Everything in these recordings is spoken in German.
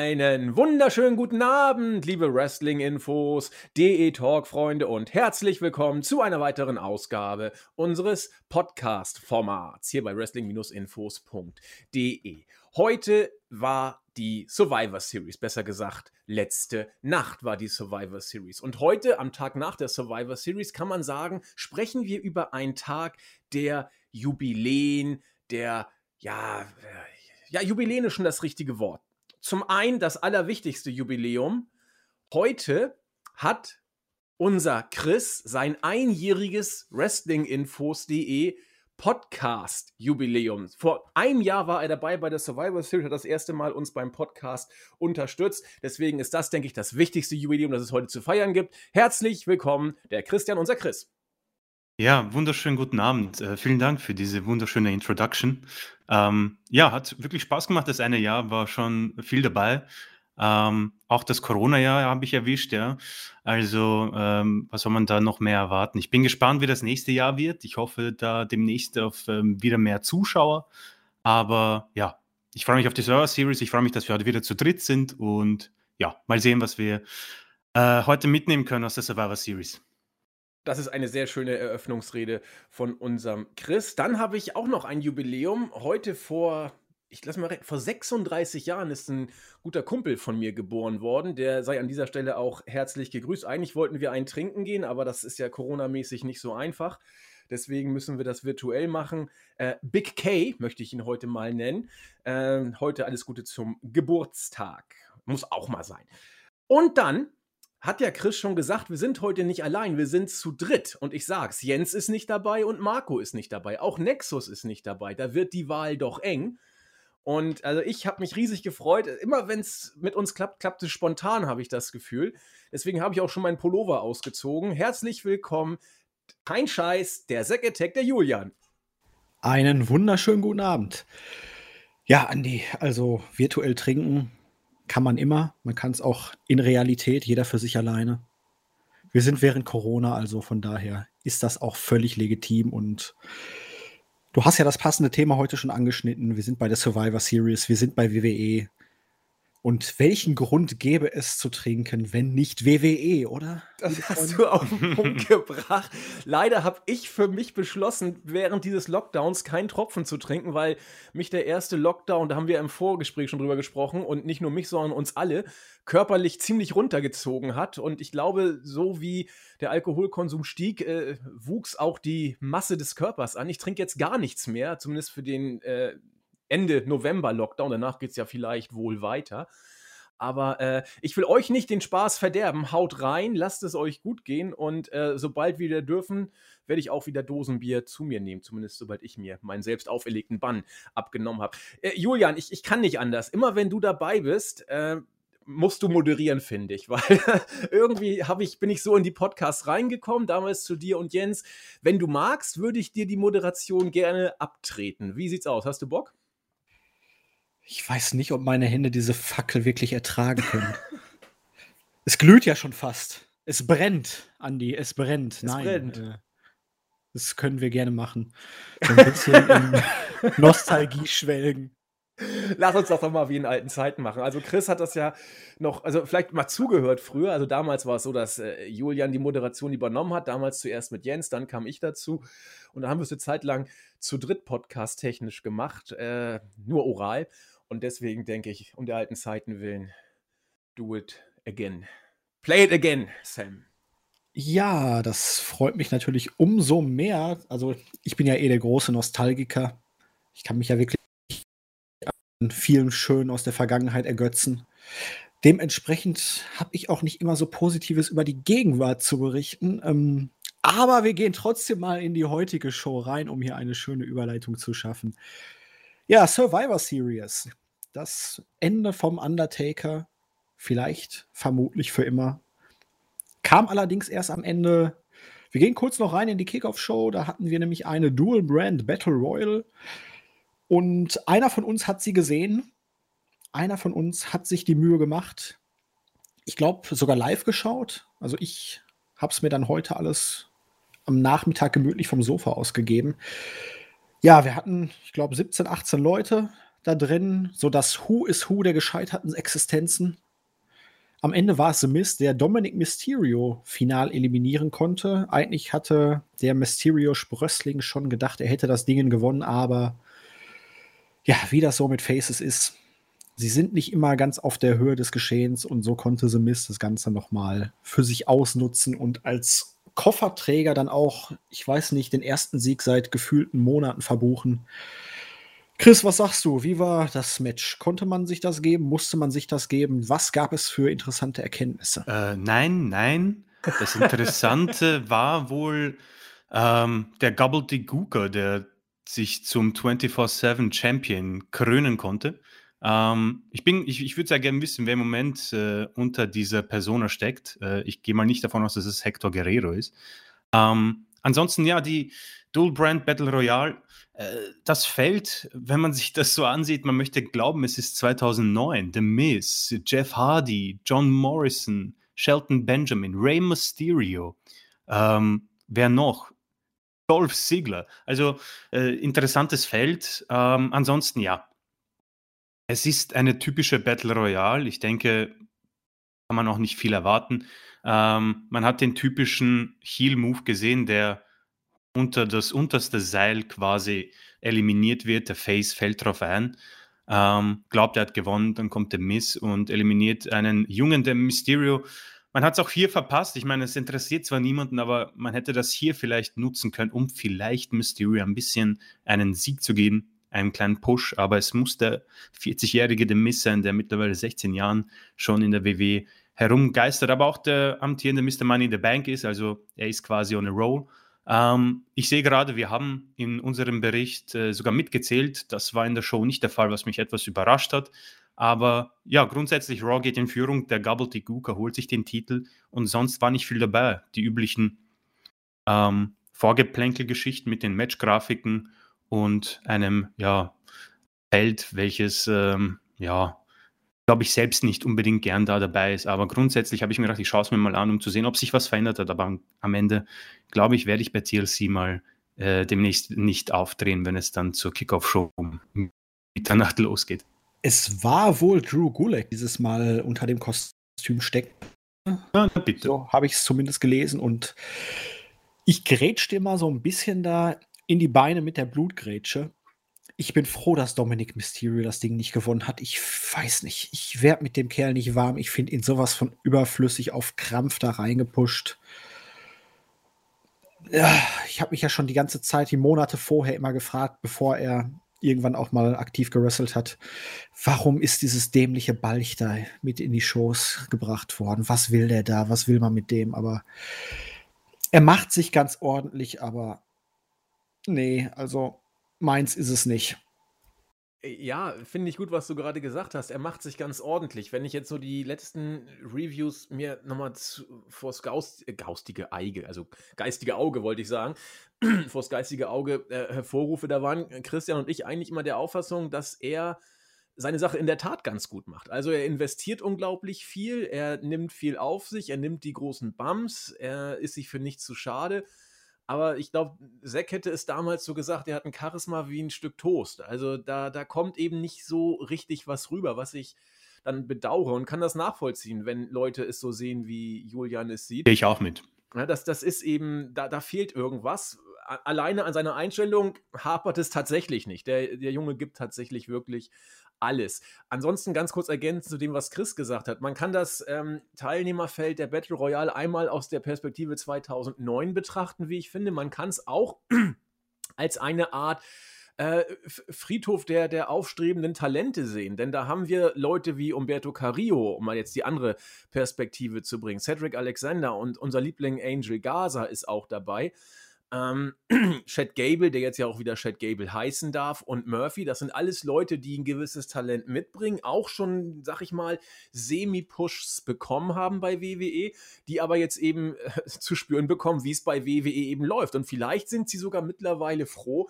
Einen wunderschönen guten Abend, liebe Wrestling-Infos, DE-Talk-Freunde und herzlich willkommen zu einer weiteren Ausgabe unseres Podcast-Formats hier bei wrestling-infos.de. Heute war die Survivor Series, besser gesagt, letzte Nacht war die Survivor Series. Und heute, am Tag nach der Survivor Series, kann man sagen, sprechen wir über einen Tag der Jubiläen, der, ja, ja, Jubiläen ist schon das richtige Wort. Zum einen das allerwichtigste Jubiläum. Heute hat unser Chris sein einjähriges Wrestlinginfos.de Podcast-Jubiläum. Vor einem Jahr war er dabei bei der Survivor Series, hat das erste Mal uns beim Podcast unterstützt. Deswegen ist das, denke ich, das wichtigste Jubiläum, das es heute zu feiern gibt. Herzlich willkommen, der Christian, unser Chris. Ja, wunderschönen guten Abend. Äh, vielen Dank für diese wunderschöne Introduction. Ähm, ja, hat wirklich Spaß gemacht. Das eine Jahr war schon viel dabei. Ähm, auch das Corona-Jahr habe ich erwischt, ja. Also, ähm, was soll man da noch mehr erwarten? Ich bin gespannt, wie das nächste Jahr wird. Ich hoffe da demnächst auf ähm, wieder mehr Zuschauer. Aber ja, ich freue mich auf die Server Series. Ich freue mich, dass wir heute wieder zu dritt sind und ja, mal sehen, was wir äh, heute mitnehmen können aus der Survivor Series. Das ist eine sehr schöne Eröffnungsrede von unserem Chris. Dann habe ich auch noch ein Jubiläum. Heute vor, ich lasse mal recht, vor 36 Jahren ist ein guter Kumpel von mir geboren worden. Der sei an dieser Stelle auch herzlich gegrüßt. Eigentlich wollten wir einen trinken gehen, aber das ist ja coronamäßig nicht so einfach. Deswegen müssen wir das virtuell machen. Äh, Big K möchte ich ihn heute mal nennen. Äh, heute alles Gute zum Geburtstag. Muss auch mal sein. Und dann hat ja Chris schon gesagt, wir sind heute nicht allein, wir sind zu dritt. Und ich sag's, Jens ist nicht dabei und Marco ist nicht dabei. Auch Nexus ist nicht dabei. Da wird die Wahl doch eng. Und also ich habe mich riesig gefreut. Immer wenn es mit uns klappt, klappt es spontan, habe ich das Gefühl. Deswegen habe ich auch schon meinen Pullover ausgezogen. Herzlich willkommen, kein Scheiß, der Zack Attack, der Julian. Einen wunderschönen guten Abend. Ja, Andi, also virtuell trinken kann man immer. Man kann es auch in Realität, jeder für sich alleine. Wir sind während Corona, also von daher ist das auch völlig legitim und du hast ja das passende Thema heute schon angeschnitten. Wir sind bei der Survivor Series, wir sind bei WWE. Und welchen Grund gäbe es zu trinken, wenn nicht WWE, oder? Das hast du auf den Punkt gebracht. Leider habe ich für mich beschlossen, während dieses Lockdowns keinen Tropfen zu trinken, weil mich der erste Lockdown, da haben wir im Vorgespräch schon drüber gesprochen, und nicht nur mich, sondern uns alle, körperlich ziemlich runtergezogen hat. Und ich glaube, so wie der Alkoholkonsum stieg, äh, wuchs auch die Masse des Körpers an. Ich trinke jetzt gar nichts mehr, zumindest für den äh, Ende November Lockdown. Danach geht es ja vielleicht wohl weiter. Aber äh, ich will euch nicht den Spaß verderben. Haut rein, lasst es euch gut gehen und äh, sobald wir wieder dürfen, werde ich auch wieder Dosenbier zu mir nehmen. Zumindest sobald ich mir meinen selbst auferlegten Bann abgenommen habe. Äh, Julian, ich, ich kann nicht anders. Immer wenn du dabei bist, äh, musst du moderieren, finde ich, weil irgendwie ich, bin ich so in die Podcasts reingekommen, damals zu dir und Jens. Wenn du magst, würde ich dir die Moderation gerne abtreten. Wie sieht's aus? Hast du Bock? Ich weiß nicht, ob meine Hände diese Fackel wirklich ertragen können. es glüht ja schon fast. Es brennt, Andi, es brennt. Es Nein, brennt. Äh, das können wir gerne machen. So ein bisschen in Nostalgie schwelgen. Lass uns das doch mal wie in alten Zeiten machen. Also Chris hat das ja noch, also vielleicht mal zugehört früher. Also damals war es so, dass äh, Julian die Moderation übernommen hat. Damals zuerst mit Jens, dann kam ich dazu. Und da haben wir es eine Zeit lang zu dritt Podcast technisch gemacht, äh, nur oral. Und deswegen denke ich, um der alten Zeiten willen, do it again. Play it again, Sam. Ja, das freut mich natürlich umso mehr. Also, ich bin ja eh der große Nostalgiker. Ich kann mich ja wirklich an vielen Schönen aus der Vergangenheit ergötzen. Dementsprechend habe ich auch nicht immer so Positives über die Gegenwart zu berichten. Ähm, aber wir gehen trotzdem mal in die heutige Show rein, um hier eine schöne Überleitung zu schaffen. Ja, Survivor Series. Das Ende vom Undertaker, vielleicht, vermutlich für immer, kam allerdings erst am Ende. Wir gehen kurz noch rein in die Kickoff-Show. Da hatten wir nämlich eine Dual Brand Battle Royal. Und einer von uns hat sie gesehen. Einer von uns hat sich die Mühe gemacht. Ich glaube, sogar live geschaut. Also ich habe es mir dann heute alles am Nachmittag gemütlich vom Sofa ausgegeben. Ja, wir hatten, ich glaube, 17, 18 Leute. Da drin, so das Who is Who der gescheiterten Existenzen. Am Ende war es The Miz, der Dominic Mysterio final eliminieren konnte. Eigentlich hatte der Mysterio Sprössling schon gedacht, er hätte das Ding gewonnen, aber ja, wie das so mit Faces ist, sie sind nicht immer ganz auf der Höhe des Geschehens und so konnte The Miz das Ganze nochmal für sich ausnutzen und als Kofferträger dann auch, ich weiß nicht, den ersten Sieg seit gefühlten Monaten verbuchen. Chris, was sagst du? Wie war das Match? Konnte man sich das geben? Musste man sich das geben? Was gab es für interessante Erkenntnisse? Äh, nein, nein. Das Interessante war wohl ähm, der Gobbledygooker, der sich zum 24-7 Champion krönen konnte. Ähm, ich bin, ich, ich würde sehr gerne wissen, wer im Moment äh, unter dieser Persona steckt. Äh, ich gehe mal nicht davon aus, dass es Hector Guerrero ist. Ähm, ansonsten, ja, die Dual Brand Battle Royale äh, das Feld, wenn man sich das so ansieht, man möchte glauben, es ist 2009. The Miz, Jeff Hardy, John Morrison, Shelton Benjamin, Rey Mysterio. Ähm, wer noch? Dolph Ziggler. Also äh, interessantes Feld. Ähm, ansonsten ja. Es ist eine typische Battle Royale. Ich denke, kann man auch nicht viel erwarten. Ähm, man hat den typischen Heel-Move gesehen, der unter das unterste Seil quasi eliminiert wird. Der Face fällt drauf ein. Ähm, glaubt, er hat gewonnen, dann kommt der Miss und eliminiert einen Jungen, der Mysterio. Man hat es auch hier verpasst. Ich meine, es interessiert zwar niemanden, aber man hätte das hier vielleicht nutzen können, um vielleicht Mysterio ein bisschen einen Sieg zu geben, einen kleinen Push. Aber es muss der 40-jährige The Miss sein, der mittlerweile 16 Jahren schon in der WW herumgeistert, aber auch der amtierende Mr. Money in the Bank ist. Also er ist quasi on a roll. Ähm, ich sehe gerade, wir haben in unserem Bericht äh, sogar mitgezählt. Das war in der Show nicht der Fall, was mich etwas überrascht hat. Aber ja, grundsätzlich Raw geht in Führung, der Gobbledygooker holt sich den Titel und sonst war nicht viel dabei. Die üblichen ähm, Vorgeplänkelgeschichten mit den Matchgrafiken und einem ja, Feld, welches ähm, ja glaube ich, selbst nicht unbedingt gern da dabei ist. Aber grundsätzlich habe ich mir gedacht, ich schaue es mir mal an, um zu sehen, ob sich was verändert hat. Aber am Ende, glaube ich, werde ich bei TLC mal äh, demnächst nicht aufdrehen, wenn es dann zur Kickoff-Show um Mitternacht losgeht. Es war wohl Drew Gulak dieses Mal unter dem Kostüm steckt. Ja, bitte. So habe ich es zumindest gelesen und ich grätsche dir mal so ein bisschen da in die Beine mit der Blutgrätsche ich bin froh, dass Dominic Mysterio das Ding nicht gewonnen hat. Ich weiß nicht. Ich werde mit dem Kerl nicht warm. Ich finde ihn sowas von überflüssig auf Krampf da reingepusht. Ich habe mich ja schon die ganze Zeit, die Monate vorher immer gefragt, bevor er irgendwann auch mal aktiv gerasselt hat, warum ist dieses dämliche Balch da mit in die Shows gebracht worden? Was will der da? Was will man mit dem? Aber er macht sich ganz ordentlich, aber nee, also meins ist es nicht. Ja, finde ich gut, was du gerade gesagt hast. Er macht sich ganz ordentlich. Wenn ich jetzt so die letzten Reviews mir nochmal vors Gaust, äh, gaustige Eige, also geistige Auge wollte ich sagen, vors geistige Auge äh, hervorrufe, da waren Christian und ich eigentlich immer der Auffassung, dass er seine Sache in der Tat ganz gut macht. Also er investiert unglaublich viel, er nimmt viel auf sich, er nimmt die großen Bums, er ist sich für nichts zu schade. Aber ich glaube, Zack hätte es damals so gesagt, er hat ein Charisma wie ein Stück Toast. Also da, da kommt eben nicht so richtig was rüber, was ich dann bedauere und kann das nachvollziehen, wenn Leute es so sehen, wie Julian es sieht. Ich auch mit. Ja, das, das ist eben, da, da fehlt irgendwas. Alleine an seiner Einstellung hapert es tatsächlich nicht. Der, der Junge gibt tatsächlich wirklich alles. Ansonsten ganz kurz ergänzend zu dem, was Chris gesagt hat. Man kann das ähm, Teilnehmerfeld der Battle Royale einmal aus der Perspektive 2009 betrachten, wie ich finde. Man kann es auch als eine Art äh, Friedhof der, der aufstrebenden Talente sehen. Denn da haben wir Leute wie Umberto Carrillo, um mal jetzt die andere Perspektive zu bringen. Cedric Alexander und unser Liebling Angel Gaza ist auch dabei. Ähm, Chad Gable, der jetzt ja auch wieder Chad Gable heißen darf, und Murphy, das sind alles Leute, die ein gewisses Talent mitbringen, auch schon, sag ich mal, Semi-Pushs bekommen haben bei WWE, die aber jetzt eben äh, zu spüren bekommen, wie es bei WWE eben läuft. Und vielleicht sind sie sogar mittlerweile froh,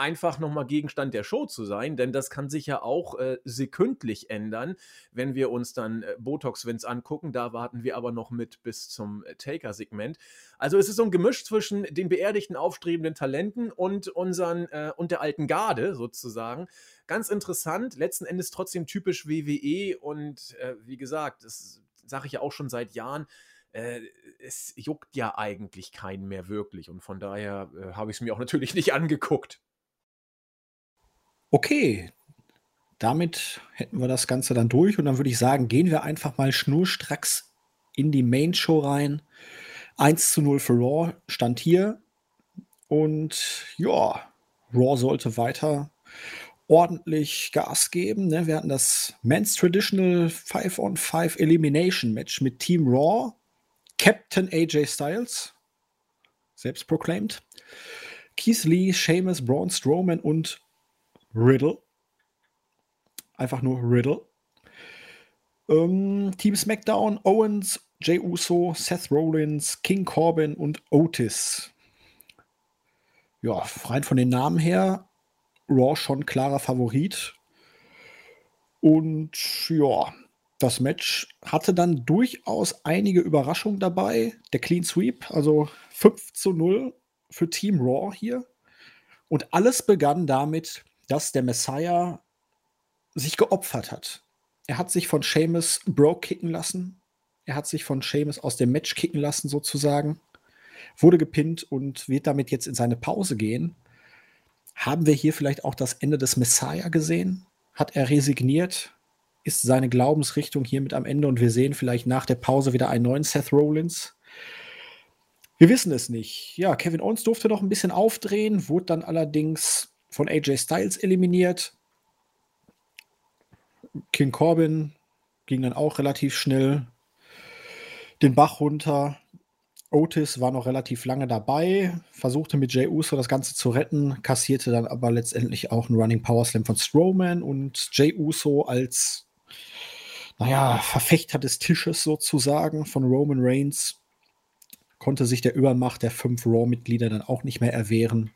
einfach nochmal Gegenstand der Show zu sein, denn das kann sich ja auch äh, sekündlich ändern, wenn wir uns dann äh, Botox-Wins angucken. Da warten wir aber noch mit bis zum äh, Taker-Segment. Also es ist so ein Gemisch zwischen den beerdigten, aufstrebenden Talenten und unseren äh, und der alten Garde sozusagen. Ganz interessant, letzten Endes trotzdem typisch WWE und äh, wie gesagt, das sage ich ja auch schon seit Jahren äh, es juckt ja eigentlich keinen mehr wirklich. Und von daher äh, habe ich es mir auch natürlich nicht angeguckt. Okay, damit hätten wir das Ganze dann durch und dann würde ich sagen, gehen wir einfach mal schnurstracks in die Main Show rein. 1 zu 0 für Raw stand hier und ja, Raw sollte weiter ordentlich Gas geben. Ne? Wir hatten das Men's Traditional 5 on 5 Elimination Match mit Team Raw, Captain AJ Styles, selbst proclaimed, Keith Lee, Sheamus, Braun Strowman und Riddle. Einfach nur Riddle. Ähm, Team SmackDown, Owens, Jay Uso, Seth Rollins, King Corbin und Otis. Ja, rein von den Namen her, Raw schon klarer Favorit. Und ja, das Match hatte dann durchaus einige Überraschungen dabei. Der Clean Sweep, also 5 zu 0 für Team Raw hier. Und alles begann damit, dass der Messiah sich geopfert hat. Er hat sich von Seamus broke kicken lassen. Er hat sich von Seamus aus dem Match kicken lassen, sozusagen. Wurde gepinnt und wird damit jetzt in seine Pause gehen. Haben wir hier vielleicht auch das Ende des Messiah gesehen? Hat er resigniert? Ist seine Glaubensrichtung hiermit am Ende und wir sehen vielleicht nach der Pause wieder einen neuen Seth Rollins? Wir wissen es nicht. Ja, Kevin Owens durfte noch ein bisschen aufdrehen, wurde dann allerdings von AJ Styles eliminiert. King Corbin ging dann auch relativ schnell den Bach runter. Otis war noch relativ lange dabei, versuchte mit Jay Uso das Ganze zu retten, kassierte dann aber letztendlich auch einen Running Power Slam von Strowman und Jay Uso als, naja, Verfechter des Tisches sozusagen von Roman Reigns konnte sich der Übermacht der fünf Raw-Mitglieder dann auch nicht mehr erwehren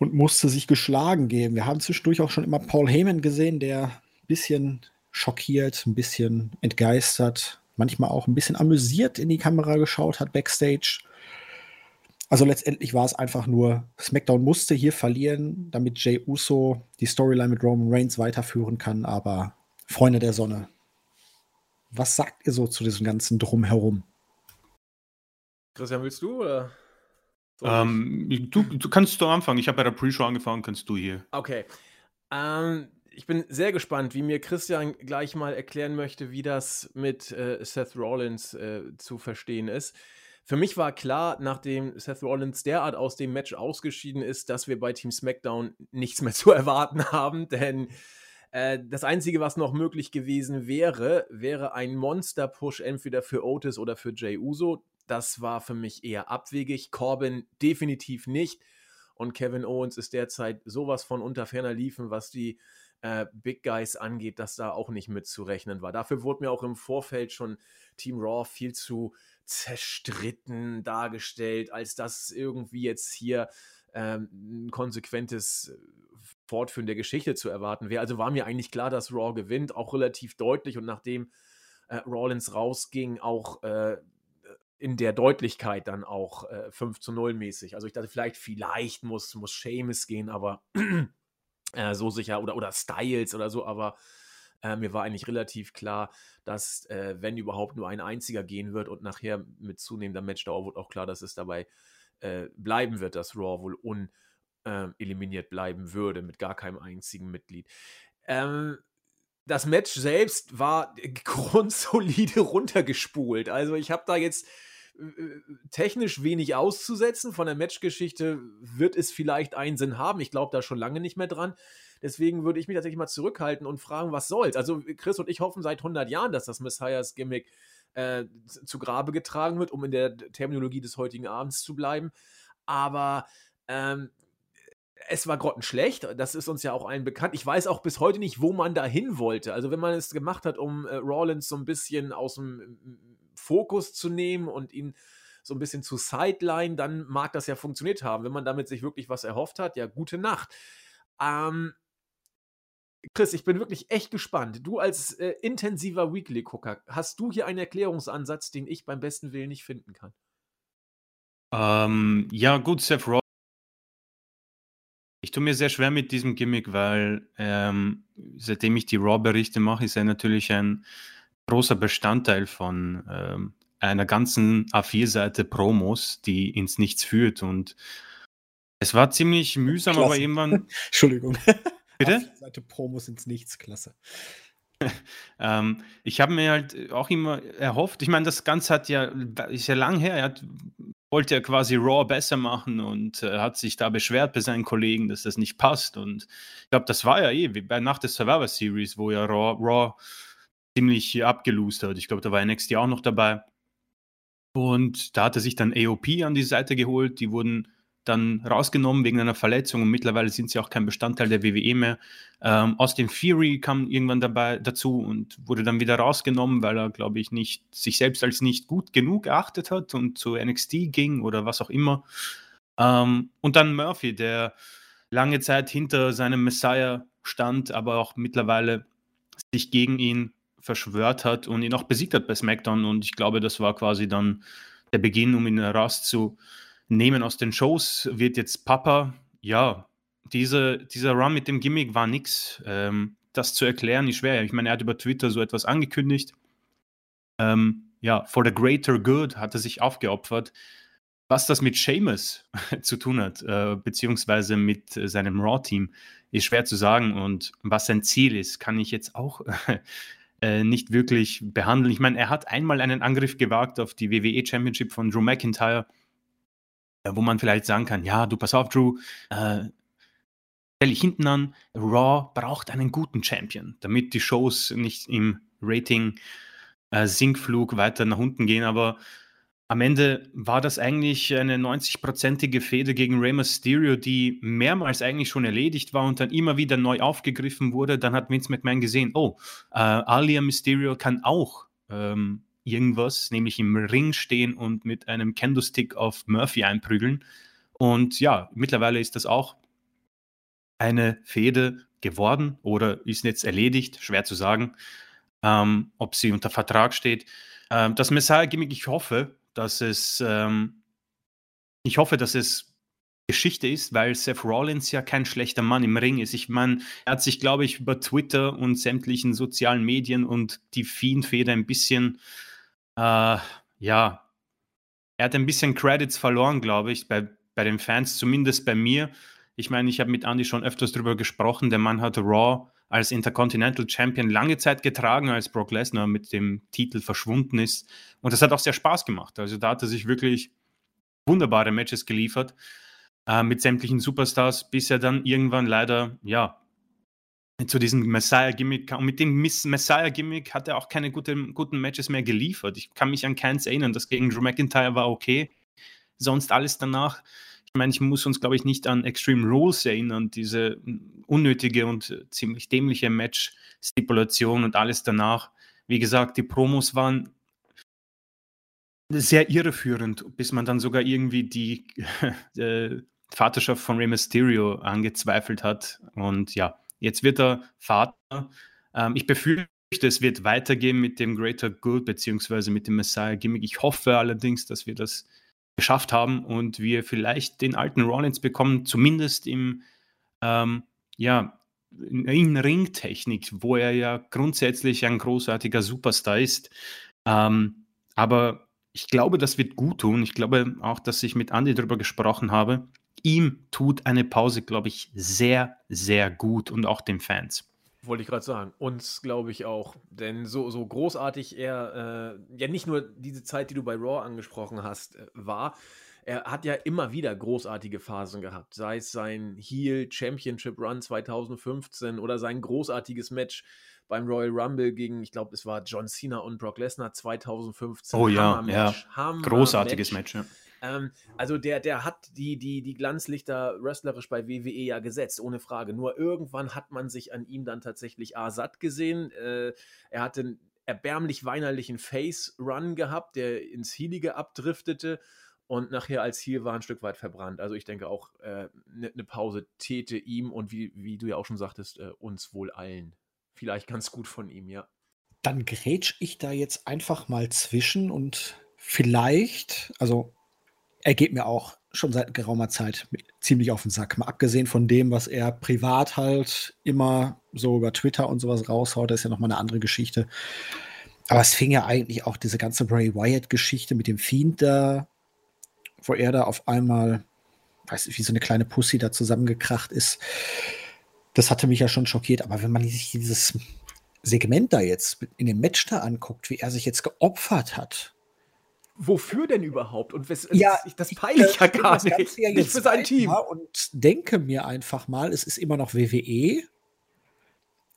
und musste sich geschlagen geben. Wir haben zwischendurch auch schon immer Paul Heyman gesehen, der ein bisschen schockiert, ein bisschen entgeistert, manchmal auch ein bisschen amüsiert in die Kamera geschaut hat backstage. Also letztendlich war es einfach nur, SmackDown musste hier verlieren, damit Jay Uso die Storyline mit Roman Reigns weiterführen kann. Aber Freunde der Sonne, was sagt ihr so zu diesem ganzen Drumherum? Christian, willst du oder? Ähm, du, du kannst du anfangen. Ich habe bei der Pre-Show angefangen, kannst du hier. Okay. Ähm, ich bin sehr gespannt, wie mir Christian gleich mal erklären möchte, wie das mit äh, Seth Rollins äh, zu verstehen ist. Für mich war klar, nachdem Seth Rollins derart aus dem Match ausgeschieden ist, dass wir bei Team SmackDown nichts mehr zu erwarten haben, denn äh, das Einzige, was noch möglich gewesen wäre, wäre ein Monster-Push entweder für Otis oder für Jay Uso. Das war für mich eher abwegig. Corbin definitiv nicht. Und Kevin Owens ist derzeit sowas von unter ferner Liefen, was die äh, Big Guys angeht, dass da auch nicht mitzurechnen war. Dafür wurde mir auch im Vorfeld schon Team Raw viel zu zerstritten dargestellt, als dass irgendwie jetzt hier ähm, ein konsequentes Fortführen der Geschichte zu erwarten wäre. Also war mir eigentlich klar, dass Raw gewinnt, auch relativ deutlich. Und nachdem äh, Rollins rausging, auch äh, in der Deutlichkeit dann auch äh, 5 zu 0 mäßig. Also ich dachte, vielleicht, vielleicht muss, muss Seamus gehen, aber äh, so sicher, oder, oder Styles oder so, aber äh, mir war eigentlich relativ klar, dass, äh, wenn überhaupt nur ein einziger gehen wird und nachher mit zunehmender Matchdauer wird auch klar, dass es dabei äh, bleiben wird, dass Raw wohl uneliminiert ähm, bleiben würde, mit gar keinem einzigen Mitglied. Ähm, das Match selbst war grundsolide runtergespult. Also ich habe da jetzt äh, technisch wenig auszusetzen. Von der Matchgeschichte wird es vielleicht einen Sinn haben. Ich glaube da schon lange nicht mehr dran. Deswegen würde ich mich tatsächlich mal zurückhalten und fragen, was soll's. Also Chris und ich hoffen seit 100 Jahren, dass das Messiahs Gimmick äh, zu Grabe getragen wird, um in der Terminologie des heutigen Abends zu bleiben. Aber ähm, es war grottenschlecht, das ist uns ja auch allen bekannt. Ich weiß auch bis heute nicht, wo man da hin wollte. Also wenn man es gemacht hat, um äh, Rollins so ein bisschen aus dem Fokus zu nehmen und ihn so ein bisschen zu Sideline, dann mag das ja funktioniert haben. Wenn man damit sich wirklich was erhofft hat, ja, gute Nacht. Ähm, Chris, ich bin wirklich echt gespannt. Du als äh, intensiver Weekly-Gucker, hast du hier einen Erklärungsansatz, den ich beim besten Willen nicht finden kann? Ähm, ja, gut, Seth Rollins. Ich tue mir sehr schwer mit diesem Gimmick, weil ähm, seitdem ich die Raw-Berichte mache, ist er natürlich ein großer Bestandteil von ähm, einer ganzen A4-Seite Promos, die ins Nichts führt. Und es war ziemlich mühsam, Klasse. aber irgendwann. Entschuldigung. Bitte? Seite Promos ins Nichts, klasse. ähm, ich habe mir halt auch immer erhofft, ich meine, das Ganze hat ja, ist ja lang her, er hat, wollte ja quasi Raw besser machen und äh, hat sich da beschwert bei seinen Kollegen, dass das nicht passt. Und ich glaube, das war ja eh wie bei nach der Survivor Series, wo ja Raw, Raw ziemlich abgelost hat. Ich glaube, da war NXT auch noch dabei. Und da hat er sich dann AOP an die Seite geholt. Die wurden dann rausgenommen wegen einer Verletzung und mittlerweile sind sie auch kein Bestandteil der WWE mehr. Ähm, Austin Fury kam irgendwann dabei dazu und wurde dann wieder rausgenommen, weil er, glaube ich, nicht sich selbst als nicht gut genug erachtet hat und zu NXT ging oder was auch immer. Ähm, und dann Murphy, der lange Zeit hinter seinem Messiah stand, aber auch mittlerweile sich gegen ihn verschwört hat und ihn auch besiegt hat bei SmackDown. Und ich glaube, das war quasi dann der Beginn, um ihn rauszunehmen nehmen aus den Shows, wird jetzt Papa, ja, diese, dieser Run mit dem Gimmick war nix. Ähm, das zu erklären ist schwer. Ich meine, er hat über Twitter so etwas angekündigt. Ähm, ja, for the greater good hat er sich aufgeopfert. Was das mit Seamus zu tun hat, äh, beziehungsweise mit äh, seinem Raw-Team, ist schwer zu sagen. Und was sein Ziel ist, kann ich jetzt auch äh, nicht wirklich behandeln. Ich meine, er hat einmal einen Angriff gewagt auf die WWE Championship von Drew McIntyre äh, wo man vielleicht sagen kann, ja, du pass auf, Drew, äh, stelle ich hinten an, Raw braucht einen guten Champion, damit die Shows nicht im Rating äh, Sinkflug weiter nach unten gehen, aber am Ende war das eigentlich eine 90-prozentige Fehde gegen Rey Mysterio, die mehrmals eigentlich schon erledigt war und dann immer wieder neu aufgegriffen wurde. Dann hat Vince McMahon gesehen, oh, äh, Alia Mysterio kann auch ähm, irgendwas, nämlich im Ring stehen und mit einem Kendo-Stick auf Murphy einprügeln. Und ja, mittlerweile ist das auch eine Fehde geworden oder ist jetzt erledigt, schwer zu sagen, ähm, ob sie unter Vertrag steht. Ähm, das Messiah-Gimmick, ich hoffe, dass es, ähm, ich hoffe, dass es Geschichte ist, weil Seth Rollins ja kein schlechter Mann im Ring ist. Ich meine, er hat sich, glaube ich, über Twitter und sämtlichen sozialen Medien und die Fiend-Feder ein bisschen äh, ja, er hat ein bisschen Credits verloren, glaube ich, bei, bei den Fans, zumindest bei mir. Ich meine, ich habe mit Andy schon öfters darüber gesprochen. Der Mann hat Raw als Intercontinental Champion lange Zeit getragen, als Brock Lesnar mit dem Titel verschwunden ist. Und das hat auch sehr Spaß gemacht. Also da hat er sich wirklich wunderbare Matches geliefert äh, mit sämtlichen Superstars, bis er dann irgendwann leider, ja, zu diesem Messiah-Gimmick. Und mit dem Messiah-Gimmick hat er auch keine gute, guten Matches mehr geliefert. Ich kann mich an keins erinnern. Das gegen Drew McIntyre war okay. Sonst alles danach. Ich meine, ich muss uns, glaube ich, nicht an Extreme Rules erinnern, diese unnötige und ziemlich dämliche Match-Stipulation und alles danach. Wie gesagt, die Promos waren sehr irreführend, bis man dann sogar irgendwie die äh, Vaterschaft von Rey Mysterio angezweifelt hat. Und ja, Jetzt wird er Vater. Ähm, ich befürchte, es wird weitergehen mit dem Greater Good beziehungsweise mit dem Messiah-Gimmick. Ich hoffe allerdings, dass wir das geschafft haben und wir vielleicht den alten Rollins bekommen, zumindest im, ähm, ja, in Ringtechnik, wo er ja grundsätzlich ein großartiger Superstar ist. Ähm, aber ich glaube, das wird gut tun. Ich glaube auch, dass ich mit Andy darüber gesprochen habe ihm tut eine Pause, glaube ich, sehr, sehr gut und auch den Fans. Wollte ich gerade sagen. Uns glaube ich auch. Denn so, so großartig er, äh, ja nicht nur diese Zeit, die du bei Raw angesprochen hast, äh, war, er hat ja immer wieder großartige Phasen gehabt. Sei es sein Heel Championship Run 2015 oder sein großartiges Match beim Royal Rumble gegen, ich glaube, es war John Cena und Brock Lesnar 2015. Oh ja, ja. Großartiges Match, Match ja. Ähm, also der, der hat die, die, die Glanzlichter wrestlerisch bei WWE ja gesetzt, ohne Frage. Nur irgendwann hat man sich an ihm dann tatsächlich A satt gesehen. Äh, er hatte erbärmlich weinerlichen Face-Run gehabt, der ins Healige abdriftete und nachher als Heel war ein Stück weit verbrannt. Also ich denke auch, eine äh, ne, ne Pause täte ihm und wie, wie du ja auch schon sagtest, äh, uns wohl allen. Vielleicht ganz gut von ihm, ja. Dann grätsch ich da jetzt einfach mal zwischen und vielleicht, also er geht mir auch schon seit geraumer Zeit ziemlich auf den Sack. Mal abgesehen von dem, was er privat halt immer so über Twitter und sowas raushaut, das ist ja nochmal eine andere Geschichte. Aber es fing ja eigentlich auch diese ganze Bray Wyatt-Geschichte mit dem Fiend da, wo er da auf einmal, weiß ich, wie so eine kleine Pussy da zusammengekracht ist. Das hatte mich ja schon schockiert. Aber wenn man sich dieses Segment da jetzt in dem Match da anguckt, wie er sich jetzt geopfert hat, wofür denn überhaupt? Und was, ja, das peile ich ja gar nicht. Ja nicht für sein Team. Und denke mir einfach mal, es ist immer noch WWE.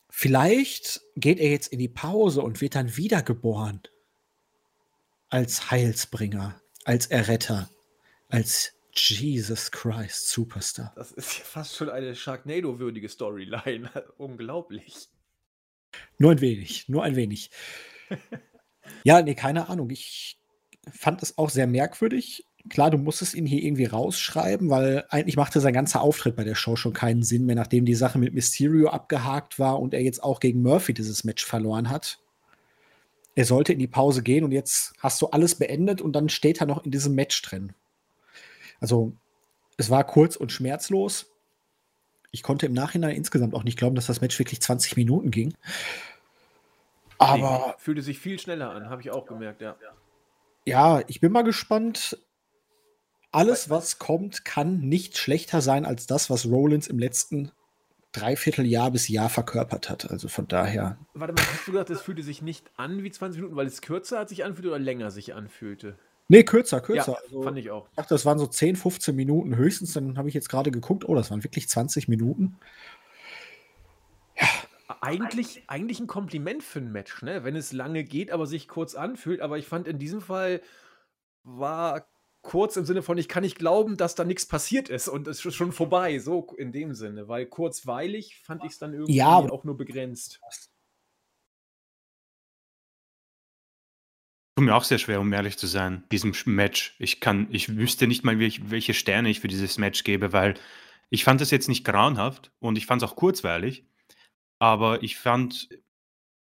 Vielleicht geht er jetzt in die Pause und wird dann wiedergeboren. Als Heilsbringer, als Erretter, als Jesus Christ Superstar. Das ist ja fast schon eine Sharknado-würdige Storyline. Unglaublich. Nur ein wenig, nur ein wenig. ja, nee, keine Ahnung. Ich fand es auch sehr merkwürdig. Klar, du musstest ihn hier irgendwie rausschreiben, weil eigentlich machte sein ganzer Auftritt bei der Show schon keinen Sinn mehr, nachdem die Sache mit Mysterio abgehakt war und er jetzt auch gegen Murphy dieses Match verloren hat. Er sollte in die Pause gehen und jetzt hast du alles beendet und dann steht er noch in diesem Match drin. Also, es war kurz und schmerzlos. Ich konnte im Nachhinein insgesamt auch nicht glauben, dass das Match wirklich 20 Minuten ging. Aber. Nee, fühlte sich viel schneller an, habe ich auch gemerkt, ja. Ja, ich bin mal gespannt. Alles, was kommt, kann nicht schlechter sein als das, was Rollins im letzten Dreivierteljahr bis Jahr verkörpert hat. Also von daher. Warte mal, hast du gesagt, es fühlte sich nicht an wie 20 Minuten, weil es kürzer hat sich anfühlte oder länger sich anfühlte? Nee, kürzer, kürzer. Ja, also, fand ich auch. Ich dachte, das waren so 10, 15 Minuten höchstens. Dann habe ich jetzt gerade geguckt, oh, das waren wirklich 20 Minuten. Eigentlich, eigentlich ein Kompliment für ein Match, ne? Wenn es lange geht, aber sich kurz anfühlt. Aber ich fand in diesem Fall war kurz im Sinne von, ich kann nicht glauben, dass da nichts passiert ist und es ist schon vorbei, so in dem Sinne. Weil kurzweilig fand ich es dann irgendwie ja, auch nur begrenzt. Tut mir auch sehr schwer, um ehrlich zu sein, diesem Match. Ich kann, ich wüsste nicht mal, welche Sterne ich für dieses Match gebe, weil ich fand es jetzt nicht grauenhaft und ich fand es auch kurzweilig. Aber ich fand,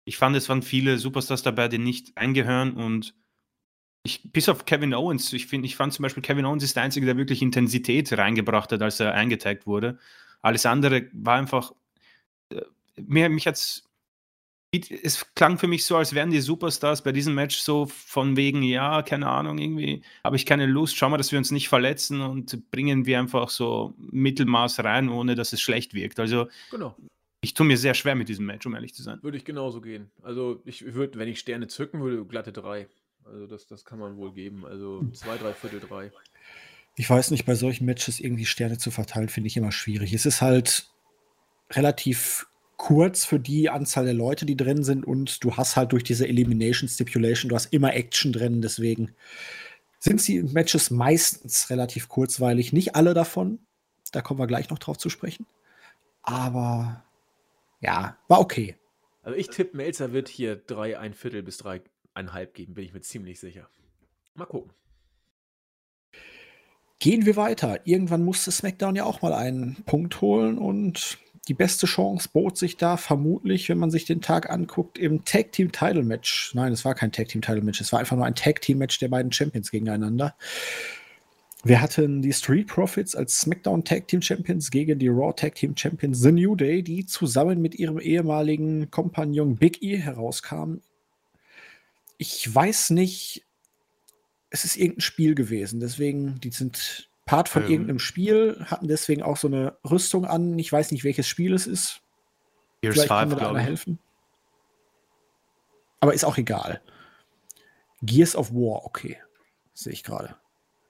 ich fand, es waren viele Superstars dabei, die nicht eingehören und ich, bis auf Kevin Owens, ich finde, ich fand zum Beispiel, Kevin Owens ist der Einzige, der wirklich Intensität reingebracht hat, als er eingetaggt wurde. Alles andere war einfach, äh, mir, mich hat's, es klang für mich so, als wären die Superstars bei diesem Match so von wegen, ja, keine Ahnung, irgendwie habe ich keine Lust, schau mal, dass wir uns nicht verletzen und bringen wir einfach so Mittelmaß rein, ohne dass es schlecht wirkt. Also genau ich tue mir sehr schwer mit diesem Match, um ehrlich zu sein. Würde ich genauso gehen. Also ich würde, wenn ich Sterne zücken würde, glatte drei. Also das, das kann man wohl geben. Also zwei, drei Viertel, drei. Ich weiß nicht, bei solchen Matches irgendwie Sterne zu verteilen, finde ich immer schwierig. Es ist halt relativ kurz für die Anzahl der Leute, die drin sind und du hast halt durch diese Elimination Stipulation, du hast immer Action drin, deswegen sind die Matches meistens relativ kurzweilig. Nicht alle davon, da kommen wir gleich noch drauf zu sprechen. Aber ja, war okay. Also ich tippe, Melzer wird hier drei, ein Viertel bis dreieinhalb geben, bin ich mir ziemlich sicher. Mal gucken. Gehen wir weiter. Irgendwann musste SmackDown ja auch mal einen Punkt holen und die beste Chance bot sich da vermutlich, wenn man sich den Tag anguckt, im Tag Team Title Match. Nein, es war kein Tag Team Title Match, es war einfach nur ein Tag Team Match der beiden Champions gegeneinander. Wir hatten die Street Profits als SmackDown Tag Team Champions gegen die Raw Tag Team Champions The New Day, die zusammen mit ihrem ehemaligen Kompagnon Big E herauskamen. Ich weiß nicht, es ist irgendein Spiel gewesen, deswegen, die sind Part von ähm. irgendeinem Spiel, hatten deswegen auch so eine Rüstung an. Ich weiß nicht, welches Spiel es ist. Gears Vielleicht 5, kann mir da einer helfen. Aber ist auch egal. Gears of War, okay. Sehe ich gerade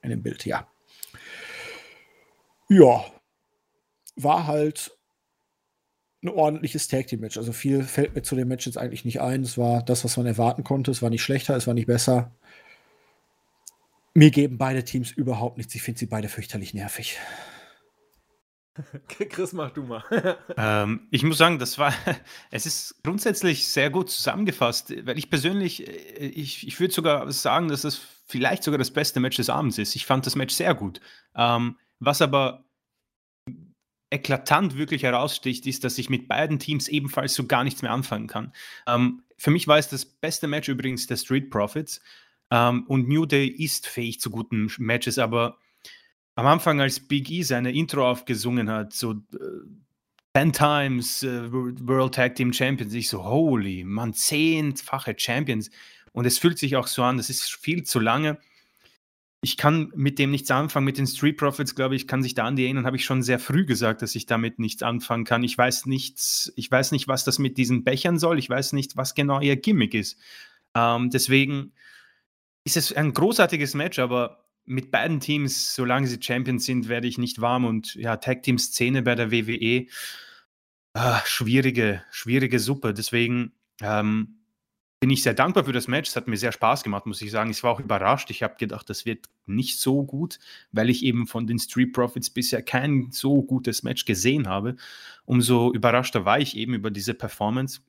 in dem Bild, ja. Ja, war halt ein ordentliches Tag Team Match. Also viel fällt mir zu dem Match jetzt eigentlich nicht ein. Es war das, was man erwarten konnte. Es war nicht schlechter, es war nicht besser. Mir geben beide Teams überhaupt nichts. Ich finde sie beide fürchterlich nervig. Chris, mach du mal. ähm, ich muss sagen, das war, es ist grundsätzlich sehr gut zusammengefasst, weil ich persönlich, äh, ich, ich würde sogar sagen, dass es vielleicht sogar das beste Match des Abends ist. Ich fand das Match sehr gut. Ähm, was aber eklatant wirklich heraussticht, ist, dass ich mit beiden Teams ebenfalls so gar nichts mehr anfangen kann. Ähm, für mich war es das beste Match übrigens der Street Profits. Ähm, und New Day ist fähig zu guten Matches, aber am Anfang, als Big E seine Intro aufgesungen hat, so äh, 10 Times äh, World Tag Team Champions, ich so, holy, man, zehnfache Champions. Und es fühlt sich auch so an, das ist viel zu lange. Ich kann mit dem nichts anfangen, mit den Street Profits, glaube ich, kann sich da an die erinnern, habe ich schon sehr früh gesagt, dass ich damit nichts anfangen kann. Ich weiß nichts, ich weiß nicht, was das mit diesen Bechern soll, ich weiß nicht, was genau ihr Gimmick ist. Ähm, deswegen ist es ein großartiges Match, aber mit beiden Teams, solange sie Champions sind, werde ich nicht warm. Und ja, Tag Team Szene bei der WWE, ah, schwierige, schwierige Suppe. Deswegen ähm, bin ich sehr dankbar für das Match. Es hat mir sehr Spaß gemacht, muss ich sagen. Ich war auch überrascht. Ich habe gedacht, das wird nicht so gut, weil ich eben von den Street Profits bisher kein so gutes Match gesehen habe. Umso überraschter war ich eben über diese Performance.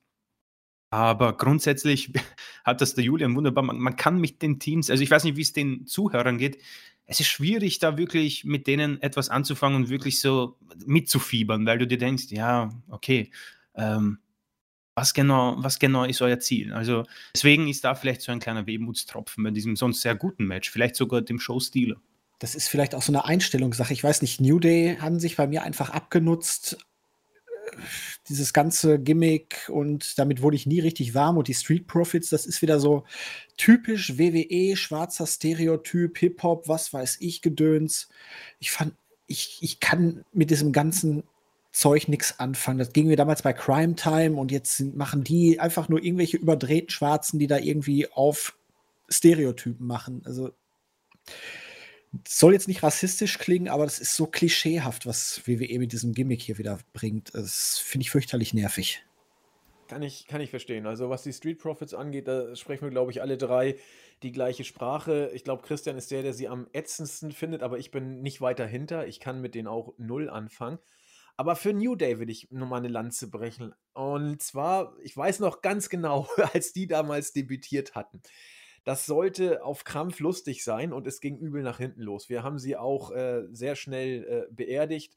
Aber grundsätzlich hat das der Julian wunderbar. Man, man, kann mit den Teams, also ich weiß nicht, wie es den Zuhörern geht. Es ist schwierig, da wirklich mit denen etwas anzufangen und wirklich so mitzufiebern, weil du dir denkst, ja, okay, ähm, was genau, was genau ist euer Ziel? Also deswegen ist da vielleicht so ein kleiner Wehmutstropfen bei diesem sonst sehr guten Match, vielleicht sogar dem Show-Stile. Das ist vielleicht auch so eine Einstellungssache. Ich weiß nicht, New Day haben sich bei mir einfach abgenutzt dieses ganze Gimmick und damit wurde ich nie richtig warm und die Street Profits, das ist wieder so typisch WWE, schwarzer Stereotyp, Hip-Hop, was weiß ich, Gedöns. Ich fand, ich, ich kann mit diesem ganzen Zeug nichts anfangen. Das ging mir damals bei Crime Time und jetzt machen die einfach nur irgendwelche überdrehten Schwarzen, die da irgendwie auf Stereotypen machen. Also soll jetzt nicht rassistisch klingen, aber das ist so klischeehaft, was WWE mit diesem Gimmick hier wieder bringt. Das finde ich fürchterlich nervig. Kann ich, kann ich verstehen. Also, was die Street Profits angeht, da sprechen wir, glaube ich, alle drei die gleiche Sprache. Ich glaube, Christian ist der, der sie am ätzendsten findet, aber ich bin nicht weiter hinter. Ich kann mit denen auch null anfangen. Aber für New Day will ich nur mal eine Lanze brechen. Und zwar, ich weiß noch ganz genau, als die damals debütiert hatten. Das sollte auf Krampf lustig sein und es ging übel nach hinten los. Wir haben sie auch äh, sehr schnell äh, beerdigt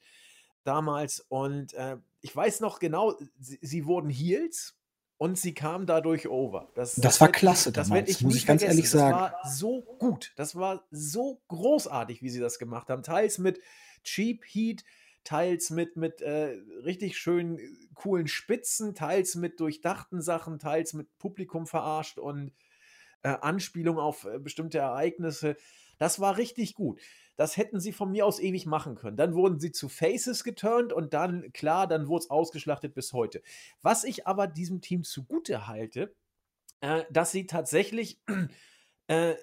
damals und äh, ich weiß noch genau, sie, sie, wurden Heels und sie kamen dadurch over. Das, das, das war klasse das damals, ich muss ich ganz vergessen. ehrlich sagen. Das war so gut, das war so großartig, wie sie das gemacht haben. Teils mit Cheap Heat, teils mit, mit äh, richtig schönen, coolen Spitzen, teils mit durchdachten Sachen, teils mit Publikum verarscht und äh, Anspielung auf äh, bestimmte Ereignisse. Das war richtig gut. Das hätten sie von mir aus ewig machen können. Dann wurden sie zu Faces geturnt und dann, klar, dann wurde es ausgeschlachtet bis heute. Was ich aber diesem Team zugute halte, äh, dass sie tatsächlich äh,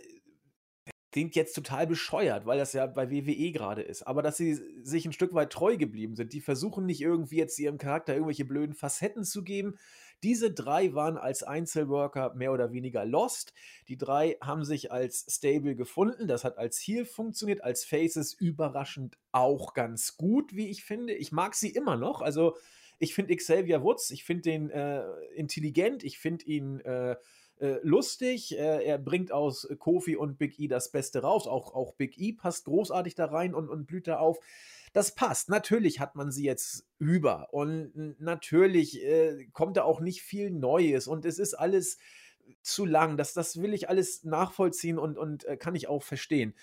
klingt jetzt total bescheuert, weil das ja bei WWE gerade ist, aber dass sie sich ein Stück weit treu geblieben sind. Die versuchen nicht irgendwie jetzt ihrem Charakter irgendwelche blöden Facetten zu geben. Diese drei waren als Einzelworker mehr oder weniger lost. Die drei haben sich als Stable gefunden. Das hat als Heal funktioniert, als Faces überraschend auch ganz gut, wie ich finde. Ich mag sie immer noch. Also ich finde Xavier Woods, ich finde den äh, intelligent, ich finde ihn äh, äh, lustig. Äh, er bringt aus Kofi und Big E das Beste raus. Auch, auch Big E passt großartig da rein und, und blüht da auf. Das passt. Natürlich hat man sie jetzt über und natürlich äh, kommt da auch nicht viel Neues und es ist alles zu lang. Das, das will ich alles nachvollziehen und, und äh, kann ich auch verstehen.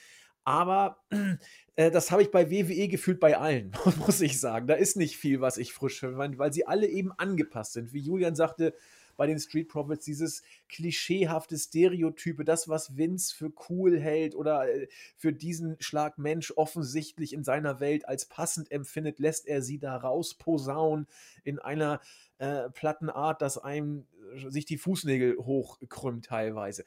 Aber äh, das habe ich bei WWE gefühlt bei allen, muss ich sagen. Da ist nicht viel, was ich frisch finde, weil sie alle eben angepasst sind. Wie Julian sagte, bei den Street Profits, dieses klischeehafte Stereotype, das, was Vince für cool hält oder äh, für diesen Schlag Mensch offensichtlich in seiner Welt als passend empfindet, lässt er sie da rausposaunen in einer äh, platten Art, dass einem äh, sich die Fußnägel hochkrümmt teilweise.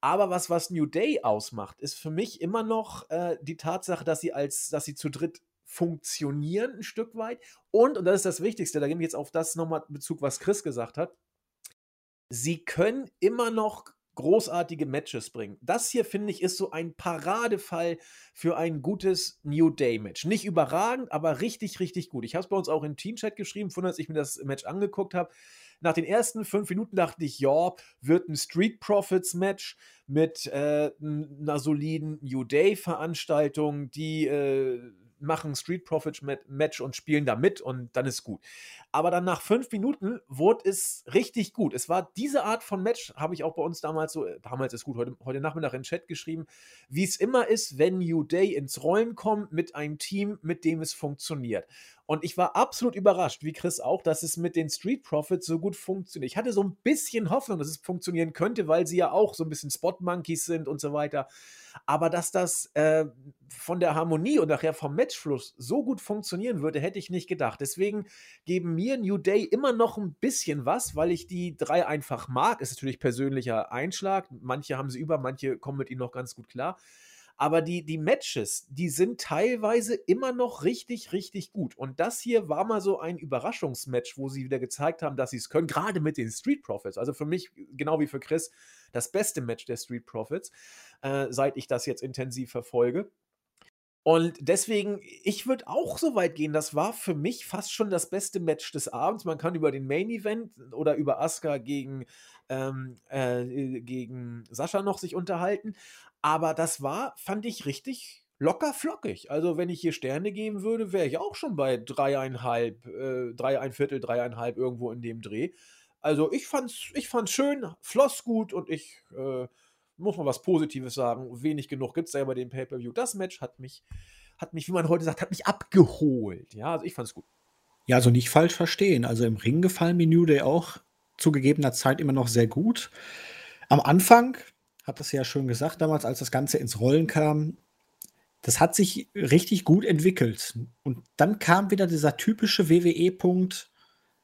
Aber was, was New Day ausmacht, ist für mich immer noch äh, die Tatsache, dass sie als, dass sie zu dritt funktionieren ein Stück weit. Und, und das ist das Wichtigste, da gebe ich jetzt auf das nochmal Bezug, was Chris gesagt hat sie können immer noch großartige Matches bringen. Das hier, finde ich, ist so ein Paradefall für ein gutes New Day-Match. Nicht überragend, aber richtig, richtig gut. Ich habe es bei uns auch im Team-Chat geschrieben, von als ich mir das Match angeguckt habe. Nach den ersten fünf Minuten dachte ich, ja, wird ein Street Profits Match mit äh, einer soliden New Day-Veranstaltung, die äh, machen Street Profits Match und spielen da mit und dann ist gut. Aber dann nach fünf Minuten wurde es richtig gut. Es war diese Art von Match, habe ich auch bei uns damals so, damals ist gut, heute, heute Nachmittag in den Chat geschrieben, wie es immer ist, wenn New Day ins Rollen kommt mit einem Team, mit dem es funktioniert. Und ich war absolut überrascht, wie Chris auch, dass es mit den Street Profits so gut funktioniert. Ich hatte so ein bisschen Hoffnung, dass es funktionieren könnte, weil sie ja auch so ein bisschen Spot Monkeys sind und so weiter. Aber dass das äh, von der Harmonie und nachher vom Matchfluss so gut funktionieren würde, hätte ich nicht gedacht. Deswegen geben mir New Day immer noch ein bisschen was, weil ich die drei einfach mag. Ist natürlich persönlicher Einschlag. Manche haben sie über, manche kommen mit ihnen noch ganz gut klar. Aber die, die Matches, die sind teilweise immer noch richtig, richtig gut. Und das hier war mal so ein Überraschungsmatch, wo sie wieder gezeigt haben, dass sie es können, gerade mit den Street Profits. Also für mich, genau wie für Chris, das beste Match der Street Profits, äh, seit ich das jetzt intensiv verfolge. Und deswegen, ich würde auch so weit gehen, das war für mich fast schon das beste Match des Abends. Man kann über den Main Event oder über Asuka gegen, ähm, äh, gegen Sascha noch sich unterhalten. Aber das war, fand ich richtig locker flockig. Also, wenn ich hier Sterne geben würde, wäre ich auch schon bei dreieinhalb, äh, drei, ein Viertel, dreieinhalb irgendwo in dem Dreh. Also, ich fand's, ich fand's schön, floss gut und ich äh, muss mal was Positives sagen. Wenig genug gibt es ja bei dem Pay-Per-View. Das Match hat mich, hat mich, wie man heute sagt, hat mich abgeholt. Ja, also ich fand's gut. Ja, also nicht falsch verstehen. Also im Ring gefallen mir New Day auch zu gegebener Zeit immer noch sehr gut. Am Anfang hat das ja schon gesagt damals, als das Ganze ins Rollen kam. Das hat sich richtig gut entwickelt. Und dann kam wieder dieser typische WWE-Punkt.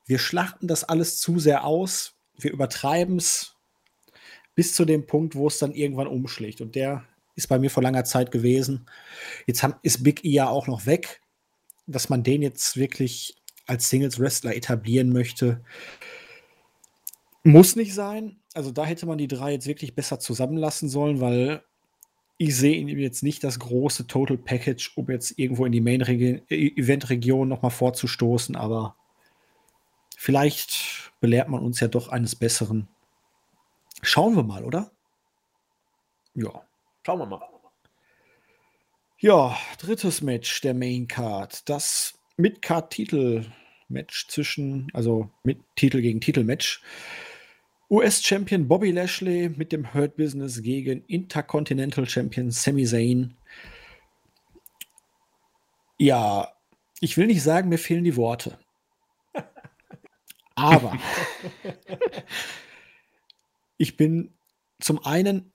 Wir schlachten das alles zu sehr aus. Wir übertreiben es bis zu dem Punkt, wo es dann irgendwann umschlägt. Und der ist bei mir vor langer Zeit gewesen. Jetzt haben, ist Big E ja auch noch weg. Dass man den jetzt wirklich als Singles-Wrestler etablieren möchte, muss nicht sein also da hätte man die drei jetzt wirklich besser zusammenlassen sollen, weil ich sehe in ihm jetzt nicht das große Total Package, um jetzt irgendwo in die Main-Event-Region nochmal vorzustoßen, aber vielleicht belehrt man uns ja doch eines Besseren. Schauen wir mal, oder? Ja. Schauen wir mal. Ja, drittes Match der Main Card. Das Mid-Card-Titel-Match zwischen, also mit Titel gegen Titel-Match US-Champion Bobby Lashley mit dem Hurt Business gegen Intercontinental Champion Sami Zayn. Ja, ich will nicht sagen, mir fehlen die Worte. Aber ich bin zum einen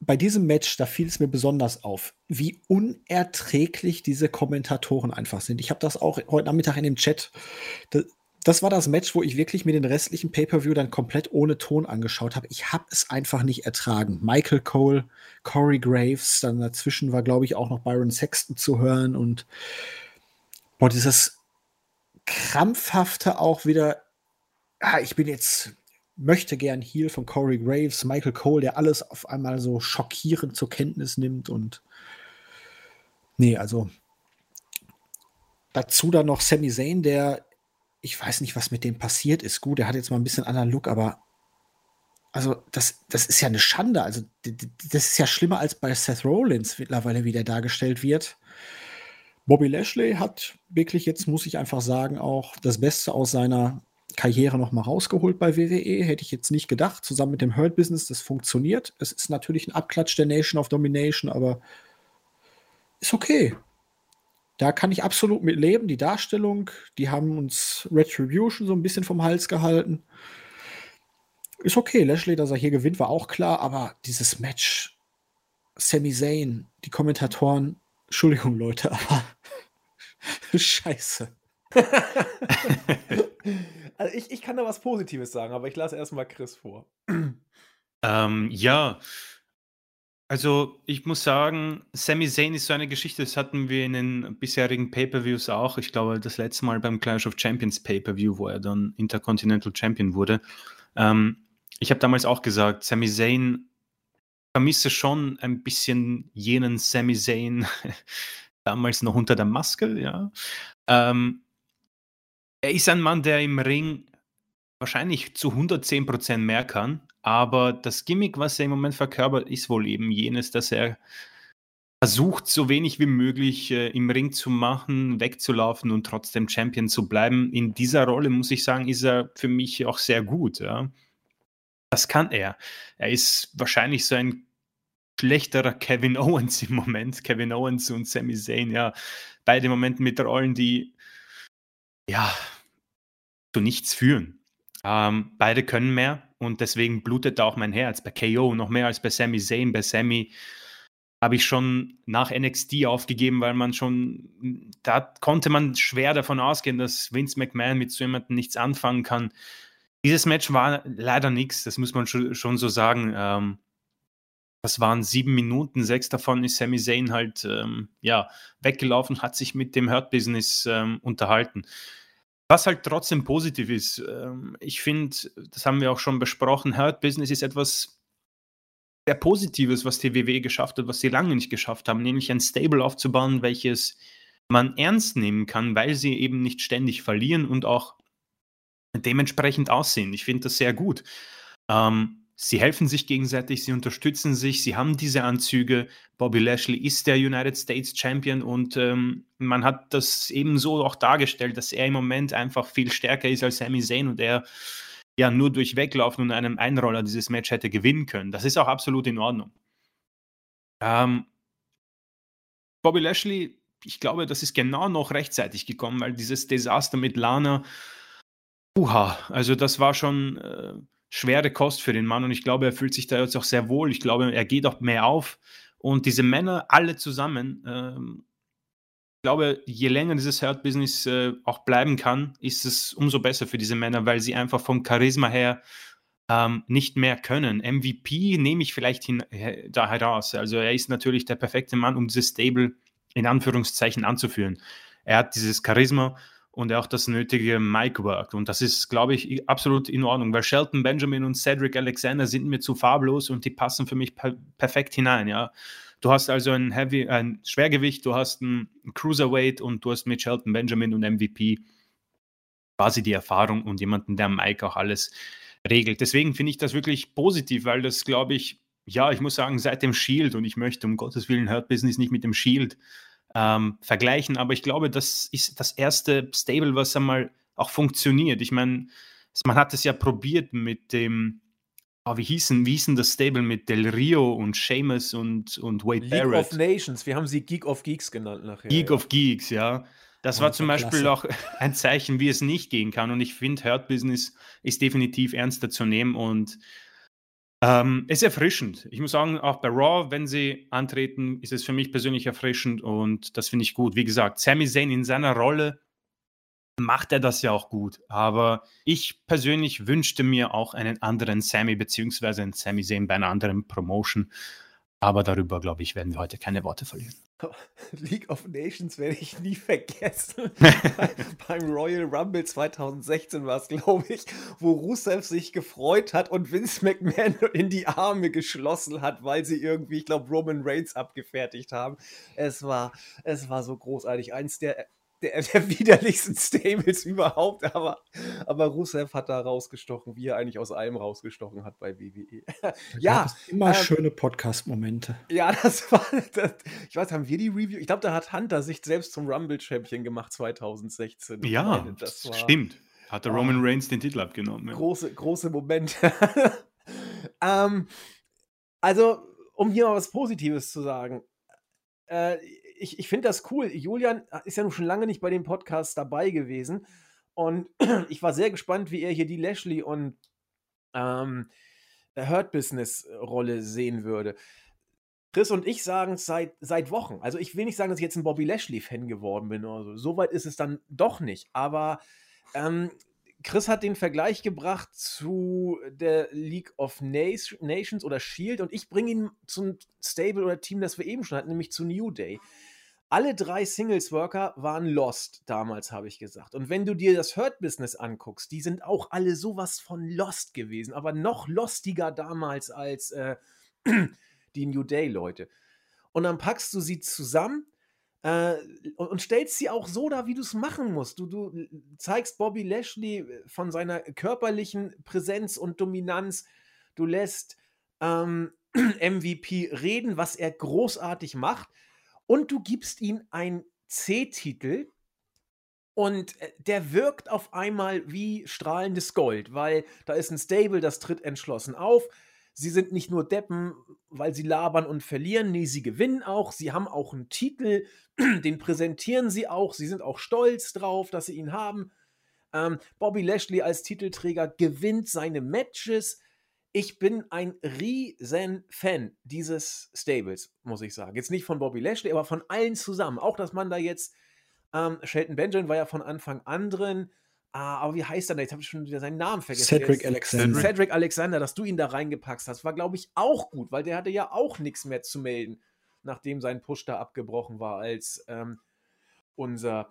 bei diesem Match, da fiel es mir besonders auf, wie unerträglich diese Kommentatoren einfach sind. Ich habe das auch heute Nachmittag in dem Chat das war das Match, wo ich wirklich mir den restlichen Pay-Per-View dann komplett ohne Ton angeschaut habe. Ich habe es einfach nicht ertragen. Michael Cole, Corey Graves, dann dazwischen war, glaube ich, auch noch Byron Sexton zu hören und boah, dieses krampfhafte auch wieder, ah, ich bin jetzt, möchte gern Heel von Corey Graves, Michael Cole, der alles auf einmal so schockierend zur Kenntnis nimmt und nee, also dazu dann noch Sami Zayn, der ich weiß nicht, was mit dem passiert ist. Gut, er hat jetzt mal ein bisschen anderen Look, aber also das, das ist ja eine Schande. Also das ist ja schlimmer als bei Seth Rollins mittlerweile, wie der dargestellt wird. Bobby Lashley hat wirklich jetzt, muss ich einfach sagen, auch das Beste aus seiner Karriere noch mal rausgeholt bei WWE. Hätte ich jetzt nicht gedacht. Zusammen mit dem Hurt Business, das funktioniert. Es ist natürlich ein Abklatsch der Nation of Domination, aber ist okay da kann ich absolut mit leben. Die Darstellung, die haben uns Retribution so ein bisschen vom Hals gehalten. Ist okay, Lashley, dass er hier gewinnt, war auch klar, aber dieses Match, Sami Zayn, die Kommentatoren, Entschuldigung, Leute, aber scheiße. also ich, ich kann da was Positives sagen, aber ich lasse erstmal Chris vor. Ähm, ja, also, ich muss sagen, Sami Zayn ist so eine Geschichte, das hatten wir in den bisherigen Pay-Per-Views auch. Ich glaube, das letzte Mal beim Clash of Champions Pay-Per-View, wo er dann Intercontinental Champion wurde. Ähm, ich habe damals auch gesagt, Sami Zayn vermisse schon ein bisschen jenen Sami Zayn, damals noch unter der Maske, ja. Ähm, er ist ein Mann, der im Ring wahrscheinlich zu 110% mehr kann, aber das Gimmick, was er im Moment verkörpert, ist wohl eben jenes, dass er versucht, so wenig wie möglich äh, im Ring zu machen, wegzulaufen und trotzdem Champion zu bleiben. In dieser Rolle, muss ich sagen, ist er für mich auch sehr gut. Ja. Das kann er. Er ist wahrscheinlich so ein schlechterer Kevin Owens im Moment. Kevin Owens und Sami Zayn, ja, beide im Moment mit Rollen, die ja zu nichts führen. Ähm, beide können mehr und deswegen blutet auch mein Herz. Bei KO noch mehr als bei Sami Zayn. Bei Sami habe ich schon nach NXT aufgegeben, weil man schon, da konnte man schwer davon ausgehen, dass Vince McMahon mit so jemandem nichts anfangen kann. Dieses Match war leider nichts, das muss man schon, schon so sagen. Ähm, das waren sieben Minuten, sechs davon ist Sami Zayn halt ähm, ja, weggelaufen, hat sich mit dem Hurt Business ähm, unterhalten. Was halt trotzdem positiv ist, ähm, ich finde, das haben wir auch schon besprochen, Hurt Business ist etwas sehr Positives, was die WWE geschafft hat, was sie lange nicht geschafft haben, nämlich ein Stable aufzubauen, welches man ernst nehmen kann, weil sie eben nicht ständig verlieren und auch dementsprechend aussehen. Ich finde das sehr gut. Ähm, sie helfen sich gegenseitig, sie unterstützen sich, sie haben diese Anzüge. Bobby Lashley ist der United States Champion und ähm, man hat das ebenso auch dargestellt, dass er im Moment einfach viel stärker ist als Sami Zayn und er ja nur durch Weglaufen und einem Einroller dieses Match hätte gewinnen können. Das ist auch absolut in Ordnung. Ähm, Bobby Lashley, ich glaube, das ist genau noch rechtzeitig gekommen, weil dieses Desaster mit Lana, uha, also das war schon äh, schwere Kost für den Mann und ich glaube, er fühlt sich da jetzt auch sehr wohl. Ich glaube, er geht auch mehr auf und diese Männer alle zusammen ähm, glaube, je länger dieses Hurt-Business äh, auch bleiben kann, ist es umso besser für diese Männer, weil sie einfach vom Charisma her ähm, nicht mehr können. MVP nehme ich vielleicht hin, da heraus. Also er ist natürlich der perfekte Mann, um dieses Stable in Anführungszeichen anzuführen. Er hat dieses Charisma und auch das nötige Mic-Work. Und das ist, glaube ich, absolut in Ordnung, weil Shelton Benjamin und Cedric Alexander sind mir zu farblos und die passen für mich per perfekt hinein. Ja. Du hast also ein, Heavy, ein Schwergewicht, du hast ein Cruiserweight und du hast mit Shelton Benjamin und MVP quasi die Erfahrung und jemanden, der Mike auch alles regelt. Deswegen finde ich das wirklich positiv, weil das, glaube ich, ja, ich muss sagen, seit dem Shield und ich möchte um Gottes Willen Hurt Business nicht mit dem Shield ähm, vergleichen, aber ich glaube, das ist das erste Stable, was einmal auch funktioniert. Ich meine, man hat es ja probiert mit dem Oh, wie, hießen, wie hießen das Stable mit Del Rio und Seamus und, und Wade League Barrett? of Nations, wir haben sie Geek of Geeks genannt nachher. Geek ja. of Geeks, ja. Das war zum Beispiel Klasse. auch ein Zeichen, wie es nicht gehen kann. Und ich finde, Hurt Business ist definitiv ernster zu nehmen und ähm, ist erfrischend. Ich muss sagen, auch bei Raw, wenn sie antreten, ist es für mich persönlich erfrischend und das finde ich gut. Wie gesagt, Sami Zayn in seiner Rolle macht er das ja auch gut. Aber ich persönlich wünschte mir auch einen anderen Sammy, beziehungsweise einen Sammy sehen bei einer anderen Promotion. Aber darüber, glaube ich, werden wir heute keine Worte verlieren. League of Nations werde ich nie vergessen. Beim Royal Rumble 2016 war es, glaube ich, wo Rusev sich gefreut hat und Vince McMahon in die Arme geschlossen hat, weil sie irgendwie, ich glaube, Roman Reigns abgefertigt haben. Es war, es war so großartig. Eins der der, der widerlichsten Stables überhaupt, aber, aber Rusev hat da rausgestochen, wie er eigentlich aus allem rausgestochen hat bei WWE. ja, immer ähm, schöne Podcast-Momente. Ja, das war, das, ich weiß, haben wir die Review? Ich glaube, da hat Hunter sich selbst zum Rumble-Champion gemacht 2016. Ja, meine, das war, stimmt. Hat der oh, Roman Reigns den Titel abgenommen. Ja. Große, große Momente. ähm, also, um hier mal was Positives zu sagen. Äh, ich, ich finde das cool. Julian ist ja nun schon lange nicht bei dem Podcast dabei gewesen. Und ich war sehr gespannt, wie er hier die Lashley und ähm, Hurt Business Rolle sehen würde. Chris und ich sagen es seit, seit Wochen. Also ich will nicht sagen, dass ich jetzt ein Bobby Lashley-Fan geworden bin oder so. So weit ist es dann doch nicht. Aber ähm, Chris hat den Vergleich gebracht zu der League of Nations oder Shield und ich bringe ihn zum Stable oder Team, das wir eben schon hatten, nämlich zu New Day. Alle drei Singles-Worker waren lost damals, habe ich gesagt. Und wenn du dir das Hurt-Business anguckst, die sind auch alle sowas von lost gewesen, aber noch lostiger damals als äh, die New Day-Leute. Und dann packst du sie zusammen äh, und, und stellst sie auch so dar, wie du es machen musst. Du, du zeigst Bobby Lashley äh, von seiner körperlichen Präsenz und Dominanz. Du lässt ähm, MVP reden, was er großartig macht. Und du gibst ihm einen C-Titel, und äh, der wirkt auf einmal wie strahlendes Gold, weil da ist ein Stable, das tritt entschlossen auf. Sie sind nicht nur Deppen, weil sie labern und verlieren, nee, sie gewinnen auch. Sie haben auch einen Titel, den präsentieren sie auch. Sie sind auch stolz drauf, dass sie ihn haben. Ähm, Bobby Lashley als Titelträger gewinnt seine Matches. Ich bin ein riesen Fan dieses Stables, muss ich sagen. Jetzt nicht von Bobby Lashley, aber von allen zusammen. Auch, dass man da jetzt ähm, Shelton Benjamin war ja von Anfang an drin. Ah, aber wie heißt er denn? Jetzt habe ich schon wieder seinen Namen vergessen. Cedric Alexander. Cedric Alexander, dass du ihn da reingepackt hast, war, glaube ich, auch gut, weil der hatte ja auch nichts mehr zu melden, nachdem sein Push da abgebrochen war, als ähm, unser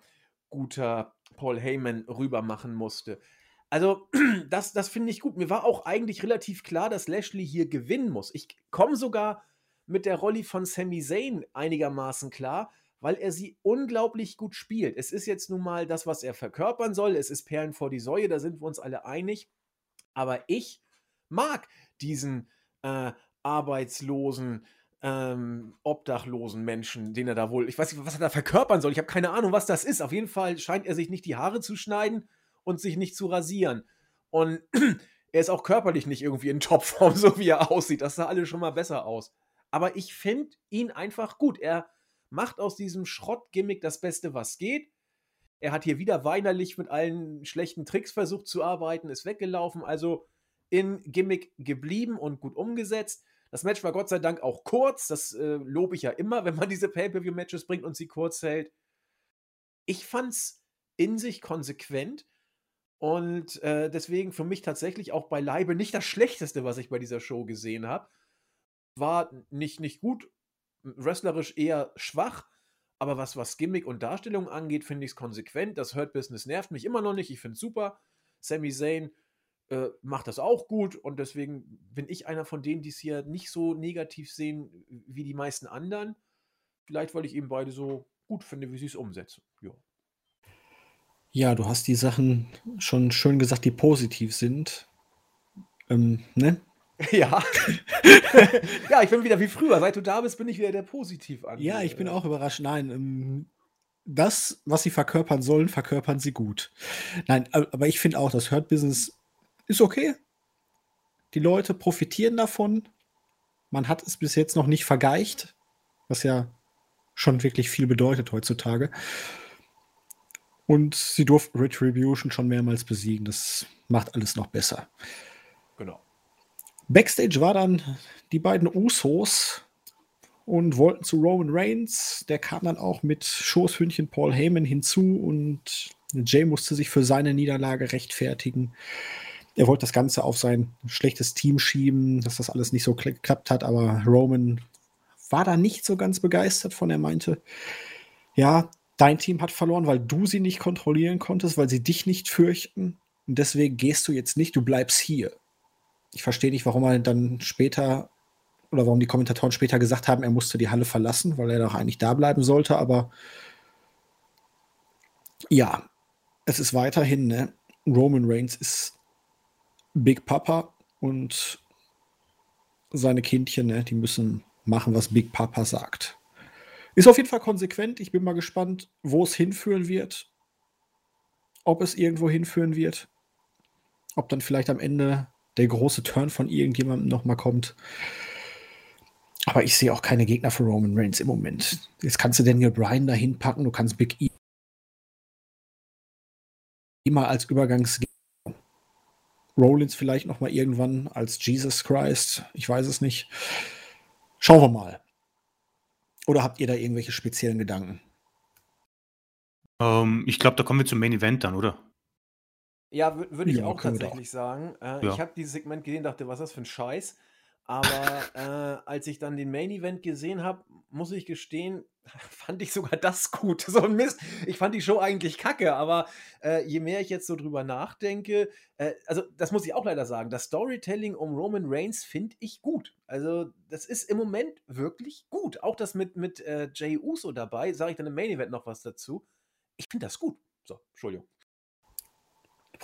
guter Paul Heyman rüber machen musste. Also, das, das finde ich gut. Mir war auch eigentlich relativ klar, dass Lashley hier gewinnen muss. Ich komme sogar mit der Rolle von Sami Zayn einigermaßen klar, weil er sie unglaublich gut spielt. Es ist jetzt nun mal das, was er verkörpern soll. Es ist Perlen vor die Säue, da sind wir uns alle einig. Aber ich mag diesen äh, arbeitslosen, ähm, obdachlosen Menschen, den er da wohl, ich weiß nicht, was er da verkörpern soll. Ich habe keine Ahnung, was das ist. Auf jeden Fall scheint er sich nicht die Haare zu schneiden und sich nicht zu rasieren. Und er ist auch körperlich nicht irgendwie in Topform, so wie er aussieht. Das sah alles schon mal besser aus. Aber ich finde ihn einfach gut. Er macht aus diesem Schrottgimmick das Beste, was geht. Er hat hier wieder weinerlich mit allen schlechten Tricks versucht zu arbeiten, ist weggelaufen, also in Gimmick geblieben und gut umgesetzt. Das Match war Gott sei Dank auch kurz, das äh, lobe ich ja immer, wenn man diese Pay-Per-View-Matches bringt und sie kurz hält. Ich fand's in sich konsequent und äh, deswegen für mich tatsächlich auch beileibe nicht das Schlechteste, was ich bei dieser Show gesehen habe. War nicht, nicht gut, wrestlerisch eher schwach, aber was, was Gimmick und Darstellung angeht, finde ich es konsequent. Das Hurt Business nervt mich immer noch nicht. Ich finde es super. Sami Zayn äh, macht das auch gut und deswegen bin ich einer von denen, die es hier nicht so negativ sehen wie die meisten anderen. Vielleicht, weil ich eben beide so gut finde, wie sie es umsetzen. Ja. Ja, du hast die Sachen schon schön gesagt, die positiv sind. Ähm, ne? Ja. ja, ich bin wieder wie früher. Seit du da bist, bin ich wieder der positiv an. Ja, ich bin auch überrascht. Nein, ähm, das, was sie verkörpern sollen, verkörpern sie gut. Nein, aber ich finde auch, das Hurt Business ist okay. Die Leute profitieren davon. Man hat es bis jetzt noch nicht vergeicht, was ja schon wirklich viel bedeutet heutzutage. Und sie durften Retribution schon mehrmals besiegen. Das macht alles noch besser. Genau. Backstage war dann die beiden Usos und wollten zu Roman Reigns. Der kam dann auch mit Schoßhündchen Paul Heyman hinzu und Jay musste sich für seine Niederlage rechtfertigen. Er wollte das Ganze auf sein schlechtes Team schieben, dass das alles nicht so geklappt hat, aber Roman war da nicht so ganz begeistert von. Er meinte, ja, dein Team hat verloren, weil du sie nicht kontrollieren konntest, weil sie dich nicht fürchten. Und deswegen gehst du jetzt nicht, du bleibst hier ich verstehe nicht, warum er dann später oder warum die Kommentatoren später gesagt haben, er musste die Halle verlassen, weil er doch eigentlich da bleiben sollte. Aber ja, es ist weiterhin, ne? Roman Reigns ist Big Papa und seine Kindchen, ne, die müssen machen, was Big Papa sagt. Ist auf jeden Fall konsequent. Ich bin mal gespannt, wo es hinführen wird. Ob es irgendwo hinführen wird. Ob dann vielleicht am Ende der große Turn von irgendjemandem nochmal kommt. Aber ich sehe auch keine Gegner für Roman Reigns im Moment. Jetzt kannst du Daniel Bryan dahin packen, du kannst Big E immer als Übergangsgegner. Rollins vielleicht nochmal irgendwann als Jesus Christ. Ich weiß es nicht. Schauen wir mal. Oder habt ihr da irgendwelche speziellen Gedanken? Ähm, ich glaube, da kommen wir zum Main Event dann, oder? Ja, würde ich Ja, auch tatsächlich sagen. Äh, ich habe dieses Segment gesehen, dachte, was ist das für ein Scheiß? Aber äh, als ich dann den Main Event gesehen habe, muss ich gestehen, fand ich sogar das gut. So ein Mist. Ich fand die Show eigentlich kacke, aber äh, je mehr ich jetzt so drüber nachdenke, äh, also das muss ich auch leider sagen, das Storytelling um Roman Reigns finde ich gut. Also das ist im Moment wirklich gut. Auch das mit, mit äh, Jay Uso dabei, sage ich dann im Main Event noch was dazu. Ich finde das gut. So, Entschuldigung.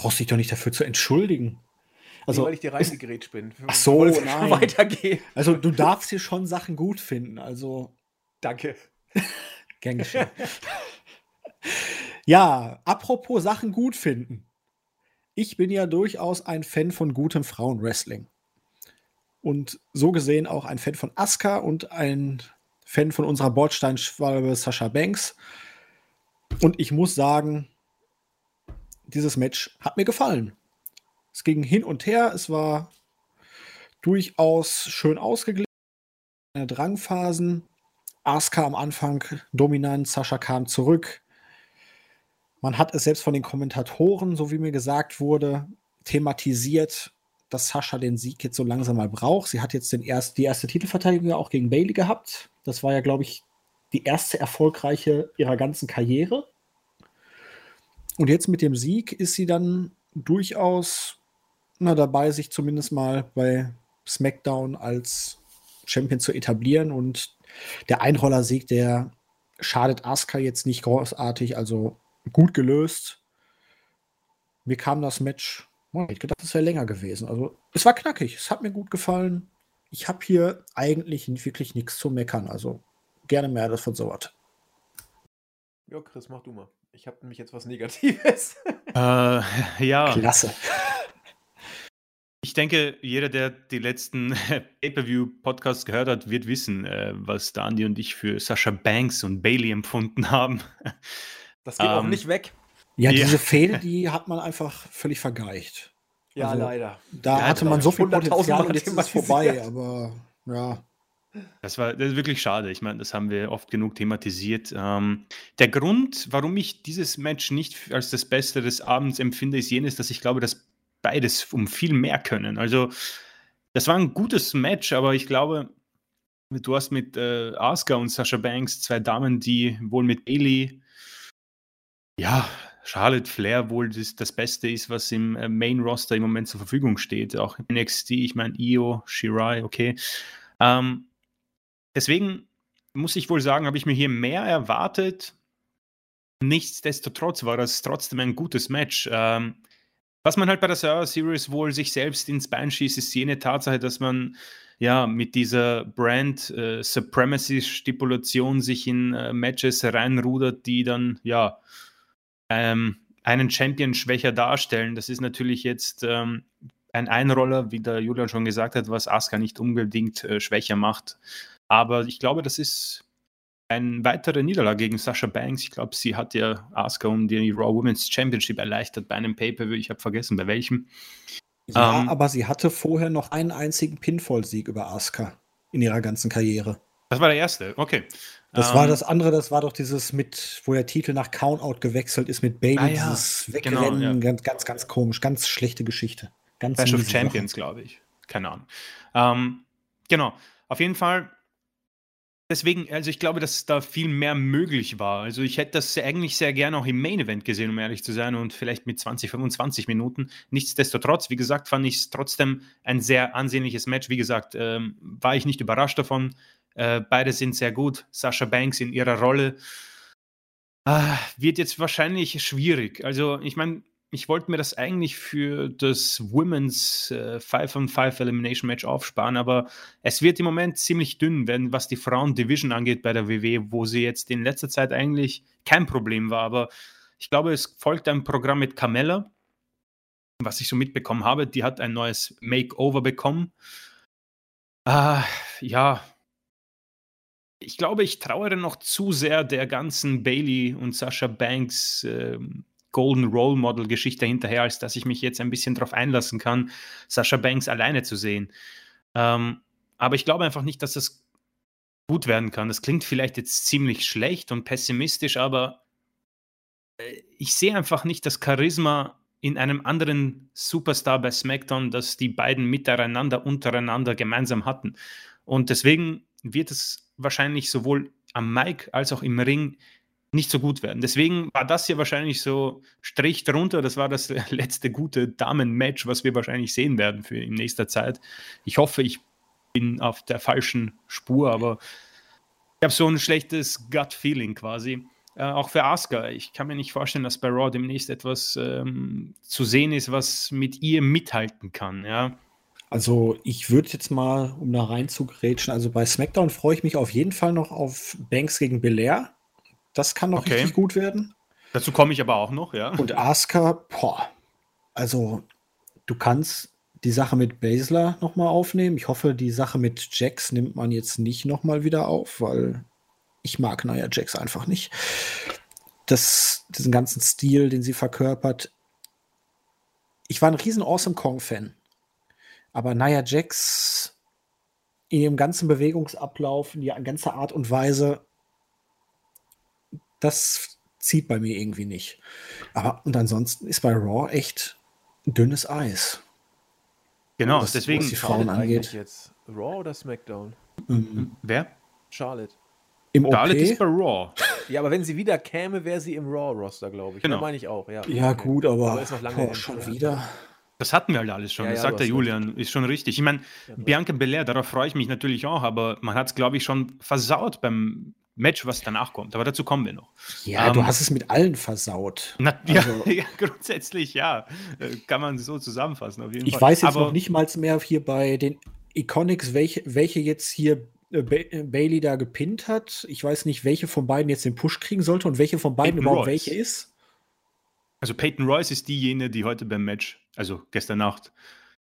Du brauchst dich doch nicht dafür zu entschuldigen. Also, nee, weil ich dir reingegrätscht bin. Ach so, nein. Weitergehen. Also du darfst hier schon Sachen gut finden. Also danke. Gern geschehen. ja, apropos Sachen gut finden. Ich bin ja durchaus ein Fan von gutem Frauenwrestling. Und so gesehen auch ein Fan von Asuka und ein Fan von unserer Bordsteinschwalbe Sascha Banks. Und ich muss sagen, dieses Match hat mir gefallen. Es ging hin und her, es war durchaus schön ausgeglichen. Drangphasen. Asuka am Anfang dominant, Sascha kam zurück. Man hat es selbst von den Kommentatoren, so wie mir gesagt wurde, thematisiert, dass Sascha den Sieg jetzt so langsam mal braucht. Sie hat jetzt den erst, die erste Titelverteidigung auch gegen Bailey gehabt. Das war ja, glaube ich, die erste erfolgreiche ihrer ganzen Karriere. Und jetzt mit dem Sieg ist sie dann durchaus na, dabei, sich zumindest mal bei SmackDown als Champion zu etablieren. Und der Einroller-Sieg, der schadet Asuka jetzt nicht großartig, also gut gelöst. Mir kam das Match, ich gedacht, es wäre länger gewesen. Also es war knackig, es hat mir gut gefallen. Ich habe hier eigentlich wirklich nichts zu meckern, also gerne mehr das von sowas. Ja, Chris, mach du mal. Ich habe nämlich jetzt was Negatives. Äh, ja. Klasse. Ich denke, jeder, der die letzten Pay-Per-View-Podcasts gehört hat, wird wissen, äh, was Dani und ich für Sascha Banks und Bailey empfunden haben. Das geht ähm, auch nicht weg. Ja, ja. diese Fehde, die hat man einfach völlig vergeicht. Ja, also, leider. Da ja, hatte man so viel Potenzial und jetzt ist es vorbei, aber ja. Das war das ist wirklich schade. Ich meine, das haben wir oft genug thematisiert. Ähm, der Grund, warum ich dieses Match nicht als das Beste des Abends empfinde, ist jenes, dass ich glaube, dass beides um viel mehr können. Also, das war ein gutes Match, aber ich glaube, du hast mit äh, Asuka und Sasha Banks zwei Damen, die wohl mit Bailey, ja, Charlotte Flair wohl das, das Beste ist, was im äh, Main Roster im Moment zur Verfügung steht. Auch NXT, ich meine, Io, Shirai, okay. Ähm, deswegen muss ich wohl sagen, habe ich mir hier mehr erwartet. Nichtsdestotrotz war das trotzdem ein gutes Match. Ähm, was man halt bei der Survivor Series wohl sich selbst ins Bein schießt, ist jene Tatsache, dass man ja mit dieser Brand äh, Supremacy Stipulation sich in äh, Matches reinrudert, die dann ja ähm, einen Champion schwächer darstellen. Das ist natürlich jetzt ähm, ein Einroller, wie der Julian schon gesagt hat, was Asuka nicht unbedingt äh, schwächer macht. Aber ich glaube, das ist eine weitere Niederlage gegen Sasha Banks. Ich glaube, sie hat ja Asuka um die Raw Women's Championship erleichtert bei einem Pay-Per-View. Ich habe vergessen, bei welchem. Ja, ähm, aber sie hatte vorher noch einen einzigen Pinfall-Sieg über Asuka in ihrer ganzen Karriere. Das war der erste, okay. Das um, war ähm, das andere, das war doch dieses mit, wo der Titel nach Countout gewechselt ist mit Baby, ah, ja. dieses Wegrennen, genau, ja. ganz, ganz, ganz komisch, ganz schlechte Geschichte. Ganz Clash of Champions, glaube ich. Keine Ahnung. Ähm, genau, auf jeden Fall Deswegen, also ich glaube, dass da viel mehr möglich war. Also ich hätte das eigentlich sehr gerne auch im Main Event gesehen, um ehrlich zu sein, und vielleicht mit 20, 25 Minuten. Nichtsdestotrotz, wie gesagt, fand ich es trotzdem ein sehr ansehnliches Match. Wie gesagt, ähm, war ich nicht überrascht davon. Äh, beide sind sehr gut. Sascha Banks in ihrer Rolle. Ah, wird jetzt wahrscheinlich schwierig. Also ich meine, ich wollte mir das eigentlich für das Women's äh, 5 on 5 Elimination Match aufsparen, aber es wird im Moment ziemlich dünn, wenn, was die Frauen-Division angeht bei der WW, wo sie jetzt in letzter Zeit eigentlich kein Problem war. Aber ich glaube, es folgt ein Programm mit Carmella, was ich so mitbekommen habe. Die hat ein neues Makeover bekommen. Ah, ja. Ich glaube, ich trauere noch zu sehr der ganzen Bailey und Sasha Banks. Äh, Golden Role Model Geschichte hinterher, als dass ich mich jetzt ein bisschen darauf einlassen kann, Sascha Banks alleine zu sehen. Ähm, aber ich glaube einfach nicht, dass das gut werden kann. Das klingt vielleicht jetzt ziemlich schlecht und pessimistisch, aber äh, ich sehe einfach nicht das Charisma in einem anderen Superstar bei SmackDown, das die beiden miteinander, untereinander gemeinsam hatten. Und deswegen wird es wahrscheinlich sowohl am Mic als auch im Ring nicht so gut werden. Deswegen war das hier wahrscheinlich so Strich drunter. Das war das letzte gute Damen-Match, was wir wahrscheinlich sehen werden für in nächster Zeit. Ich hoffe, ich bin auf der falschen Spur, aber ich habe so ein schlechtes Gut-Feeling quasi. Äh, auch für Asuka. Ich kann mir nicht vorstellen, dass bei Raw demnächst etwas ähm, zu sehen ist, was mit ihr mithalten kann. Ja. Also ich würde jetzt mal, um da rein zu grätschen, also bei SmackDown freue ich mich auf jeden Fall noch auf Banks gegen Belair. Das kann noch okay. richtig gut werden. Dazu komme ich aber auch noch, ja. Und Asuka, boah, also du kannst die Sache mit Basler nochmal aufnehmen. Ich hoffe, die Sache mit Jax nimmt man jetzt nicht nochmal wieder auf, weil ich mag Nia Jax einfach nicht. Das, diesen ganzen Stil, den sie verkörpert. Ich war ein riesen Awesome Kong-Fan. Aber Nia Jax in ihrem ganzen Bewegungsablauf, in ihrer ganzen Art und Weise, das zieht bei mir irgendwie nicht. Aber und ansonsten ist bei Raw echt dünnes Eis. Genau, was, deswegen. Was die Frauen angeht. Jetzt Raw oder SmackDown? Mhm. Wer? Charlotte. Im Charlotte OP? ist bei Raw. Ja, aber wenn sie wieder käme, wäre sie im Raw-Roster, glaube ich. Genau. Da meine ich auch, ja. Ja, okay. gut, aber, aber ist noch lange boah, schon wieder. Das hatten wir halt alles schon. Ja, das ja, sagt der Julian, ist schon richtig. Ich meine, ja, Bianca Belair, darauf freue ich mich natürlich auch, aber man hat es, glaube ich, schon versaut beim Match, was danach kommt. Aber dazu kommen wir noch. Ja, ähm, du hast es mit allen versaut. Na, also, ja, grundsätzlich ja. Äh, kann man so zusammenfassen, auf jeden ich Fall. Ich weiß jetzt aber, noch nicht mal mehr hier bei den Iconics, welche, welche jetzt hier äh, äh, Bailey da gepinnt hat. Ich weiß nicht, welche von beiden jetzt den Push kriegen sollte und welche von beiden Peyton überhaupt Royce. welche ist. Also Peyton Royce ist diejenige, die heute beim Match also gestern Nacht,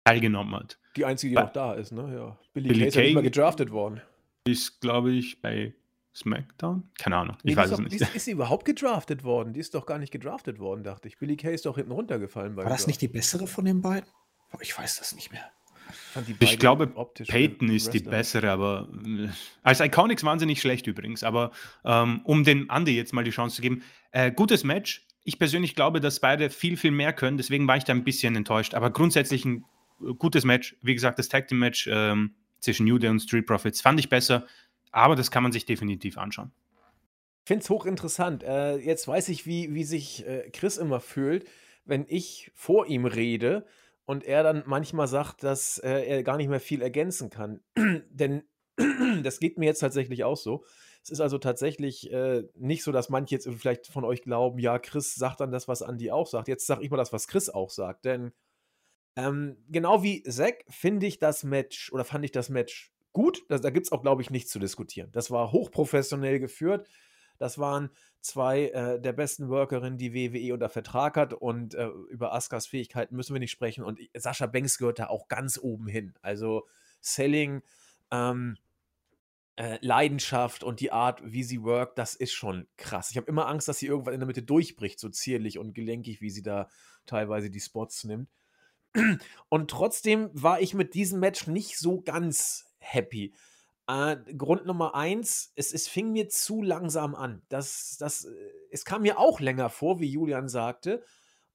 teilgenommen hat. Die einzige, die bei, noch da ist, ne? Ja. Billy, Billy Kay ist ja nicht mal gedraftet worden. Ist, glaube ich, bei SmackDown? Keine Ahnung. Ich nee, weiß es nicht. Ist, ist, sie überhaupt gedraftet worden? Die ist doch gar nicht gedraftet worden, dachte ich. Billy Kay ist doch hinten runtergefallen. War das nicht die bessere von den beiden? Ich weiß das nicht mehr. Ich glaube, Peyton ist die bessere, aber äh, als Iconics waren sie nicht schlecht übrigens. Aber ähm, um den Andy jetzt mal die Chance zu geben, äh, gutes Match, ich persönlich glaube, dass beide viel, viel mehr können. Deswegen war ich da ein bisschen enttäuscht. Aber grundsätzlich ein äh, gutes Match. Wie gesagt, das Tag Team Match ähm, zwischen New Day und Street Profits fand ich besser. Aber das kann man sich definitiv anschauen. Ich finde es hochinteressant. Äh, jetzt weiß ich, wie, wie sich äh, Chris immer fühlt, wenn ich vor ihm rede und er dann manchmal sagt, dass äh, er gar nicht mehr viel ergänzen kann. Denn das geht mir jetzt tatsächlich auch so. Es ist also tatsächlich äh, nicht so, dass manche jetzt vielleicht von euch glauben, ja, Chris sagt dann das, was Andi auch sagt. Jetzt sage ich mal das, was Chris auch sagt. Denn ähm, genau wie Zack finde ich das Match oder fand ich das Match gut. Das, da gibt es auch, glaube ich, nichts zu diskutieren. Das war hochprofessionell geführt. Das waren zwei äh, der besten Workerinnen, die WWE unter Vertrag hat. Und äh, über Askas Fähigkeiten müssen wir nicht sprechen. Und Sascha Banks gehört da auch ganz oben hin. Also Selling, ähm, äh, Leidenschaft und die Art, wie sie workt, das ist schon krass. Ich habe immer Angst, dass sie irgendwann in der Mitte durchbricht, so zierlich und gelenkig, wie sie da teilweise die Spots nimmt. Und trotzdem war ich mit diesem Match nicht so ganz happy. Äh, Grund Nummer eins, es, es fing mir zu langsam an. Das, das, es kam mir auch länger vor, wie Julian sagte.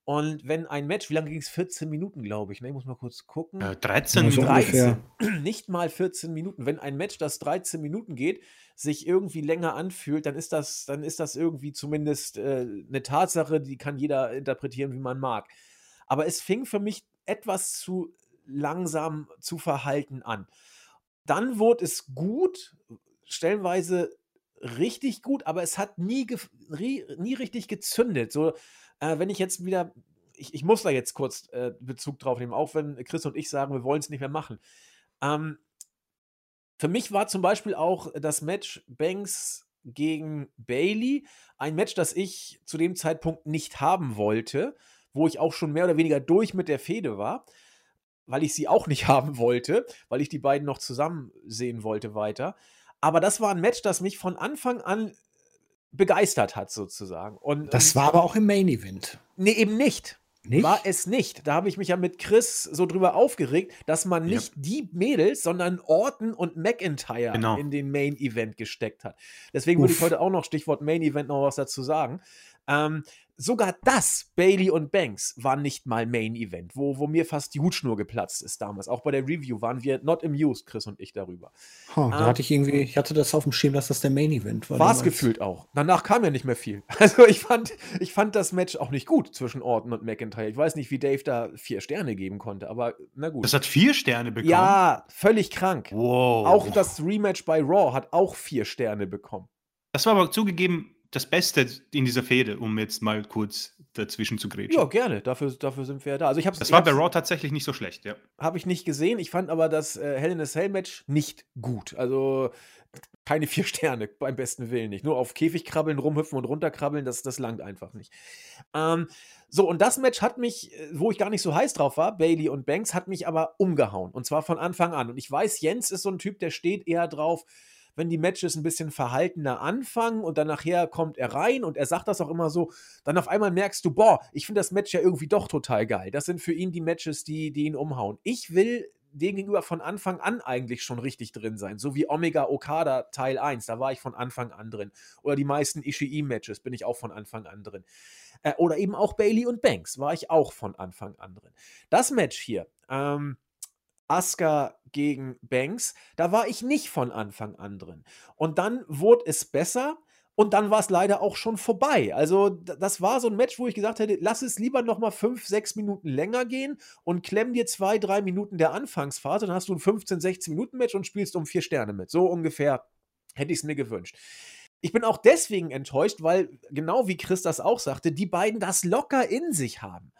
Und wenn ein Match, wie lange ging es? 14 Minuten, glaube ich. Ne? Ich muss mal kurz gucken. Äh, 13 Minuten. 13, nicht mal 14 Minuten. Wenn ein Match, das 13 Minuten geht, sich irgendwie länger anfühlt, dann ist das, dann ist das irgendwie zumindest äh, eine Tatsache, die kann jeder interpretieren, wie man mag. Aber es fing für mich etwas zu langsam zu verhalten an. Dann wurde es gut, stellenweise richtig gut, aber es hat nie, nie richtig gezündet. So, äh, wenn ich jetzt wieder, ich, ich muss da jetzt kurz äh, Bezug drauf nehmen, auch wenn Chris und ich sagen, wir wollen es nicht mehr machen. Ähm, für mich war zum Beispiel auch das Match Banks gegen Bailey ein Match, das ich zu dem Zeitpunkt nicht haben wollte, wo ich auch schon mehr oder weniger durch mit der Fehde war, weil ich sie auch nicht haben wollte, weil ich die beiden noch zusammen sehen wollte weiter. Aber das war ein Match, das mich von Anfang an begeistert hat, sozusagen. Und, das war aber auch im Main Event. Nee, eben nicht. Nicht? War es nicht. Da habe ich mich ja mit Chris so drüber aufgeregt, dass man nicht ja. die Mädels, sondern Orton und McIntyre genau. in den Main Event gesteckt hat. Deswegen Uff. würde ich heute auch noch Stichwort Main Event noch was dazu sagen. Ähm, sogar das, Bailey und Banks, war nicht mal Main Event, wo, wo mir fast die Hutschnur geplatzt ist damals. Auch bei der Review waren wir not amused, Chris und ich, darüber. Da ähm, hatte ich irgendwie, ich hatte das auf dem Schirm, dass das der Main Event war. War es gefühlt auch. Danach kam ja nicht mehr viel. Also ich fand, ich fand das Match auch nicht gut zwischen Orton und McIntyre. Ich weiß nicht, wie Dave da vier Sterne geben konnte, aber na gut. Das hat vier Sterne bekommen. Ja, völlig krank. Wow. Auch das Rematch bei Raw hat auch vier Sterne bekommen. Das war aber zugegeben das Beste in dieser Fehde, um jetzt mal kurz dazwischen zu grätschen. Ja, gerne. Dafür, dafür sind wir ja da. Also ich hab's, das war bei Raw tatsächlich nicht so schlecht, ja. Habe ich nicht gesehen. Ich fand aber das äh, Hell in a Cell Match nicht gut. Also keine vier Sterne, beim besten Willen nicht. Nur auf Käfig krabbeln, rumhüpfen und runterkrabbeln, das, das langt einfach nicht. Ähm, so, und das Match hat mich, äh, wo ich gar nicht so heiß drauf war, Bailey und Banks, hat mich aber umgehauen. Und zwar von Anfang an. Und ich weiß, Jens ist so ein Typ, der steht eher drauf, wenn die Matches ein bisschen verhaltener anfangen und dann nachher kommt er rein und er sagt das auch immer so, dann auf einmal merkst du, boah, ich finde das Match ja irgendwie doch total geil. Das sind für ihn die Matches, die, die ihn umhauen. Ich will dem gegenüber von Anfang an eigentlich schon richtig drin sein. So wie Omega Okada Teil 1, da war ich von Anfang an drin. Oder die meisten Ishii-Matches bin ich auch von Anfang an drin. Äh, oder eben auch Bailey und Banks war ich auch von Anfang an drin. Das Match hier, ähm, Asuka gegen Banks, da war ich nicht von Anfang an drin. Und dann wurde es besser und dann war es leider auch schon vorbei. Also das war so ein Match, wo ich gesagt hätte, lass es lieber noch mal fünf, sechs Minuten länger gehen und klemm dir zwei, drei Minuten der Anfangsphase, dann hast du ein 15, 16 Minuten Match und spielst um vier Sterne mit. So ungefähr hätte ich es mir gewünscht. Ich bin auch deswegen enttäuscht, weil genau wie Chris das auch sagte, die beiden das locker in sich haben.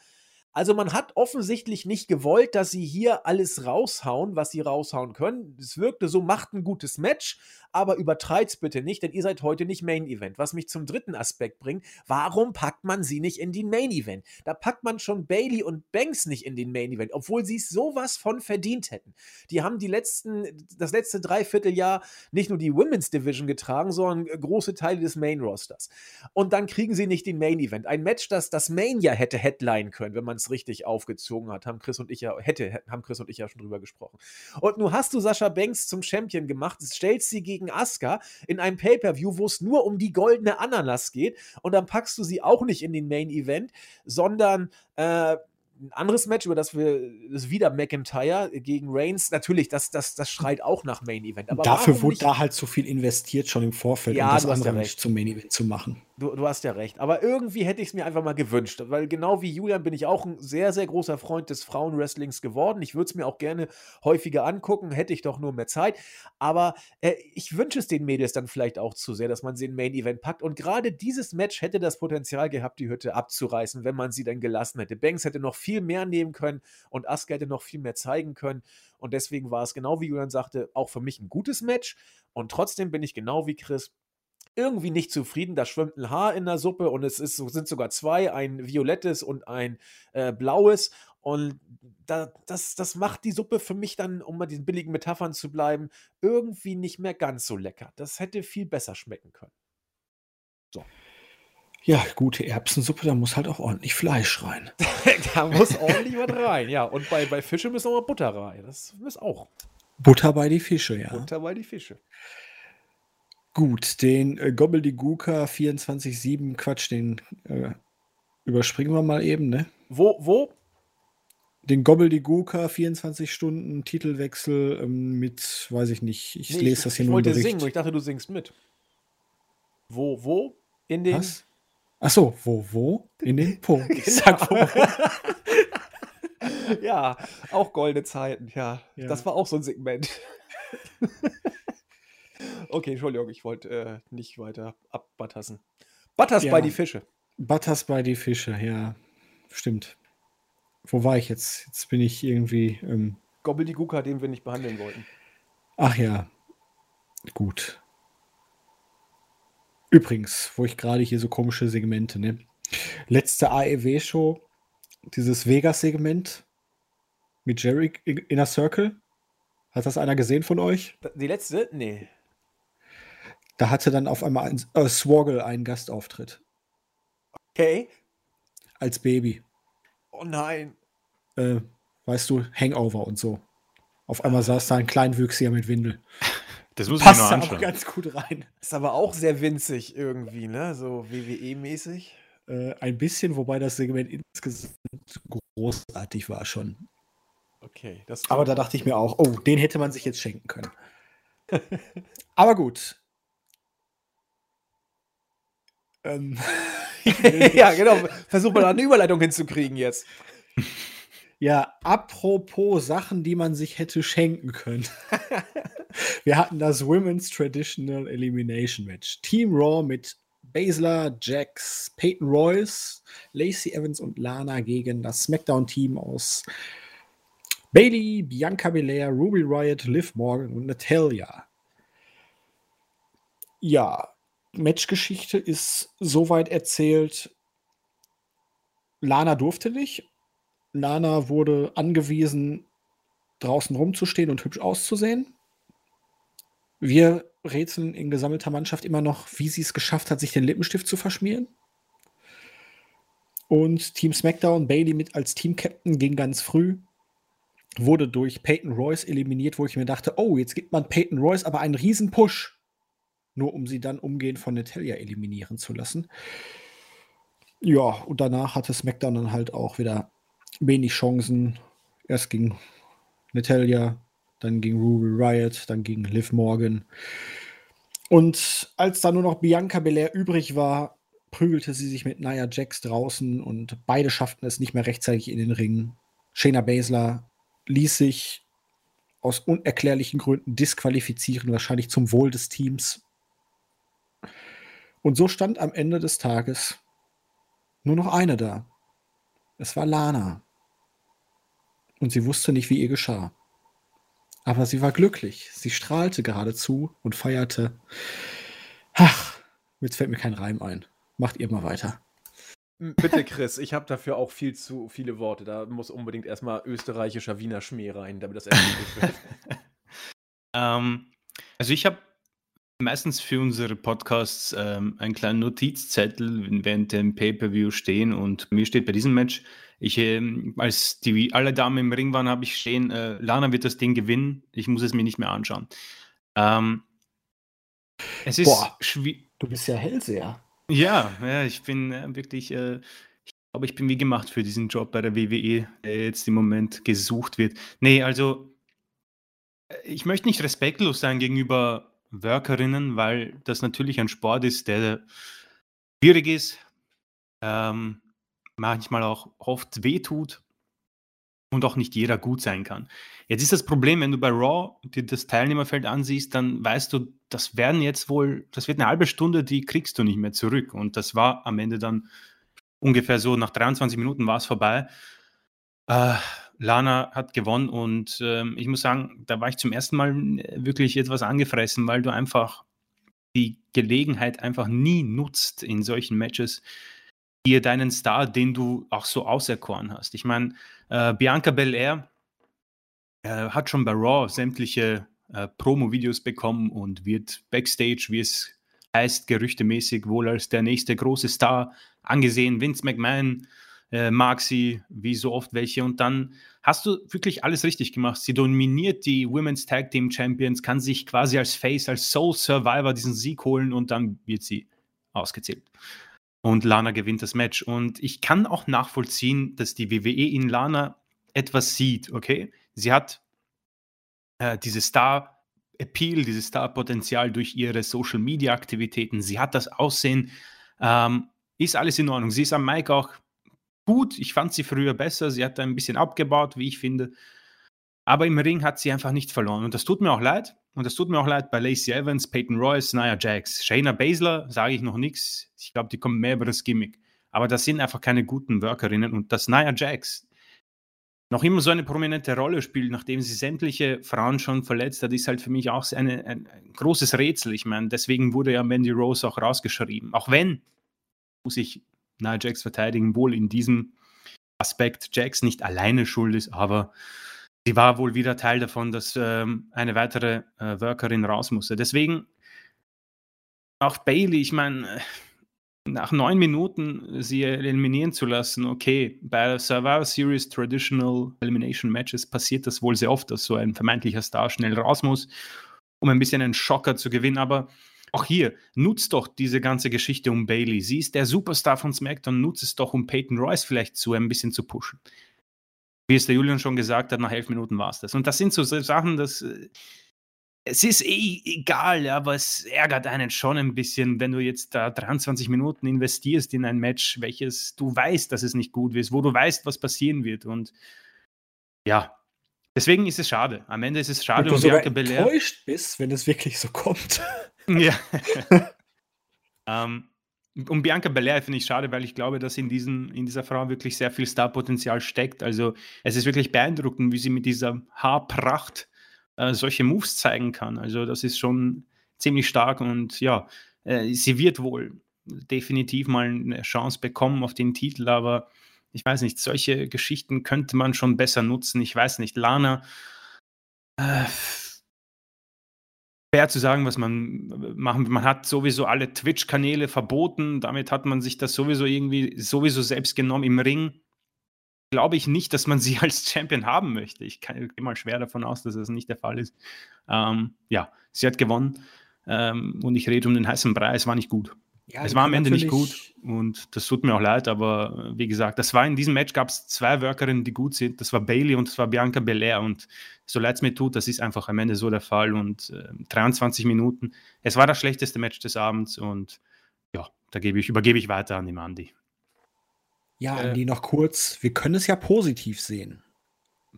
Also man hat offensichtlich nicht gewollt, dass sie hier alles raushauen, was sie raushauen können. Es wirkte so, macht ein gutes Match, aber übertreibt's bitte nicht, denn ihr seid heute nicht Main Event. Was mich zum dritten Aspekt bringt, warum packt man sie nicht in den Main Event? Da packt man schon Bailey und Banks nicht in den Main Event, obwohl sie es sowas von verdient hätten. Die haben die letzten, das letzte Dreivierteljahr nicht nur die Women's Division getragen, sondern große Teile des Main Rosters. Und dann kriegen sie nicht den Main Event. Ein Match, das das Main ja hätte headline können, wenn man es richtig aufgezogen hat, haben Chris und ich ja, hätte, haben Chris und ich ja schon drüber gesprochen. Und nun hast du Sascha Banks zum Champion gemacht, stellst sie gegen Asuka in einem Pay-Per-View, wo es nur um die goldene Ananas geht. Und dann packst du sie auch nicht in den Main Event, sondern äh, ein anderes Match, über das wir, das ist wieder McIntyre gegen Reigns. Natürlich, das, das, das schreit auch nach Main Event. Aber Dafür wurde da halt so viel investiert schon im Vorfeld, ja, um das andere Match zum Main Event zu machen. Du, du hast ja recht. Aber irgendwie hätte ich es mir einfach mal gewünscht. Weil genau wie Julian bin ich auch ein sehr, sehr großer Freund des Frauenwrestlings geworden. Ich würde es mir auch gerne häufiger angucken, hätte ich doch nur mehr Zeit. Aber äh, ich wünsche es den Mädels dann vielleicht auch zu sehr, dass man sie in Main Event packt. Und gerade dieses Match hätte das Potenzial gehabt, die Hütte abzureißen, wenn man sie dann gelassen hätte. Banks hätte noch viel mehr nehmen können und Asuka hätte noch viel mehr zeigen können. Und deswegen war es genau wie Julian sagte, auch für mich ein gutes Match. Und trotzdem bin ich genau wie Chris irgendwie nicht zufrieden. Da schwimmt ein Haar in der Suppe und es ist, sind sogar zwei, ein violettes und ein äh, blaues. Und da, das, das macht die Suppe für mich dann, um bei diesen billigen Metaphern zu bleiben, irgendwie nicht mehr ganz so lecker. Das hätte viel besser schmecken können. So. Ja, gute Erbsensuppe, da muss halt auch ordentlich Fleisch rein. da muss ordentlich was rein, ja. Und bei, bei Fische müssen auch mal Butter rein. Das ist auch. Butter bei die Fische, ja. Butter bei die Fische. Gut, den äh, Gobbeldiguka 24-7 Quatsch, den äh, überspringen wir mal eben, ne? Wo, wo? Den Gobbeldiguka 24 Stunden Titelwechsel ähm, mit, weiß ich nicht, ich nee, lese das hier ich nur Ich wollte singen, ich dachte, du singst mit. Wo, wo? In den. Was? Achso, wo, wo? In den Punkt. Ich sag wo. ja, auch goldene Zeiten, ja. ja. Das war auch so ein Segment. Okay, Entschuldigung, ich wollte äh, nicht weiter abbattassen. Butters ja. bei die Fische. Butters bei die Fische, ja. Stimmt. Wo war ich jetzt? Jetzt bin ich irgendwie. Ähm Gobblediguka, den wir nicht behandeln wollten. Ach ja. Gut. Übrigens, wo ich gerade hier so komische Segmente, ne? Letzte AEW-Show, dieses Vegas-Segment mit Jerry in a Circle. Hat das einer gesehen von euch? Die letzte? Nee. Da hatte dann auf einmal ein, äh, Swoggle einen Gastauftritt. Okay. Als Baby. Oh nein. Äh, weißt du, Hangover und so. Auf einmal saß da ein Kleinwüchsiger mit Windel. Das muss Passt ich mir noch anschauen. auch ganz gut rein. Ist aber auch sehr winzig irgendwie, ne? So WWE-mäßig. äh, ein bisschen, wobei das Segment insgesamt großartig war schon. Okay. Aber da dachte ich mir auch, oh, den hätte man sich jetzt schenken können. Aber gut. Ähm, ja, genau. Versuch mal eine Überleitung hinzukriegen jetzt. Ja, apropos Sachen, die man sich hätte schenken können. Wir hatten das Women's Traditional Elimination Match. Team Raw mit Baszler, Jax, Peyton Royce, Lacey Evans und Lana gegen das SmackDown-Team aus Bailey, Bianca Belair, Ruby Riot, Liv Morgan und Natalia. Ja, Matchgeschichte ist soweit erzählt. Lana durfte nicht. Lana wurde angewiesen, draußen rumzustehen und hübsch auszusehen. Wir rätseln in gesammelter Mannschaft immer noch, wie sie es geschafft hat, sich den Lippenstift zu verschmieren. Und Team SmackDown, Bailey mit als Team-Captain ging ganz früh, wurde durch Peyton Royce eliminiert, wo ich mir dachte, oh, jetzt gibt man Peyton Royce aber einen riesen Push, nur um sie dann umgehend von Natalia eliminieren zu lassen. Ja, und danach hatte SmackDown dann halt auch wieder wenig Chancen. Erst ging Natalia, dann ging Ruby Riot, dann ging Liv Morgan. Und als da nur noch Bianca Belair übrig war, prügelte sie sich mit Nia Jax draußen und beide schafften es nicht mehr rechtzeitig in den Ring. Shayna Baszler ließ sich aus unerklärlichen Gründen disqualifizieren, wahrscheinlich zum Wohl des Teams. Und so stand am Ende des Tages nur noch eine da. Es war Lana. Und sie wusste nicht, wie ihr geschah. Aber sie war glücklich. Sie strahlte geradezu und feierte. Ach, jetzt fällt mir kein Reim ein. Macht ihr mal weiter. Bitte, Chris, ich habe dafür auch viel zu viele Worte. Da muss unbedingt erstmal österreichischer Wiener Schmäh rein, damit das erledigt wird. ähm, also ich habe meistens für unsere Podcasts ähm, einen kleinen Notizzettel während dem Pay-Per-View stehen und mir steht bei diesem Match, ich, ähm, als die alle Damen im Ring waren, habe ich stehen, äh, Lana wird das Ding gewinnen, ich muss es mir nicht mehr anschauen. Ähm, es ist Boah, du bist ja Hellseher. Ja, ja, ich bin äh, wirklich, äh, ich glaube, ich bin wie gemacht für diesen Job bei der WWE, der jetzt im Moment gesucht wird. Nee, also äh, ich möchte nicht respektlos sein gegenüber Workerinnen, weil das natürlich ein Sport ist, der schwierig ist, ähm, manchmal auch oft wehtut und auch nicht jeder gut sein kann. Jetzt ist das Problem, wenn du bei Raw dir das Teilnehmerfeld ansiehst, dann weißt du, das werden jetzt wohl, das wird eine halbe Stunde, die kriegst du nicht mehr zurück. Und das war am Ende dann ungefähr so, nach 23 Minuten war es vorbei. Äh, Lana hat gewonnen und ähm, ich muss sagen, da war ich zum ersten Mal äh, wirklich etwas angefressen, weil du einfach die Gelegenheit einfach nie nutzt in solchen Matches, dir deinen Star, den du auch so auserkoren hast. Ich meine, äh, Bianca Belair äh, hat schon bei Raw sämtliche äh, Promo-Videos bekommen und wird backstage, wie es heißt, gerüchtemäßig wohl als der nächste große Star angesehen. Vince McMahon äh, mag sie, wie so oft welche. Und dann hast du wirklich alles richtig gemacht. Sie dominiert die Women's Tag Team Champions, kann sich quasi als Face, als Soul Survivor diesen Sieg holen und dann wird sie ausgezählt. Und Lana gewinnt das Match. Und ich kann auch nachvollziehen, dass die WWE in Lana etwas sieht, okay? Sie hat äh, diese Star- Appeal, dieses Star-Potenzial durch ihre Social-Media-Aktivitäten. Sie hat das Aussehen, ähm, ist alles in Ordnung. Sie ist am Mike auch gut. Ich fand sie früher besser. Sie hat ein bisschen abgebaut, wie ich finde. Aber im Ring hat sie einfach nicht verloren. Und das tut mir auch leid. Und das tut mir auch leid bei Lacey Evans, Peyton Royce, Nia Jax. Shayna Baszler sage ich noch nichts. Ich glaube, die kommen mehr über das Gimmick. Aber das sind einfach keine guten Workerinnen. Und dass Nia Jax noch immer so eine prominente Rolle spielt, nachdem sie sämtliche Frauen schon verletzt hat, ist halt für mich auch eine, ein, ein großes Rätsel. Ich meine, deswegen wurde ja Mandy Rose auch rausgeschrieben. Auch wenn, muss ich Nia Jax verteidigen, wohl in diesem Aspekt Jax nicht alleine schuld ist, aber sie war wohl wieder Teil davon, dass ähm, eine weitere äh, Workerin raus musste. Deswegen auch Bailey, ich meine, äh, nach neun Minuten sie eliminieren zu lassen, okay, bei Survivor Series Traditional Elimination Matches passiert das wohl sehr oft, dass so ein vermeintlicher Star schnell raus muss, um ein bisschen einen Schocker zu gewinnen, aber auch hier, nutzt doch diese ganze Geschichte um Bailey. Sie ist der Superstar von SmackDown, nutzt es doch, um Peyton Royce vielleicht zu ein bisschen zu pushen. Wie es der Julian schon gesagt hat, nach elf Minuten war es das. Und das sind so Sachen, dass äh, es ist eh egal, aber es ärgert einen schon ein bisschen, wenn du jetzt da 23 Minuten investierst in ein Match, welches du weißt, dass es nicht gut ist, wo du weißt, was passieren wird. Und ja, deswegen ist es schade. Am Ende ist es schade, und du sogar enttäuscht bist, wenn es wirklich so kommt. Ja. ähm, um Bianca Belair finde ich schade, weil ich glaube, dass in, diesen, in dieser Frau wirklich sehr viel Starpotenzial steckt. Also es ist wirklich beeindruckend, wie sie mit dieser Haarpracht äh, solche Moves zeigen kann. Also das ist schon ziemlich stark und ja, äh, sie wird wohl definitiv mal eine Chance bekommen auf den Titel, aber ich weiß nicht, solche Geschichten könnte man schon besser nutzen. Ich weiß nicht, Lana. Äh, schwer zu sagen, was man machen will. Man hat sowieso alle Twitch-Kanäle verboten. Damit hat man sich das sowieso irgendwie sowieso selbst genommen im Ring. Glaube ich nicht, dass man sie als Champion haben möchte. Ich gehe mal schwer davon aus, dass das nicht der Fall ist. Ähm, ja, sie hat gewonnen ähm, und ich rede um den heißen Brei. Es war nicht gut. Ja, es war am Ende nicht gut und das tut mir auch leid, aber wie gesagt, das war in diesem Match gab es zwei Workerinnen, die gut sind. Das war Bailey und das war Bianca Belair und so leid es mir tut, das ist einfach am Ende so der Fall und äh, 23 Minuten. Es war das schlechteste Match des Abends und ja, da gebe ich, übergebe ich weiter an die Mandy. Ja, Andi, noch kurz. Wir können es ja positiv sehen.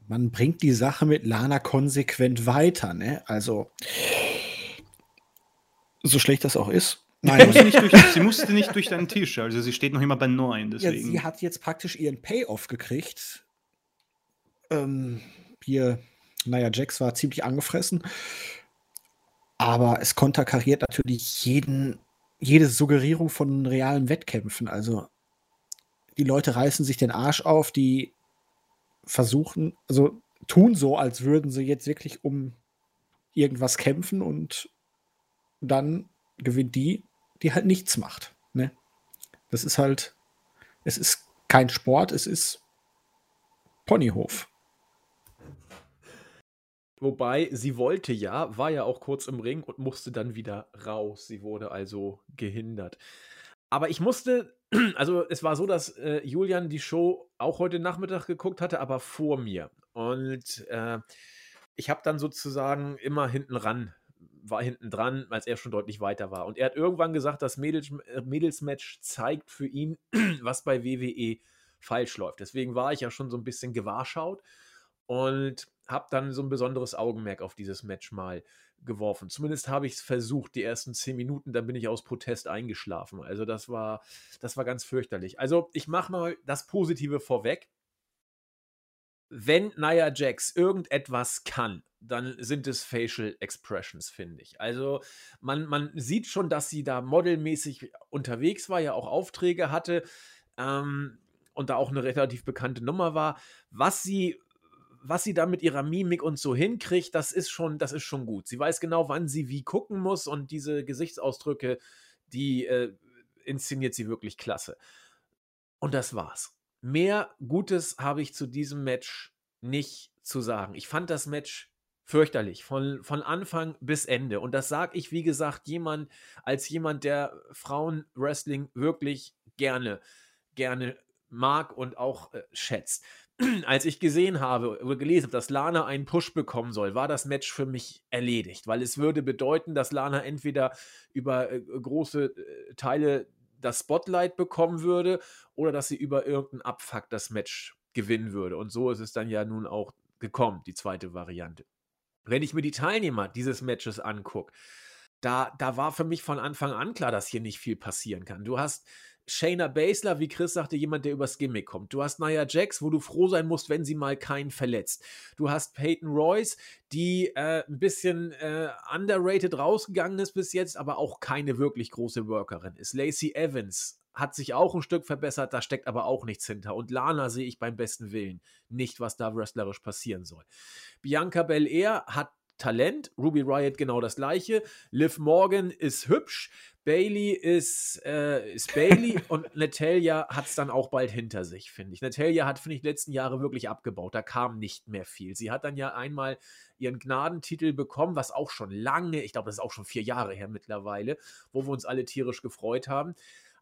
Man bringt die Sache mit Lana konsequent weiter, ne? Also, so schlecht das auch ist, Nein. Sie, musste durch, sie, musste nicht durch deinen Tisch, also sie steht noch immer bei 9. Deswegen. Ja, sie hat jetzt praktisch ihren Payoff gekriegt. Ähm, hier, naja, Jax war ziemlich angefressen. Aber es konterkariert natürlich jeden, jede Suggerierung von realen Wettkämpfen. Also die Leute reißen sich den Arsch auf, die versuchen, also tun so, als würden sie jetzt wirklich um irgendwas kämpfen und dann gewinnt die, die halt nichts macht. Ne? Das ist halt, es ist kein Sport, es ist Ponyhof. Wobei sie wollte ja, war ja auch kurz im Ring und musste dann wieder raus. Sie wurde also gehindert. Aber ich musste, also es war so, dass äh, Julian die Show auch heute Nachmittag geguckt hatte, aber vor mir. Und äh, ich habe dann sozusagen immer hinten ran war hinten dran, als er schon deutlich weiter war. Und er hat irgendwann gesagt, das Mädels, äh, Mädelsmatch zeigt für ihn, was bei WWE falsch läuft. Deswegen war ich ja schon so ein bisschen gewarschaut und habe dann so ein besonderes Augenmerk auf dieses Match mal geworfen. Zumindest habe ich es versucht, die ersten zehn Minuten, dann bin ich aus Protest eingeschlafen. Also das war, das war ganz fürchterlich. Also ich mache mal das Positive vorweg. Wenn Nia Jax irgendetwas kann, dann sind es Facial Expressions, finde ich. Also man, man sieht schon, dass sie da modelmäßig unterwegs war, ja auch Aufträge hatte ähm, und da auch eine relativ bekannte Nummer war. Was sie was sie da mit ihrer Mimik und so hinkriegt, das ist schon, das ist schon gut. Sie weiß genau, wann sie wie gucken muss und diese Gesichtsausdrücke, die äh, inszeniert sie wirklich klasse. Und das war's. Mehr Gutes habe ich zu diesem Match nicht zu sagen. Ich fand das Match fürchterlich, von, von Anfang bis Ende. Und das sage ich, wie gesagt, jemand, als jemand, der Frauenwrestling wirklich gerne, gerne mag und auch äh, schätzt. Als ich gesehen habe oder gelesen habe, dass Lana einen Push bekommen soll, war das Match für mich erledigt, weil es würde bedeuten, dass Lana entweder über äh, große äh, Teile das Spotlight bekommen würde oder dass sie über irgendeinen Abfuck das Match gewinnen würde. Und so ist es dann ja nun auch gekommen, die zweite Variante. Wenn ich mir die Teilnehmer dieses Matches angucke, da, da war für mich von Anfang an klar, dass hier nicht viel passieren kann. Du hast Shayna Baszler, wie Chris sagte, jemand, der übers Gimmick kommt. Du hast Nia Jax, wo du froh sein musst, wenn sie mal keinen verletzt. Du hast Peyton Royce, die äh, ein bisschen äh, underrated rausgegangen ist bis jetzt, aber auch keine wirklich große Workerin ist. Lacey Evans, hat sich auch ein Stück verbessert, da steckt aber auch nichts hinter. Und Lana sehe ich beim besten Willen nicht, was da wrestlerisch passieren soll. Bianca Belair hat Talent, Ruby Riot genau das gleiche. Liv Morgan ist hübsch. Bailey ist, äh, ist Bailey und Natalia hat es dann auch bald hinter sich, finde ich. Natalia hat, finde ich, die letzten Jahre wirklich abgebaut. Da kam nicht mehr viel. Sie hat dann ja einmal ihren Gnadentitel bekommen, was auch schon lange, ich glaube, das ist auch schon vier Jahre her mittlerweile, wo wir uns alle tierisch gefreut haben.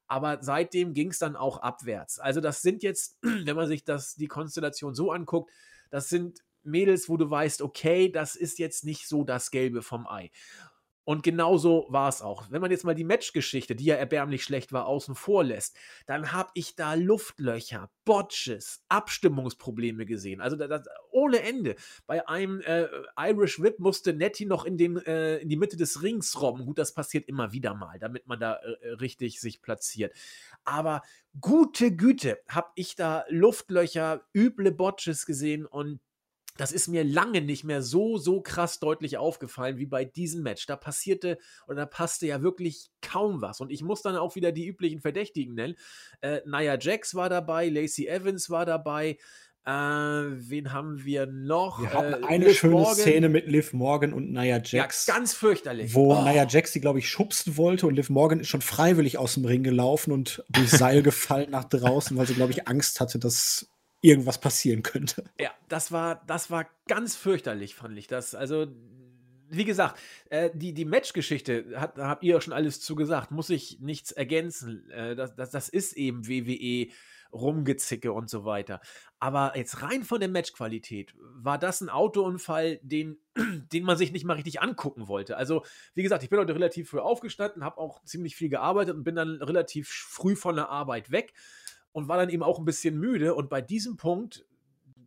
Aber seitdem ging es dann auch abwärts. Also, das sind jetzt, wenn man sich das, die Konstellation so anguckt, das sind Mädels, wo du weißt, okay, das ist jetzt nicht so das Gelbe vom Ei. Und genauso war es auch. Wenn man jetzt mal die Matchgeschichte, die ja erbärmlich schlecht war, außen vor lässt, dann habe ich da Luftlöcher, Botches, Abstimmungsprobleme gesehen. Also das, ohne Ende. Bei einem äh, Irish Whip musste Nettie noch in, den, äh, in die Mitte des Rings robben. Gut, das passiert immer wieder mal, damit man da äh, richtig sich platziert. Aber gute Güte, habe ich da Luftlöcher, üble Botches gesehen und das ist mir lange nicht mehr so, so krass deutlich aufgefallen wie bei diesem Match. Da passierte oder da passte ja wirklich kaum was. Und ich muss dann auch wieder die üblichen Verdächtigen nennen. Äh, Nia Jax war dabei, Lacey Evans war dabei. Äh, wen haben wir noch? Wir hatten äh, eine Liv schöne Morgan. Szene mit Liv Morgan und Nia Jax. Ja, ganz fürchterlich. Wo oh. Nia Jax sie, glaube ich, schubsen wollte und Liv Morgan ist schon freiwillig aus dem Ring gelaufen und durchs Seil gefallen nach draußen, weil sie, glaube ich, Angst hatte, dass irgendwas passieren könnte. Ja, das war, das war ganz fürchterlich, fand ich das. Also, wie gesagt, äh, die, die Matchgeschichte, hat, da habt ihr ja schon alles zugesagt, muss ich nichts ergänzen. Äh, das, das, das ist eben WWE. Rumgezicke und so weiter. Aber jetzt rein von der Matchqualität war das ein Autounfall, den, den man sich nicht mal richtig angucken wollte. Also, wie gesagt, ich bin heute relativ früh aufgestanden, habe auch ziemlich viel gearbeitet und bin dann relativ früh von der Arbeit weg und war dann eben auch ein bisschen müde. Und bei diesem Punkt,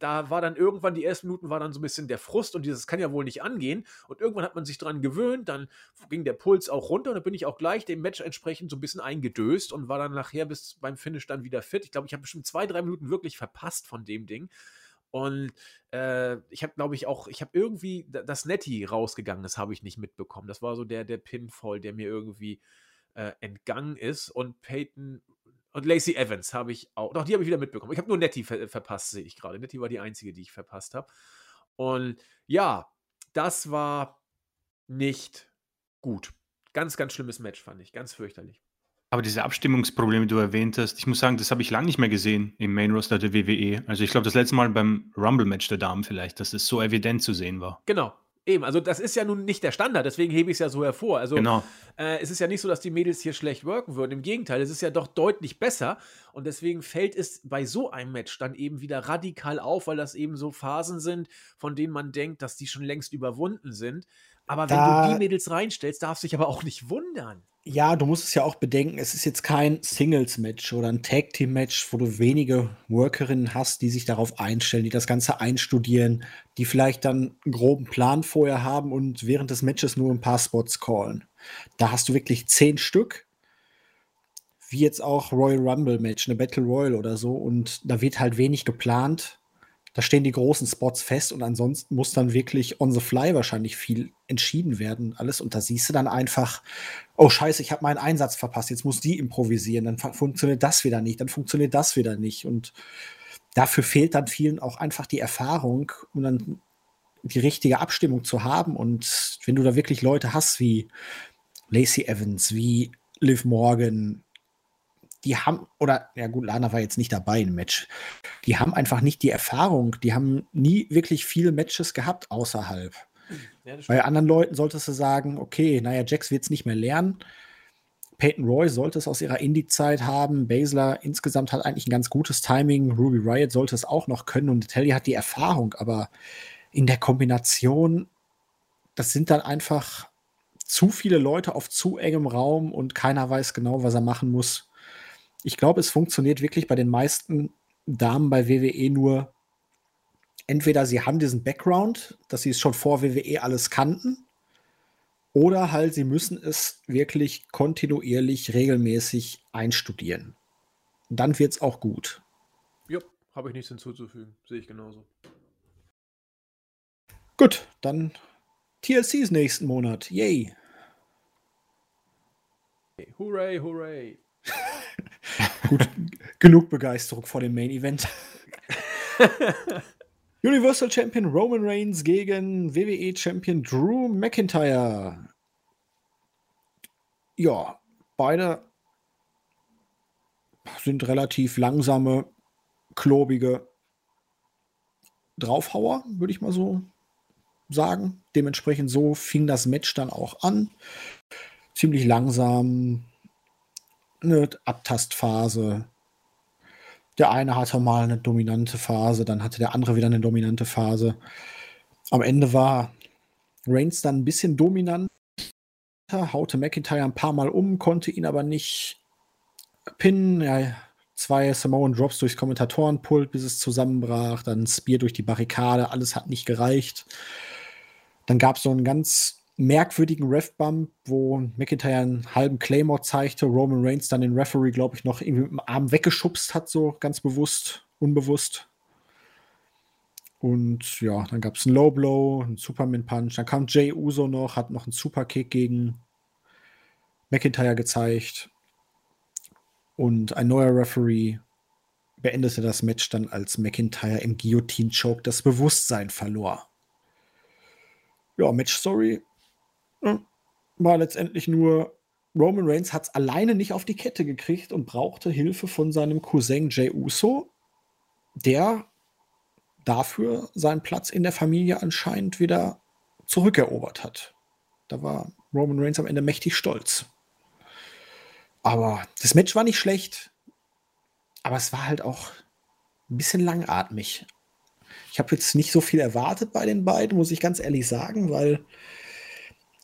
da war dann irgendwann, die ersten Minuten war dann so ein bisschen der Frust und dieses kann ja wohl nicht angehen. Und irgendwann hat man sich dran gewöhnt, dann ging der Puls auch runter und dann bin ich auch gleich dem Match entsprechend so ein bisschen eingedöst und war dann nachher bis beim Finish dann wieder fit. Ich glaube, ich habe bestimmt zwei, drei Minuten wirklich verpasst von dem Ding. Und äh, ich habe, glaube ich, auch, ich habe irgendwie das Netty rausgegangen, das habe ich nicht mitbekommen. Das war so der, der Pinfall, der mir irgendwie äh, entgangen ist. Und Peyton und Lacey Evans habe ich auch. Doch, die habe ich wieder mitbekommen. Ich habe nur Nettie ver verpasst, sehe ich gerade. Nettie war die einzige, die ich verpasst habe. Und ja, das war nicht gut. Ganz, ganz schlimmes Match, fand ich. Ganz fürchterlich. Aber diese Abstimmungsprobleme, die du erwähnt hast, ich muss sagen, das habe ich lange nicht mehr gesehen im Main Roster der WWE. Also ich glaube, das letzte Mal beim Rumble-Match der Damen vielleicht, dass es so evident zu sehen war. Genau, Eben, also das ist ja nun nicht der Standard, deswegen hebe ich es ja so hervor. Also genau. äh, es ist ja nicht so, dass die Mädels hier schlecht worken würden. Im Gegenteil, es ist ja doch deutlich besser. Und deswegen fällt es bei so einem Match dann eben wieder radikal auf, weil das eben so Phasen sind, von denen man denkt, dass die schon längst überwunden sind. Aber wenn da, du die Mädels reinstellst, darfst du dich aber auch nicht wundern. Ja, du musst es ja auch bedenken, es ist jetzt kein Singles-Match oder ein Tag-Team-Match, wo du wenige Workerinnen hast, die sich darauf einstellen, die das Ganze einstudieren, die vielleicht dann einen groben Plan vorher haben und während des Matches nur ein paar Spots callen. Da hast du wirklich zehn Stück, wie jetzt auch Royal Rumble-Match, eine Battle Royal oder so, und da wird halt wenig geplant da stehen die großen Spots fest und ansonsten muss dann wirklich on the fly wahrscheinlich viel entschieden werden. Alles und da siehst du dann einfach, oh Scheiße, ich habe meinen Einsatz verpasst, jetzt muss die improvisieren, dann funktioniert das wieder nicht, dann funktioniert das wieder nicht. Und dafür fehlt dann vielen auch einfach die Erfahrung, um dann die richtige Abstimmung zu haben. Und wenn du da wirklich Leute hast wie Lacey Evans, wie Liv Morgan, die haben, oder, ja gut, Lana war jetzt nicht dabei im Match. Die haben einfach nicht die Erfahrung, die haben nie wirklich viele Matches gehabt außerhalb. Ja, Bei anderen Leuten solltest du sagen, okay, naja, Jax wird es nicht mehr lernen. Peyton Roy sollte es aus ihrer Indie-Zeit haben. Basler insgesamt hat eigentlich ein ganz gutes Timing. Ruby Riot sollte es auch noch können und Telly hat die Erfahrung, aber in der Kombination, das sind dann einfach zu viele Leute auf zu engem Raum und keiner weiß genau, was er machen muss ich glaube, es funktioniert wirklich bei den meisten Damen bei WWE nur, entweder sie haben diesen Background, dass sie es schon vor WWE alles kannten, oder halt sie müssen es wirklich kontinuierlich, regelmäßig einstudieren. dann wird es auch gut. Ja, habe ich nichts hinzuzufügen. Sehe ich genauso. Gut, dann TLCs nächsten Monat. Yay. Hooray, hooray. Gut, genug Begeisterung vor dem Main Event. Universal Champion Roman Reigns gegen WWE Champion Drew McIntyre. Ja, beide sind relativ langsame, klobige Draufhauer, würde ich mal so sagen. Dementsprechend so fing das Match dann auch an. Ziemlich langsam, eine Abtastphase. Der eine hatte mal eine dominante Phase, dann hatte der andere wieder eine dominante Phase. Am Ende war Reigns dann ein bisschen dominant, haute McIntyre ein paar Mal um, konnte ihn aber nicht pinnen. Ja, zwei Samoan Drops durchs Kommentatorenpult, bis es zusammenbrach. Dann Spear durch die Barrikade. Alles hat nicht gereicht. Dann gab es so einen ganz merkwürdigen Ref-Bump, wo McIntyre einen halben Claymore zeigte, Roman Reigns dann den Referee, glaube ich, noch irgendwie mit dem Arm weggeschubst hat, so ganz bewusst, unbewusst. Und ja, dann gab es einen Low Blow, einen Superman Punch. Dann kam Jay Uso noch, hat noch einen Superkick gegen McIntyre gezeigt. Und ein neuer Referee beendete das Match dann, als McIntyre im Guillotine-Choke das Bewusstsein verlor. Ja, Match-Story war letztendlich nur, Roman Reigns hat es alleine nicht auf die Kette gekriegt und brauchte Hilfe von seinem Cousin Jay Uso, der dafür seinen Platz in der Familie anscheinend wieder zurückerobert hat. Da war Roman Reigns am Ende mächtig stolz. Aber das Match war nicht schlecht, aber es war halt auch ein bisschen langatmig. Ich habe jetzt nicht so viel erwartet bei den beiden, muss ich ganz ehrlich sagen, weil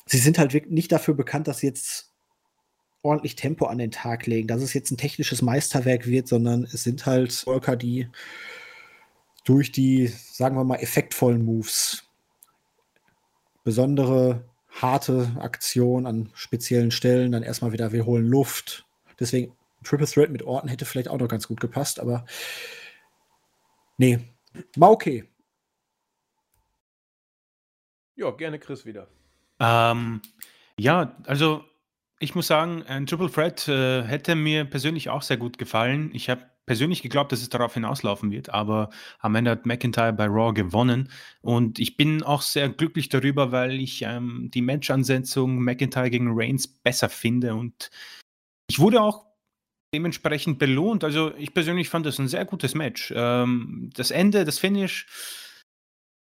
sie sind halt nicht dafür bekannt, dass sie jetzt ordentlich Tempo an den Tag legen, dass es jetzt ein technisches Meisterwerk wird, sondern es sind halt Worker, die durch die, sagen wir mal, effektvollen Moves, besondere harte Aktion an speziellen Stellen, dann erstmal wieder, wir holen Luft. Deswegen, Triple Threat mit Orten hätte vielleicht auch noch ganz gut gepasst, aber nee, war okay. Ja, gerne Chris wieder. Ähm, ja, also ich muss sagen, ein Triple Threat äh, hätte mir persönlich auch sehr gut gefallen. Ich habe persönlich geglaubt, dass es darauf hinauslaufen wird, aber am Ende hat McIntyre bei Raw gewonnen und ich bin auch sehr glücklich darüber, weil ich ähm, die Match-Ansetzung McIntyre gegen Reigns besser finde und ich wurde auch dementsprechend belohnt. Also ich persönlich fand das ein sehr gutes Match. Ähm, das Ende, das Finish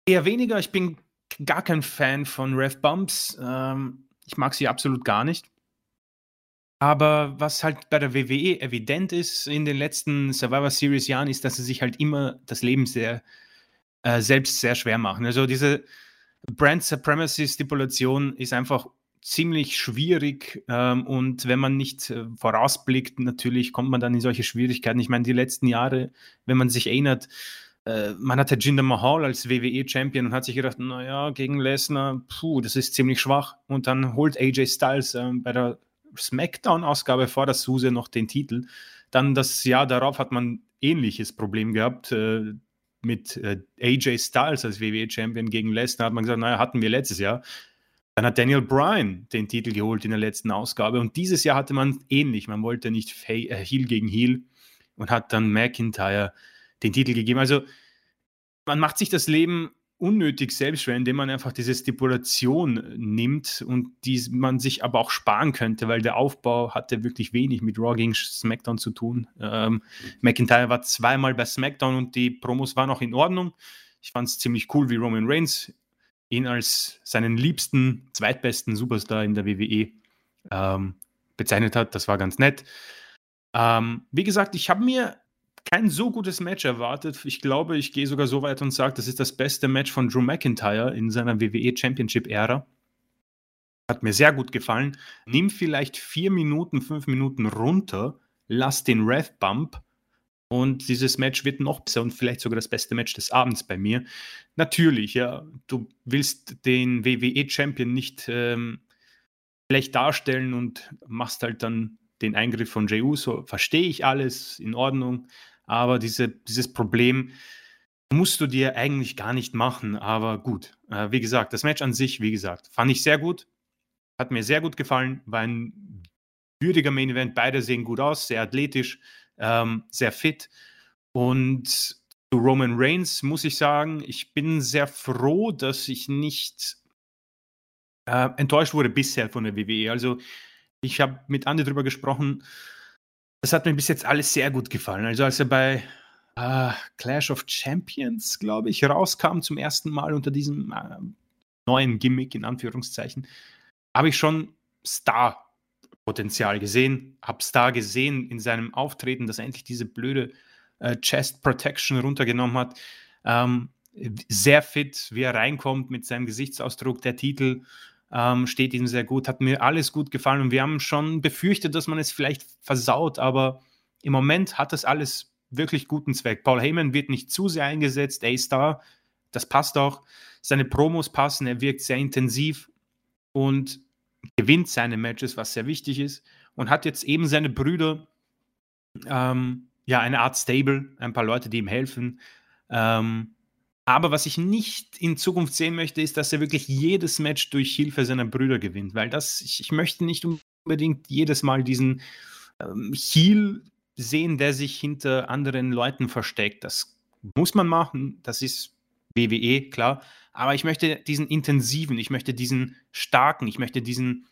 eher weniger. Ich bin gar kein Fan von Rev Bumps. Ähm, ich mag sie absolut gar nicht. Aber was halt bei der WWE evident ist in den letzten Survivor Series Jahren, ist, dass sie sich halt immer das Leben sehr, äh, selbst sehr schwer machen. Also diese Brand Supremacy Stipulation ist einfach ziemlich schwierig ähm, und wenn man nicht äh, vorausblickt, natürlich kommt man dann in solche Schwierigkeiten. Ich meine, die letzten Jahre, wenn man sich erinnert, äh, man hatte Jinder Mahal als WWE-Champion und hat sich gedacht, naja, gegen Lesnar, puh, das ist ziemlich schwach. Und dann holt AJ Styles äh, bei der SmackDown-Ausgabe vor der Suse noch den Titel. Dann das Jahr darauf hat man ähnliches Problem gehabt äh, mit äh, AJ Styles als WWE-Champion gegen Lesnar. Hat man gesagt, naja, hatten wir letztes Jahr. Dann hat Daniel Bryan den Titel geholt in der letzten Ausgabe. Und dieses Jahr hatte man ähnlich. Man wollte nicht äh, Heel gegen Heel und hat dann McIntyre den Titel gegeben. Also man macht sich das Leben unnötig selbst schwer, indem man einfach diese Stipulation nimmt und die man sich aber auch sparen könnte, weil der Aufbau hatte wirklich wenig mit Raw gegen SmackDown zu tun. Ähm, McIntyre war zweimal bei SmackDown und die Promos waren auch in Ordnung. Ich fand es ziemlich cool, wie Roman Reigns ihn als seinen liebsten, zweitbesten Superstar in der WWE ähm, bezeichnet hat. Das war ganz nett. Ähm, wie gesagt, ich habe mir kein so gutes Match erwartet. Ich glaube, ich gehe sogar so weit und sage, das ist das beste Match von Drew McIntyre in seiner WWE Championship-Ära. Hat mir sehr gut gefallen. Nimm vielleicht vier Minuten, fünf Minuten runter, lass den Rev-Bump und dieses Match wird noch besser und vielleicht sogar das beste Match des Abends bei mir. Natürlich, ja, du willst den WWE-Champion nicht ähm, schlecht darstellen und machst halt dann den Eingriff von Jey Uso. Verstehe ich alles, in Ordnung. Aber diese, dieses Problem musst du dir eigentlich gar nicht machen. Aber gut, äh, wie gesagt, das Match an sich, wie gesagt, fand ich sehr gut. Hat mir sehr gut gefallen. War ein würdiger Main Event. Beide sehen gut aus, sehr athletisch, ähm, sehr fit. Und zu Roman Reigns muss ich sagen, ich bin sehr froh, dass ich nicht äh, enttäuscht wurde bisher von der WWE. Also ich habe mit Andi drüber gesprochen. Das hat mir bis jetzt alles sehr gut gefallen. Also als er bei äh, Clash of Champions, glaube ich, rauskam zum ersten Mal unter diesem äh, neuen Gimmick in Anführungszeichen, habe ich schon Star-Potenzial gesehen, habe Star gesehen in seinem Auftreten, dass er endlich diese blöde äh, Chest Protection runtergenommen hat. Ähm, sehr fit, wie er reinkommt mit seinem Gesichtsausdruck, der Titel ähm, steht ihm sehr gut, hat mir alles gut gefallen und wir haben schon befürchtet, dass man es vielleicht versaut, aber im Moment hat das alles wirklich guten Zweck. Paul Heyman wird nicht zu sehr eingesetzt, A-Star, das passt auch. Seine Promos passen, er wirkt sehr intensiv und gewinnt seine Matches, was sehr wichtig ist und hat jetzt eben seine Brüder, ähm, ja, eine Art Stable, ein paar Leute, die ihm helfen. Ähm, aber was ich nicht in Zukunft sehen möchte, ist, dass er wirklich jedes Match durch Hilfe seiner Brüder gewinnt, weil das, ich, ich möchte nicht unbedingt jedes Mal diesen ähm, Heal sehen, der sich hinter anderen Leuten versteckt. Das muss man machen, das ist WWE, klar. Aber ich möchte diesen intensiven, ich möchte diesen starken, ich möchte diesen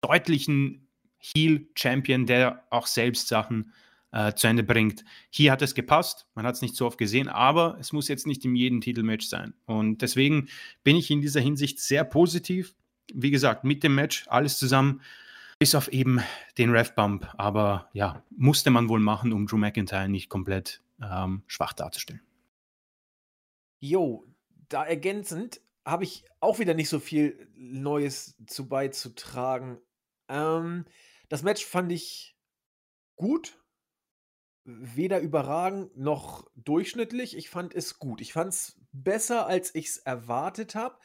deutlichen Heal-Champion, der auch selbst Sachen äh, zu Ende bringt. Hier hat es gepasst, man hat es nicht so oft gesehen, aber es muss jetzt nicht in jedem Titelmatch sein. Und deswegen bin ich in dieser Hinsicht sehr positiv. Wie gesagt, mit dem Match alles zusammen, bis auf eben den Ref-Bump. Aber ja, musste man wohl machen, um Drew McIntyre nicht komplett ähm, schwach darzustellen. Jo, da ergänzend habe ich auch wieder nicht so viel Neues zu beizutragen. Ähm, das Match fand ich gut, weder überragend noch durchschnittlich. Ich fand es gut. Ich fand es besser, als ich es erwartet habe.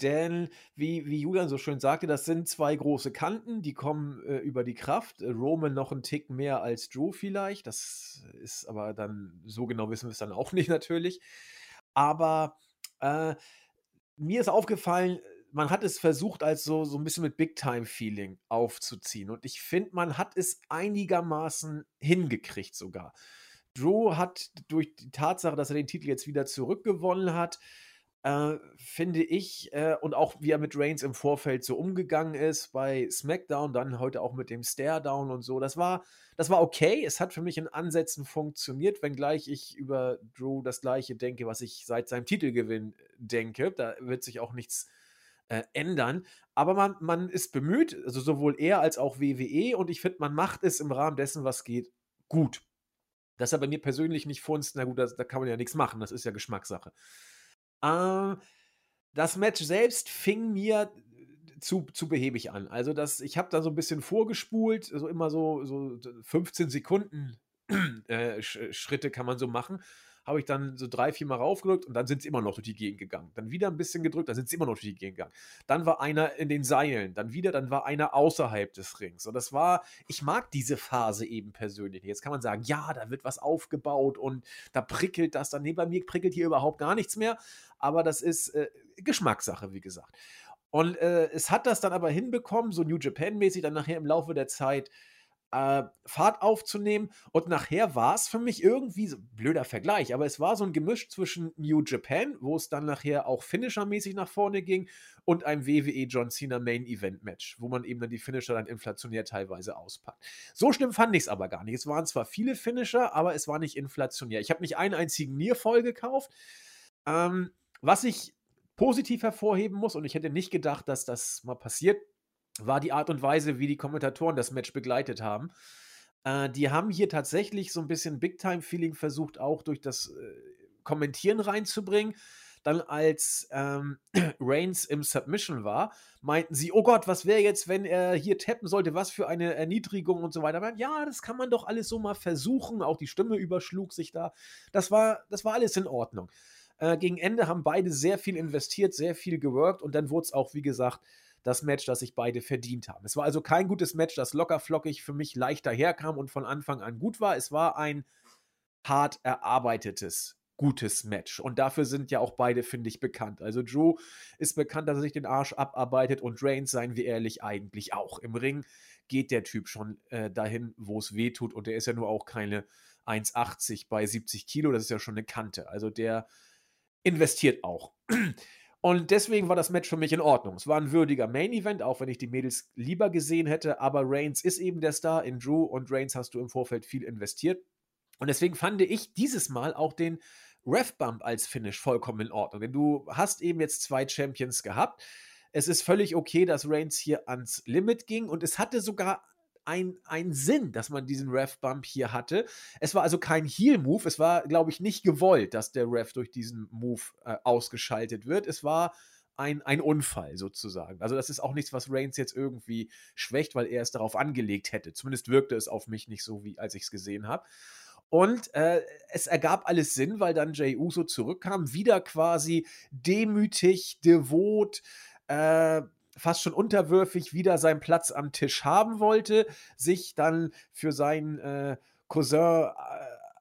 Denn, wie, wie Julian so schön sagte, das sind zwei große Kanten, die kommen äh, über die Kraft. Roman noch einen Tick mehr als Drew vielleicht. Das ist aber dann, so genau wissen wir es dann auch nicht natürlich. Aber äh, mir ist aufgefallen, man hat es versucht, als so, so ein bisschen mit Big-Time-Feeling aufzuziehen. Und ich finde, man hat es einigermaßen hingekriegt sogar. Drew hat durch die Tatsache, dass er den Titel jetzt wieder zurückgewonnen hat, äh, finde ich, äh, und auch wie er mit Reigns im Vorfeld so umgegangen ist bei SmackDown, dann heute auch mit dem Stare-Down und so, das war, das war okay. Es hat für mich in Ansätzen funktioniert, wenngleich ich über Drew das Gleiche denke, was ich seit seinem Titelgewinn denke. Da wird sich auch nichts äh, ändern. Aber man, man ist bemüht, also sowohl er als auch WWE, und ich finde, man macht es im Rahmen dessen, was geht, gut. Dass er bei mir persönlich nicht funzt, na gut, das, da kann man ja nichts machen, das ist ja Geschmackssache. Äh, das Match selbst fing mir zu, zu behäbig an. Also das, ich habe da so ein bisschen vorgespult, so immer so, so 15 Sekunden äh, Schritte kann man so machen habe ich dann so drei, vier Mal raufgedrückt und dann sind sie immer noch durch die Gegend gegangen. Dann wieder ein bisschen gedrückt, dann sind sie immer noch durch die Gegend gegangen. Dann war einer in den Seilen, dann wieder, dann war einer außerhalb des Rings. Und das war, ich mag diese Phase eben persönlich. Jetzt kann man sagen, ja, da wird was aufgebaut und da prickelt das. Dann, nee, bei mir prickelt hier überhaupt gar nichts mehr. Aber das ist äh, Geschmackssache, wie gesagt. Und äh, es hat das dann aber hinbekommen, so New Japan-mäßig, dann nachher im Laufe der Zeit äh, Fahrt aufzunehmen. Und nachher war es für mich irgendwie, so, blöder Vergleich, aber es war so ein Gemisch zwischen New Japan, wo es dann nachher auch Finisher-mäßig nach vorne ging, und einem WWE John Cena Main Event Match, wo man eben dann die Finisher dann inflationär teilweise auspackt. So schlimm fand ich es aber gar nicht. Es waren zwar viele Finisher, aber es war nicht inflationär. Ich habe nicht einen einzigen Nier-Voll gekauft. Ähm, was ich positiv hervorheben muss, und ich hätte nicht gedacht, dass das mal passiert, war die Art und Weise, wie die Kommentatoren das Match begleitet haben. Äh, die haben hier tatsächlich so ein bisschen Big-Time-Feeling versucht, auch durch das äh, Kommentieren reinzubringen. Dann als ähm, Reigns im Submission war, meinten sie, oh Gott, was wäre jetzt, wenn er hier tappen sollte, was für eine Erniedrigung und so weiter. Aber ja, das kann man doch alles so mal versuchen. Auch die Stimme überschlug sich da. Das war, das war alles in Ordnung. Äh, gegen Ende haben beide sehr viel investiert, sehr viel geworkt und dann wurde es auch, wie gesagt, das Match, das sich beide verdient haben. Es war also kein gutes Match, das locker flockig für mich leichter herkam und von Anfang an gut war. Es war ein hart erarbeitetes gutes Match. Und dafür sind ja auch beide, finde ich, bekannt. Also Drew ist bekannt, dass er sich den Arsch abarbeitet und Reigns, seien wir ehrlich, eigentlich auch. Im Ring geht der Typ schon äh, dahin, wo es weh tut. Und der ist ja nur auch keine 1,80 bei 70 Kilo. Das ist ja schon eine Kante. Also der investiert auch. Und deswegen war das Match für mich in Ordnung. Es war ein würdiger Main-Event, auch wenn ich die Mädels lieber gesehen hätte. Aber Reigns ist eben der Star in Drew und Reigns hast du im Vorfeld viel investiert. Und deswegen fand ich dieses Mal auch den Ref-Bump als Finish vollkommen in Ordnung. Denn du hast eben jetzt zwei Champions gehabt. Es ist völlig okay, dass Reigns hier ans Limit ging und es hatte sogar einen Sinn, dass man diesen Ref-Bump hier hatte. Es war also kein Heal-Move. Es war, glaube ich, nicht gewollt, dass der Ref durch diesen Move äh, ausgeschaltet wird. Es war ein, ein Unfall sozusagen. Also das ist auch nichts, was Reigns jetzt irgendwie schwächt, weil er es darauf angelegt hätte. Zumindest wirkte es auf mich nicht so, wie als ich es gesehen habe. Und äh, es ergab alles Sinn, weil dann Jey Uso zurückkam, wieder quasi demütig, devot, äh, fast schon unterwürfig wieder seinen Platz am Tisch haben wollte, sich dann für seinen äh, Cousin äh,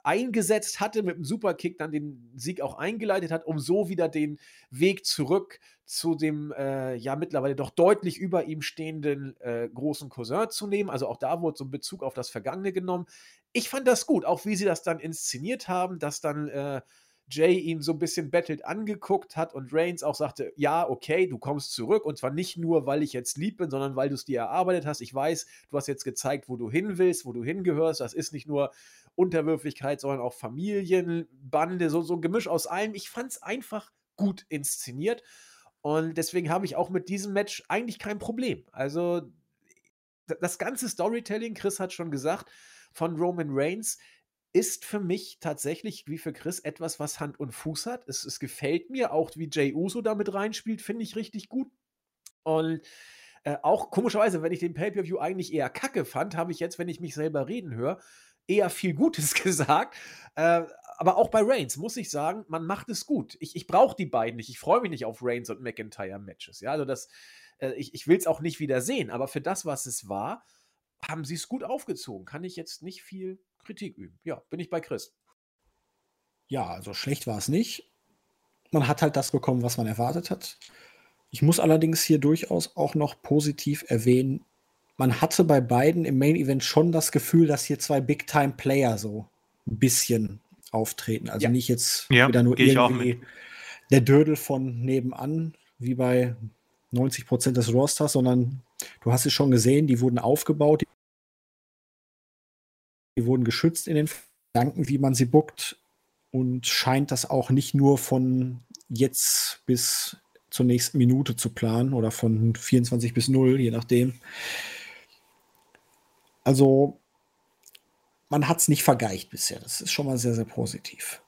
eingesetzt hatte, mit dem Superkick dann den Sieg auch eingeleitet hat, um so wieder den Weg zurück zu dem äh, ja mittlerweile doch deutlich über ihm stehenden äh, großen Cousin zu nehmen. Also auch da wurde so ein Bezug auf das Vergangene genommen. Ich fand das gut, auch wie sie das dann inszeniert haben, dass dann äh, Jay ihn so ein bisschen bettelt angeguckt hat und Reigns auch sagte, ja, okay, du kommst zurück und zwar nicht nur, weil ich jetzt lieb bin, sondern weil du es dir erarbeitet hast. Ich weiß, du hast jetzt gezeigt, wo du hin willst, wo du hingehörst. Das ist nicht nur Unterwürfigkeit, sondern auch Familienbande, so, so ein Gemisch aus allem. Ich fand es einfach gut inszeniert und deswegen habe ich auch mit diesem Match eigentlich kein Problem. Also das ganze Storytelling, Chris hat schon gesagt, von Roman Reigns, ist für mich tatsächlich, wie für Chris, etwas, was Hand und Fuß hat. Es, es gefällt mir, auch wie Jay Uso damit reinspielt, finde ich richtig gut. Und äh, auch komischerweise, wenn ich den Pay-Per-View eigentlich eher kacke fand, habe ich jetzt, wenn ich mich selber reden höre, eher viel Gutes gesagt. Äh, aber auch bei Reigns muss ich sagen, man macht es gut. Ich, ich brauche die beiden nicht. Ich freue mich nicht auf Reigns und McIntyre-Matches. Ja, also das, äh, ich, ich will es auch nicht wieder sehen, aber für das, was es war, haben sie es gut aufgezogen. Kann ich jetzt nicht viel Kritik üben. Ja, bin ich bei Chris. Ja, also schlecht war es nicht. Man hat halt das bekommen, was man erwartet hat. Ich muss allerdings hier durchaus auch noch positiv erwähnen, man hatte bei beiden im Main Event schon das Gefühl, dass hier zwei Big-Time-Player so ein bisschen auftreten. Also ja. nicht jetzt ja, wieder nur irgendwie der Dödel von nebenan, wie bei 90 Prozent des Rosters, sondern du hast es schon gesehen, die wurden aufgebaut, die wurden geschützt in den Gedanken, wie man sie buckt und scheint das auch nicht nur von jetzt bis zur nächsten Minute zu planen oder von 24 bis 0, je nachdem. Also man hat es nicht vergeicht bisher. Das ist schon mal sehr, sehr positiv.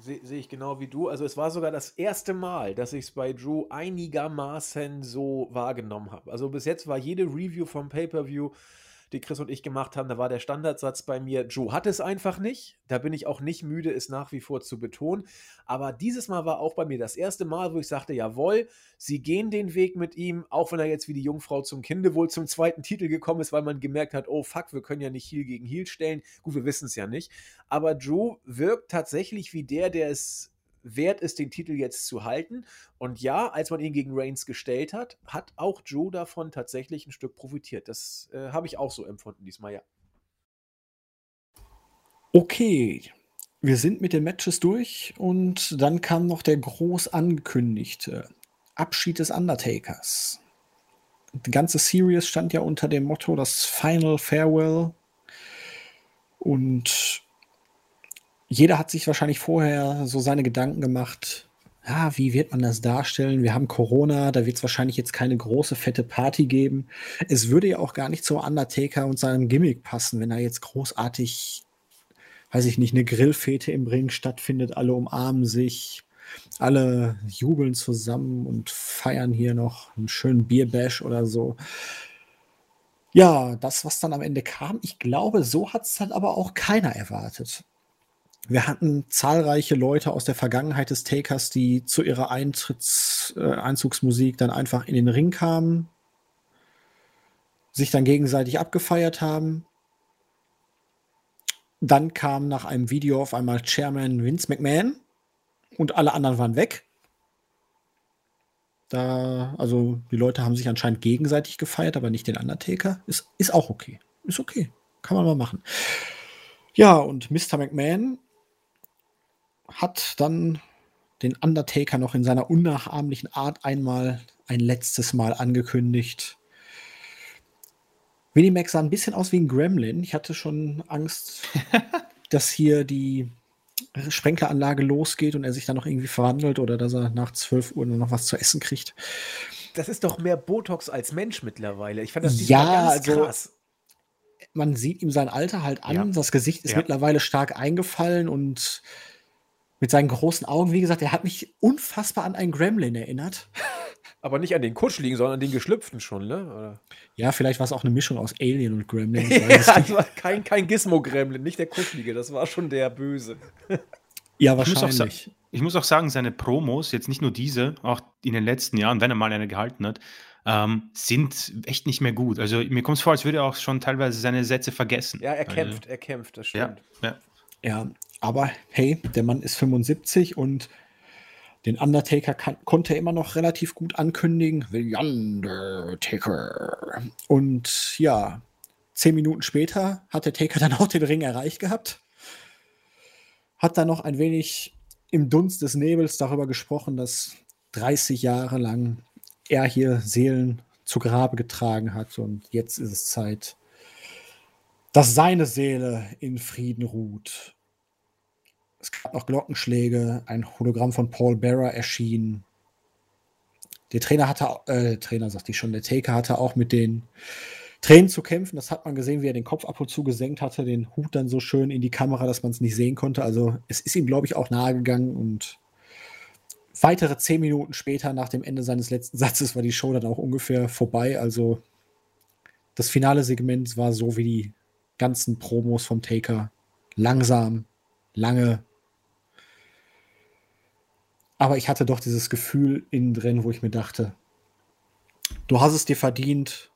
Sehe seh ich genau wie du. Also es war sogar das erste Mal, dass ich es bei Drew einigermaßen so wahrgenommen habe. Also bis jetzt war jede Review vom Pay-per-View die Chris und ich gemacht haben, da war der Standardsatz bei mir, Joe hat es einfach nicht. Da bin ich auch nicht müde, es nach wie vor zu betonen. Aber dieses Mal war auch bei mir das erste Mal, wo ich sagte, jawohl, sie gehen den Weg mit ihm, auch wenn er jetzt wie die Jungfrau zum Kinde wohl zum zweiten Titel gekommen ist, weil man gemerkt hat, oh fuck, wir können ja nicht Heal gegen Heal stellen. Gut, wir wissen es ja nicht. Aber Drew wirkt tatsächlich wie der, der es wert ist, den Titel jetzt zu halten. Und ja, als man ihn gegen Reigns gestellt hat, hat auch Joe davon tatsächlich ein Stück profitiert. Das äh, habe ich auch so empfunden diesmal, ja. Okay, wir sind mit den Matches durch und dann kam noch der groß angekündigte Abschied des Undertakers. Die ganze Series stand ja unter dem Motto das Final Farewell und jeder hat sich wahrscheinlich vorher so seine Gedanken gemacht, ja, wie wird man das darstellen? Wir haben Corona, da wird es wahrscheinlich jetzt keine große, fette Party geben. Es würde ja auch gar nicht zu Undertaker und seinem Gimmick passen, wenn er jetzt großartig, weiß ich nicht, eine Grillfete im Ring stattfindet, alle umarmen sich, alle jubeln zusammen und feiern hier noch einen schönen Bierbash oder so. Ja, das, was dann am Ende kam, ich glaube, so hat es dann aber auch keiner erwartet. Wir hatten zahlreiche Leute aus der Vergangenheit des Takers, die zu ihrer Eintritts, äh, Einzugsmusik dann einfach in den Ring kamen, sich dann gegenseitig abgefeiert haben. Dann kam nach einem Video auf einmal Chairman Vince McMahon und alle anderen waren weg. Da, also die Leute haben sich anscheinend gegenseitig gefeiert, aber nicht den Undertaker. Ist, ist auch okay. Ist okay. Kann man mal machen. Ja, und Mr. McMahon hat dann den Undertaker noch in seiner unnachahmlichen Art einmal ein letztes Mal angekündigt. Winnie Mac sah ein bisschen aus wie ein Gremlin. Ich hatte schon Angst, dass hier die Sprenkleranlage losgeht und er sich dann noch irgendwie verwandelt oder dass er nach 12 Uhr nur noch was zu essen kriegt. Das ist doch mehr Botox als Mensch mittlerweile. Ich fand das ja, ganz also, krass. Man sieht ihm sein Alter halt an. Ja. Das Gesicht ist ja. mittlerweile stark eingefallen und mit seinen großen Augen, wie gesagt, er hat mich unfassbar an einen Gremlin erinnert. Aber nicht an den Kuscheligen, sondern an den Geschlüpften schon, ne? Oder? Ja, vielleicht war es auch eine Mischung aus Alien und Gremlin. ja, kein, kein Gizmo-Gremlin, nicht der Kuschelige, das war schon der Böse. ja, wahrscheinlich. Ich muss, auch, ich muss auch sagen, seine Promos, jetzt nicht nur diese, auch in den letzten Jahren, wenn er mal eine gehalten hat, ähm, sind echt nicht mehr gut. Also mir kommt es vor, als würde er auch schon teilweise seine Sätze vergessen. Ja, er kämpft, also, er kämpft, das stimmt. Ja, ja. ja, aber hey, der Mann ist 75 und den Undertaker kann, konnte er immer noch relativ gut ankündigen. The Undertaker. Und ja, zehn Minuten später hat der Taker dann auch den Ring erreicht gehabt. Hat dann noch ein wenig im Dunst des Nebels darüber gesprochen, dass 30 Jahre lang er hier Seelen zu Grabe getragen hat und jetzt ist es Zeit, dass seine Seele in Frieden ruht. Es gab noch Glockenschläge, ein Hologramm von Paul Bearer erschien. Der Trainer hatte, äh, Trainer sagte ich schon, der Taker hatte auch mit den Tränen zu kämpfen. Das hat man gesehen, wie er den Kopf ab und zu gesenkt hatte, den Hut dann so schön in die Kamera, dass man es nicht sehen konnte. Also es ist ihm, glaube ich, auch nahe gegangen und weitere zehn Minuten später, nach dem Ende seines letzten Satzes, war die Show dann auch ungefähr vorbei. Also das finale Segment war so wie die ganzen Promos vom Taker. Langsam, lange aber ich hatte doch dieses Gefühl innen drin, wo ich mir dachte, du hast es dir verdient.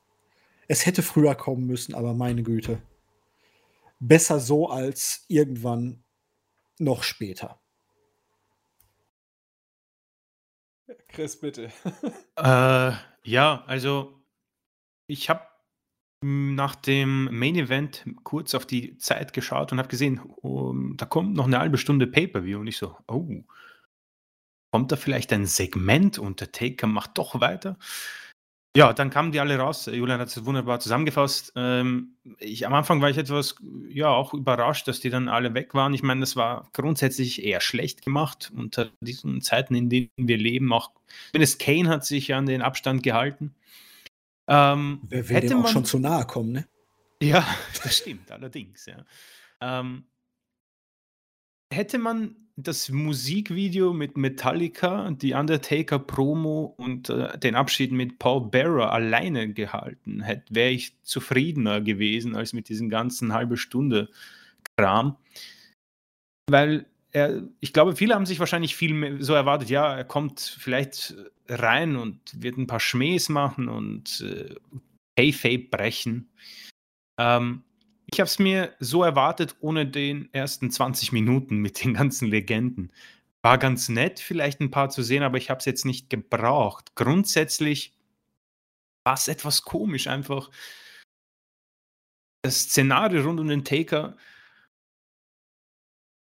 Es hätte früher kommen müssen, aber meine Güte. Besser so als irgendwann noch später. Chris, bitte. äh, ja, also ich habe nach dem Main Event kurz auf die Zeit geschaut und habe gesehen, um, da kommt noch eine halbe Stunde Pay-per-View und ich so, oh, Kommt da vielleicht ein Segment und der Taker macht doch weiter? Ja, dann kamen die alle raus. Julian hat es wunderbar zusammengefasst. Ähm, ich, am Anfang war ich etwas, ja, auch überrascht, dass die dann alle weg waren. Ich meine, das war grundsätzlich eher schlecht gemacht unter diesen Zeiten, in denen wir leben. Auch zumindest Kane hat sich an den Abstand gehalten. Ähm, Wer will hätte dem auch man, schon zu nahe kommen, ne? Ja, das stimmt, allerdings, ja. Ähm, hätte man das Musikvideo mit Metallica, die Undertaker Promo und äh, den Abschied mit Paul Bearer alleine gehalten, wäre ich zufriedener gewesen als mit diesem ganzen halbe Stunde Kram. Weil er, ich glaube, viele haben sich wahrscheinlich viel mehr so erwartet, ja, er kommt vielleicht rein und wird ein paar Schmähs machen und äh, Payfape brechen. Ähm, ich habe es mir so erwartet, ohne den ersten 20 Minuten mit den ganzen Legenden. War ganz nett, vielleicht ein paar zu sehen, aber ich habe es jetzt nicht gebraucht. Grundsätzlich war es etwas komisch, einfach das Szenario rund um den Taker.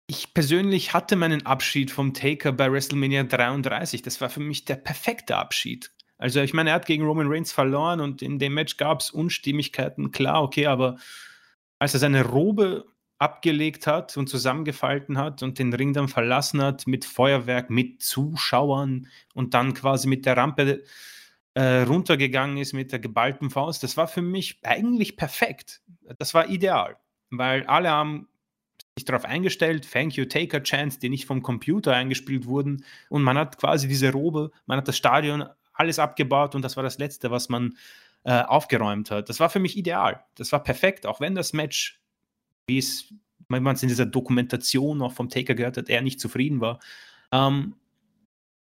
Ich persönlich hatte meinen Abschied vom Taker bei WrestleMania 33. Das war für mich der perfekte Abschied. Also ich meine, er hat gegen Roman Reigns verloren und in dem Match gab es Unstimmigkeiten, klar, okay, aber als er seine Robe abgelegt hat und zusammengefalten hat und den Ring dann verlassen hat mit Feuerwerk, mit Zuschauern und dann quasi mit der Rampe äh, runtergegangen ist mit der geballten Faust, das war für mich eigentlich perfekt. Das war ideal, weil alle haben sich darauf eingestellt, Thank you Taker Chance, die nicht vom Computer eingespielt wurden und man hat quasi diese Robe, man hat das Stadion alles abgebaut und das war das Letzte, was man äh, aufgeräumt hat. Das war für mich ideal. Das war perfekt, auch wenn das Match, wie es, man es in dieser Dokumentation noch vom Taker gehört hat, er nicht zufrieden war. Ähm,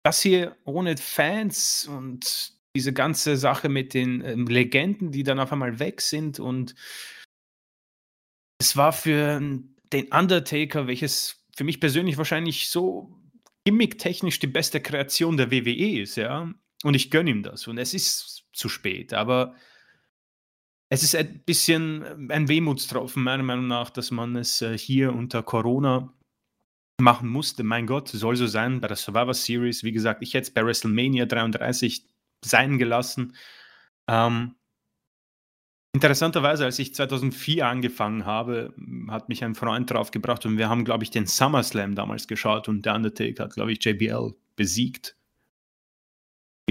das hier ohne Fans und diese ganze Sache mit den ähm, Legenden, die dann auf einmal weg sind und es war für den Undertaker, welches für mich persönlich wahrscheinlich so gimmick-technisch die beste Kreation der WWE ist, ja. Und ich gönne ihm das. Und es ist zu spät. Aber es ist ein bisschen ein Wehmutstropfen, meiner Meinung nach, dass man es äh, hier unter Corona machen musste. Mein Gott, soll so sein bei der Survivor Series. Wie gesagt, ich hätte es bei WrestleMania 33 sein gelassen. Ähm, interessanterweise, als ich 2004 angefangen habe, hat mich ein Freund draufgebracht und wir haben, glaube ich, den SummerSlam damals geschaut und der Undertaker hat, glaube ich, JBL besiegt.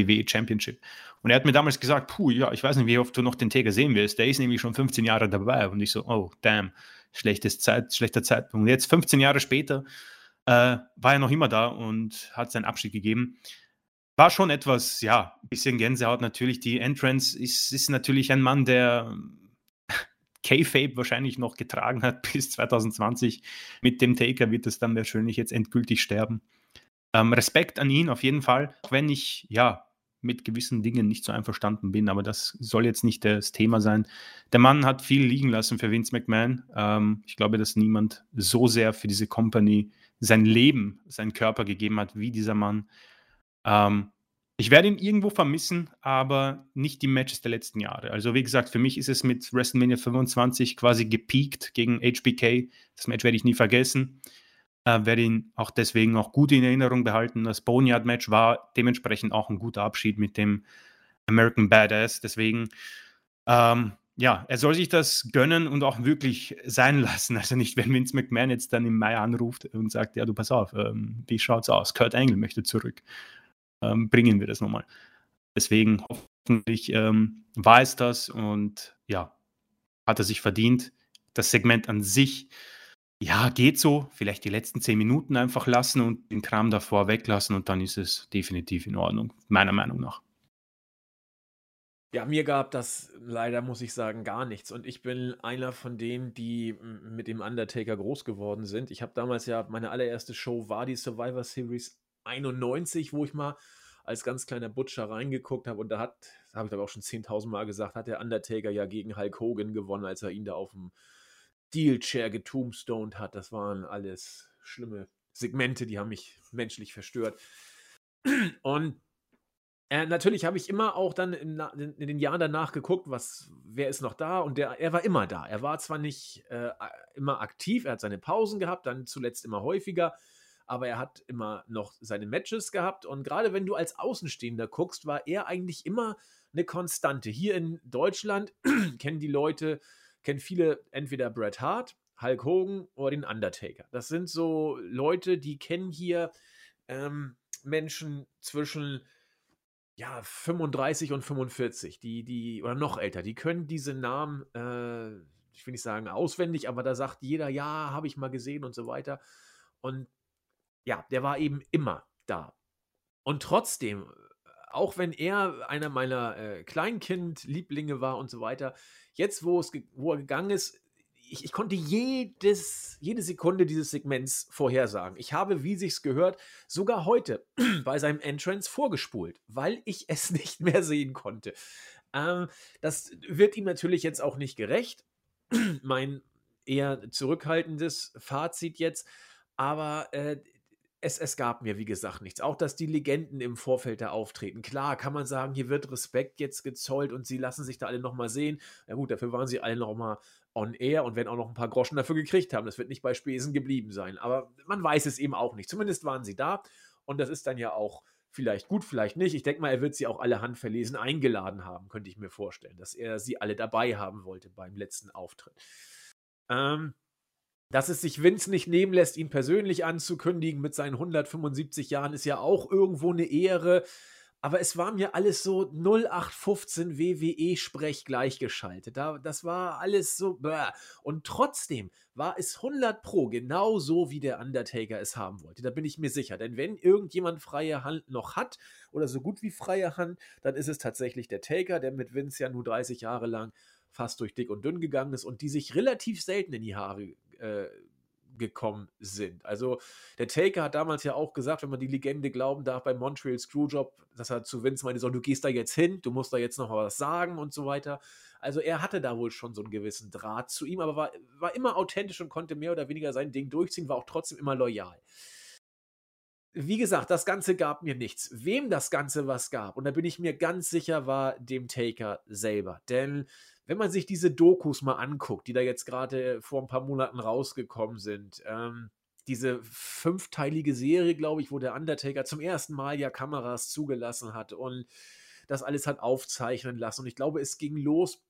WWE Championship. Und er hat mir damals gesagt, puh, ja, ich weiß nicht, wie oft du noch den Taker sehen wirst. Der ist nämlich schon 15 Jahre dabei. Und ich so, oh, damn, schlechtes Zeit, schlechter Zeitpunkt. Und jetzt, 15 Jahre später, äh, war er noch immer da und hat seinen Abschied gegeben. War schon etwas, ja, ein bisschen Gänsehaut natürlich. Die Entrance ist, ist natürlich ein Mann, der K-Fape wahrscheinlich noch getragen hat bis 2020. Mit dem Taker wird es dann wahrscheinlich jetzt endgültig sterben. Ähm, Respekt an ihn auf jeden Fall, auch wenn ich ja mit gewissen Dingen nicht so einverstanden bin, aber das soll jetzt nicht das Thema sein. Der Mann hat viel liegen lassen für Vince McMahon. Ähm, ich glaube, dass niemand so sehr für diese Company sein Leben, seinen Körper gegeben hat wie dieser Mann. Ähm, ich werde ihn irgendwo vermissen, aber nicht die Matches der letzten Jahre. Also wie gesagt, für mich ist es mit WrestleMania 25 quasi gepiekt gegen HBK. Das Match werde ich nie vergessen. Äh, werde ihn auch deswegen auch gut in Erinnerung behalten. Das Boneyard-Match war dementsprechend auch ein guter Abschied mit dem American Badass. Deswegen, ähm, ja, er soll sich das gönnen und auch wirklich sein lassen. Also nicht, wenn Vince McMahon jetzt dann im Mai anruft und sagt, ja, du pass auf, ähm, wie schaut's aus? Kurt Angle möchte zurück. Ähm, bringen wir das nochmal. Deswegen hoffentlich ähm, war es das und ja, hat er sich verdient. Das Segment an sich ja, geht so. Vielleicht die letzten zehn Minuten einfach lassen und den Kram davor weglassen und dann ist es definitiv in Ordnung, meiner Meinung nach. Ja, mir gab das leider, muss ich sagen, gar nichts. Und ich bin einer von denen, die mit dem Undertaker groß geworden sind. Ich habe damals ja, meine allererste Show war die Survivor Series 91, wo ich mal als ganz kleiner Butcher reingeguckt habe. Und da hat, habe ich aber auch schon 10.000 Mal gesagt, hat der Undertaker ja gegen Hulk Hogan gewonnen, als er ihn da auf dem Steelchair getombstoned hat. Das waren alles schlimme Segmente, die haben mich menschlich verstört. Und äh, natürlich habe ich immer auch dann in, in, den Jahren danach geguckt, was, wer ist noch da und der, er war immer da. Er war zwar nicht äh, immer aktiv, er hat seine Pausen gehabt, dann zuletzt immer häufiger, aber er hat immer noch seine Matches gehabt und gerade wenn du als Außenstehender guckst, war er eigentlich immer eine Konstante. Hier in Deutschland kennen die Leute kennen viele entweder Bret Hart, Hulk Hogan oder den Undertaker. Das sind so Leute, die kennen hier ähm, Menschen zwischen ja, 35 und 45, die, die, oder noch älter, die können diese Namen, äh, ich will nicht sagen auswendig, aber da sagt jeder, ja, habe ich mal gesehen und so weiter. Und ja, der war eben immer da. Und trotzdem, auch wenn er einer meiner äh, Kleinkind-Lieblinge war und so weiter, jetzt, wo, es wo er gegangen ist, ich, ich, konnte jedes, jede Sekunde dieses Segments vorhersagen. Ich habe, wie sich's gehört, sogar heute bei seinem Entrance vorgespult, weil ich es nicht mehr sehen konnte. Ähm, das wird ihm natürlich jetzt auch nicht gerecht. mein eher zurückhaltendes Fazit jetzt. Aber äh, es, es gab mir, wie gesagt, nichts. Auch, dass die Legenden im Vorfeld da auftreten. Klar, kann man sagen, hier wird Respekt jetzt gezollt und sie lassen sich da alle nochmal sehen. Ja gut, dafür waren sie alle nochmal on air und werden auch noch ein paar Groschen dafür gekriegt haben. Das wird nicht bei Spesen geblieben sein. Aber man weiß es eben auch nicht. Zumindest waren sie da und das ist dann ja auch vielleicht gut, vielleicht nicht. Ich denke mal, er wird sie auch alle handverlesen eingeladen haben, könnte ich mir vorstellen, dass er sie alle dabei haben wollte beim letzten Auftritt. Ähm, dass es sich Vince nicht nehmen lässt, ihn persönlich anzukündigen mit seinen 175 Jahren, ist ja auch irgendwo eine Ehre. Aber es war mir alles so 0815 WWE-Sprech gleichgeschaltet. Da, das war alles so. Bäh. Und trotzdem war es 100 Pro genau so, wie der Undertaker es haben wollte. Da bin ich mir sicher. Denn wenn irgendjemand freie Hand noch hat oder so gut wie freie Hand, dann ist es tatsächlich der Taker, der mit Vince ja nur 30 Jahre lang fast durch dick und dünn gegangen ist und die sich relativ selten in die Haare äh, gekommen sind. Also der Taker hat damals ja auch gesagt, wenn man die Legende glauben darf, beim Montreal Screwjob, dass er zu Vince meinte, so, du gehst da jetzt hin, du musst da jetzt noch was sagen und so weiter. Also er hatte da wohl schon so einen gewissen Draht zu ihm, aber war, war immer authentisch und konnte mehr oder weniger sein Ding durchziehen, war auch trotzdem immer loyal. Wie gesagt, das Ganze gab mir nichts. Wem das Ganze was gab, und da bin ich mir ganz sicher, war dem Taker selber. Denn wenn man sich diese Dokus mal anguckt, die da jetzt gerade vor ein paar Monaten rausgekommen sind, ähm, diese fünfteilige Serie, glaube ich, wo der Undertaker zum ersten Mal ja Kameras zugelassen hat und das alles hat aufzeichnen lassen. Und ich glaube, es ging los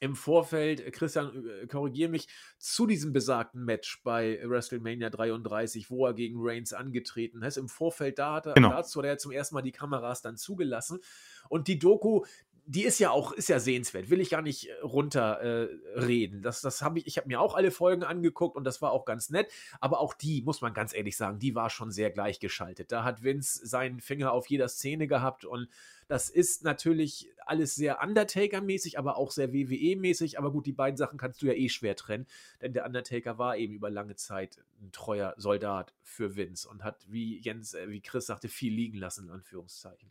im Vorfeld, äh, Christian, äh, korrigiere mich, zu diesem besagten Match bei WrestleMania 33, wo er gegen Reigns angetreten ist. Im Vorfeld da hat er, genau. dazu hat er zum ersten Mal die Kameras dann zugelassen. Und die Doku, die ist ja auch, ist ja sehenswert, will ich gar nicht äh, runterreden. Äh, das, das habe ich, ich habe mir auch alle Folgen angeguckt und das war auch ganz nett. Aber auch die, muss man ganz ehrlich sagen, die war schon sehr gleichgeschaltet. Da hat Vince seinen Finger auf jeder Szene gehabt und das ist natürlich alles sehr Undertaker-mäßig, aber auch sehr WWE-mäßig. Aber gut, die beiden Sachen kannst du ja eh schwer trennen, denn der Undertaker war eben über lange Zeit ein treuer Soldat für Vince und hat, wie Jens, äh, wie Chris sagte, viel liegen lassen, in Anführungszeichen.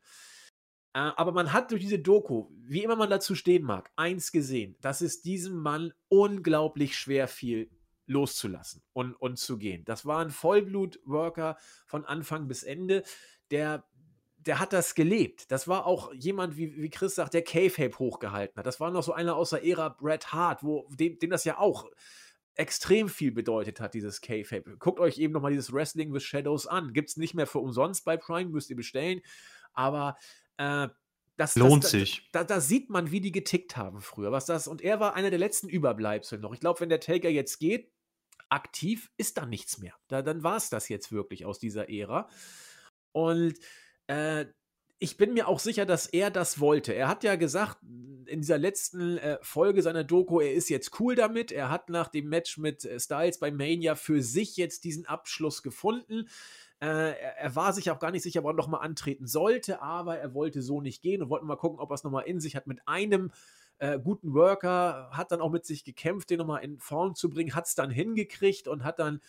Äh, aber man hat durch diese Doku, wie immer man dazu stehen mag, eins gesehen, dass es diesem Mann unglaublich schwer fiel, loszulassen und, und zu gehen. Das war ein Vollblut-Worker von Anfang bis Ende, der der hat das gelebt. Das war auch jemand, wie, wie Chris sagt, der Cave-Hape hochgehalten hat. Das war noch so einer aus der Ära Bret Hart, wo, dem, dem das ja auch extrem viel bedeutet hat, dieses Cave-Hape. Guckt euch eben nochmal dieses Wrestling with Shadows an. Gibt es nicht mehr für umsonst bei Prime, müsst ihr bestellen. Aber äh, das lohnt das, sich. Da, da, da, sieht man, wie die getickt haben früher. Was das, und er war einer der letzten Überbleibsel noch. Ich glaube, wenn der Taker jetzt geht, aktiv, ist da nichts mehr. Da, dann war es das jetzt wirklich aus dieser Ära. Und äh, ich bin mir auch sicher, dass er das wollte. Er hat ja gesagt in dieser letzten äh, Folge seiner Doku, er ist jetzt cool damit. Er hat nach dem Match mit äh, Styles bei Mania für sich jetzt diesen Abschluss gefunden. Äh, er, war sich auch gar nicht sicher, ob er nochmal antreten sollte, aber er wollte so nicht gehen und wollte mal gucken, ob er es nochmal in sich hat. Mit einem äh, guten Worker, hat dann auch mit sich gekämpft, den nochmal in Form zu bringen, hat es dann hingekriegt und hat dann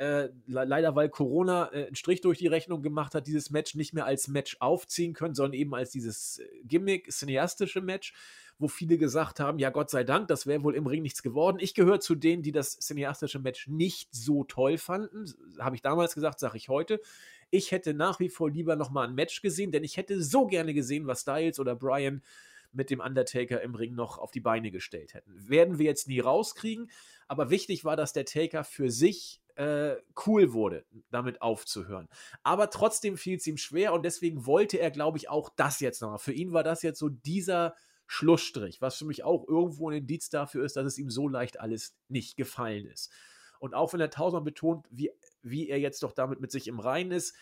äh, leider, weil Corona äh, einen Strich durch die Rechnung gemacht hat, dieses Match nicht mehr als Match aufziehen können, sondern eben als dieses äh, Gimmick, cineastische Match wo viele gesagt haben, ja Gott sei Dank, das wäre wohl im Ring nichts geworden. Ich gehöre zu denen, die das cineastische Match nicht so toll fanden. Habe ich damals gesagt, sage ich heute. Ich hätte nach wie vor lieber nochmal ein Match gesehen, denn ich hätte so gerne gesehen, was Styles oder Brian mit dem Undertaker im Ring noch auf die Beine gestellt hätten. Werden wir jetzt nie rauskriegen, aber wichtig war, dass der Taker für sich äh, cool wurde, damit aufzuhören. Aber trotzdem fiel es ihm schwer und deswegen wollte er, glaube ich, auch das jetzt nochmal. Für ihn war das jetzt so dieser Schlussstrich, was für mich auch irgendwo ein Indiz dafür ist, dass es ihm so leicht alles nicht gefallen ist. Und auch wenn er tausendmal betont, wie, wie er jetzt doch damit mit sich im Reinen ist,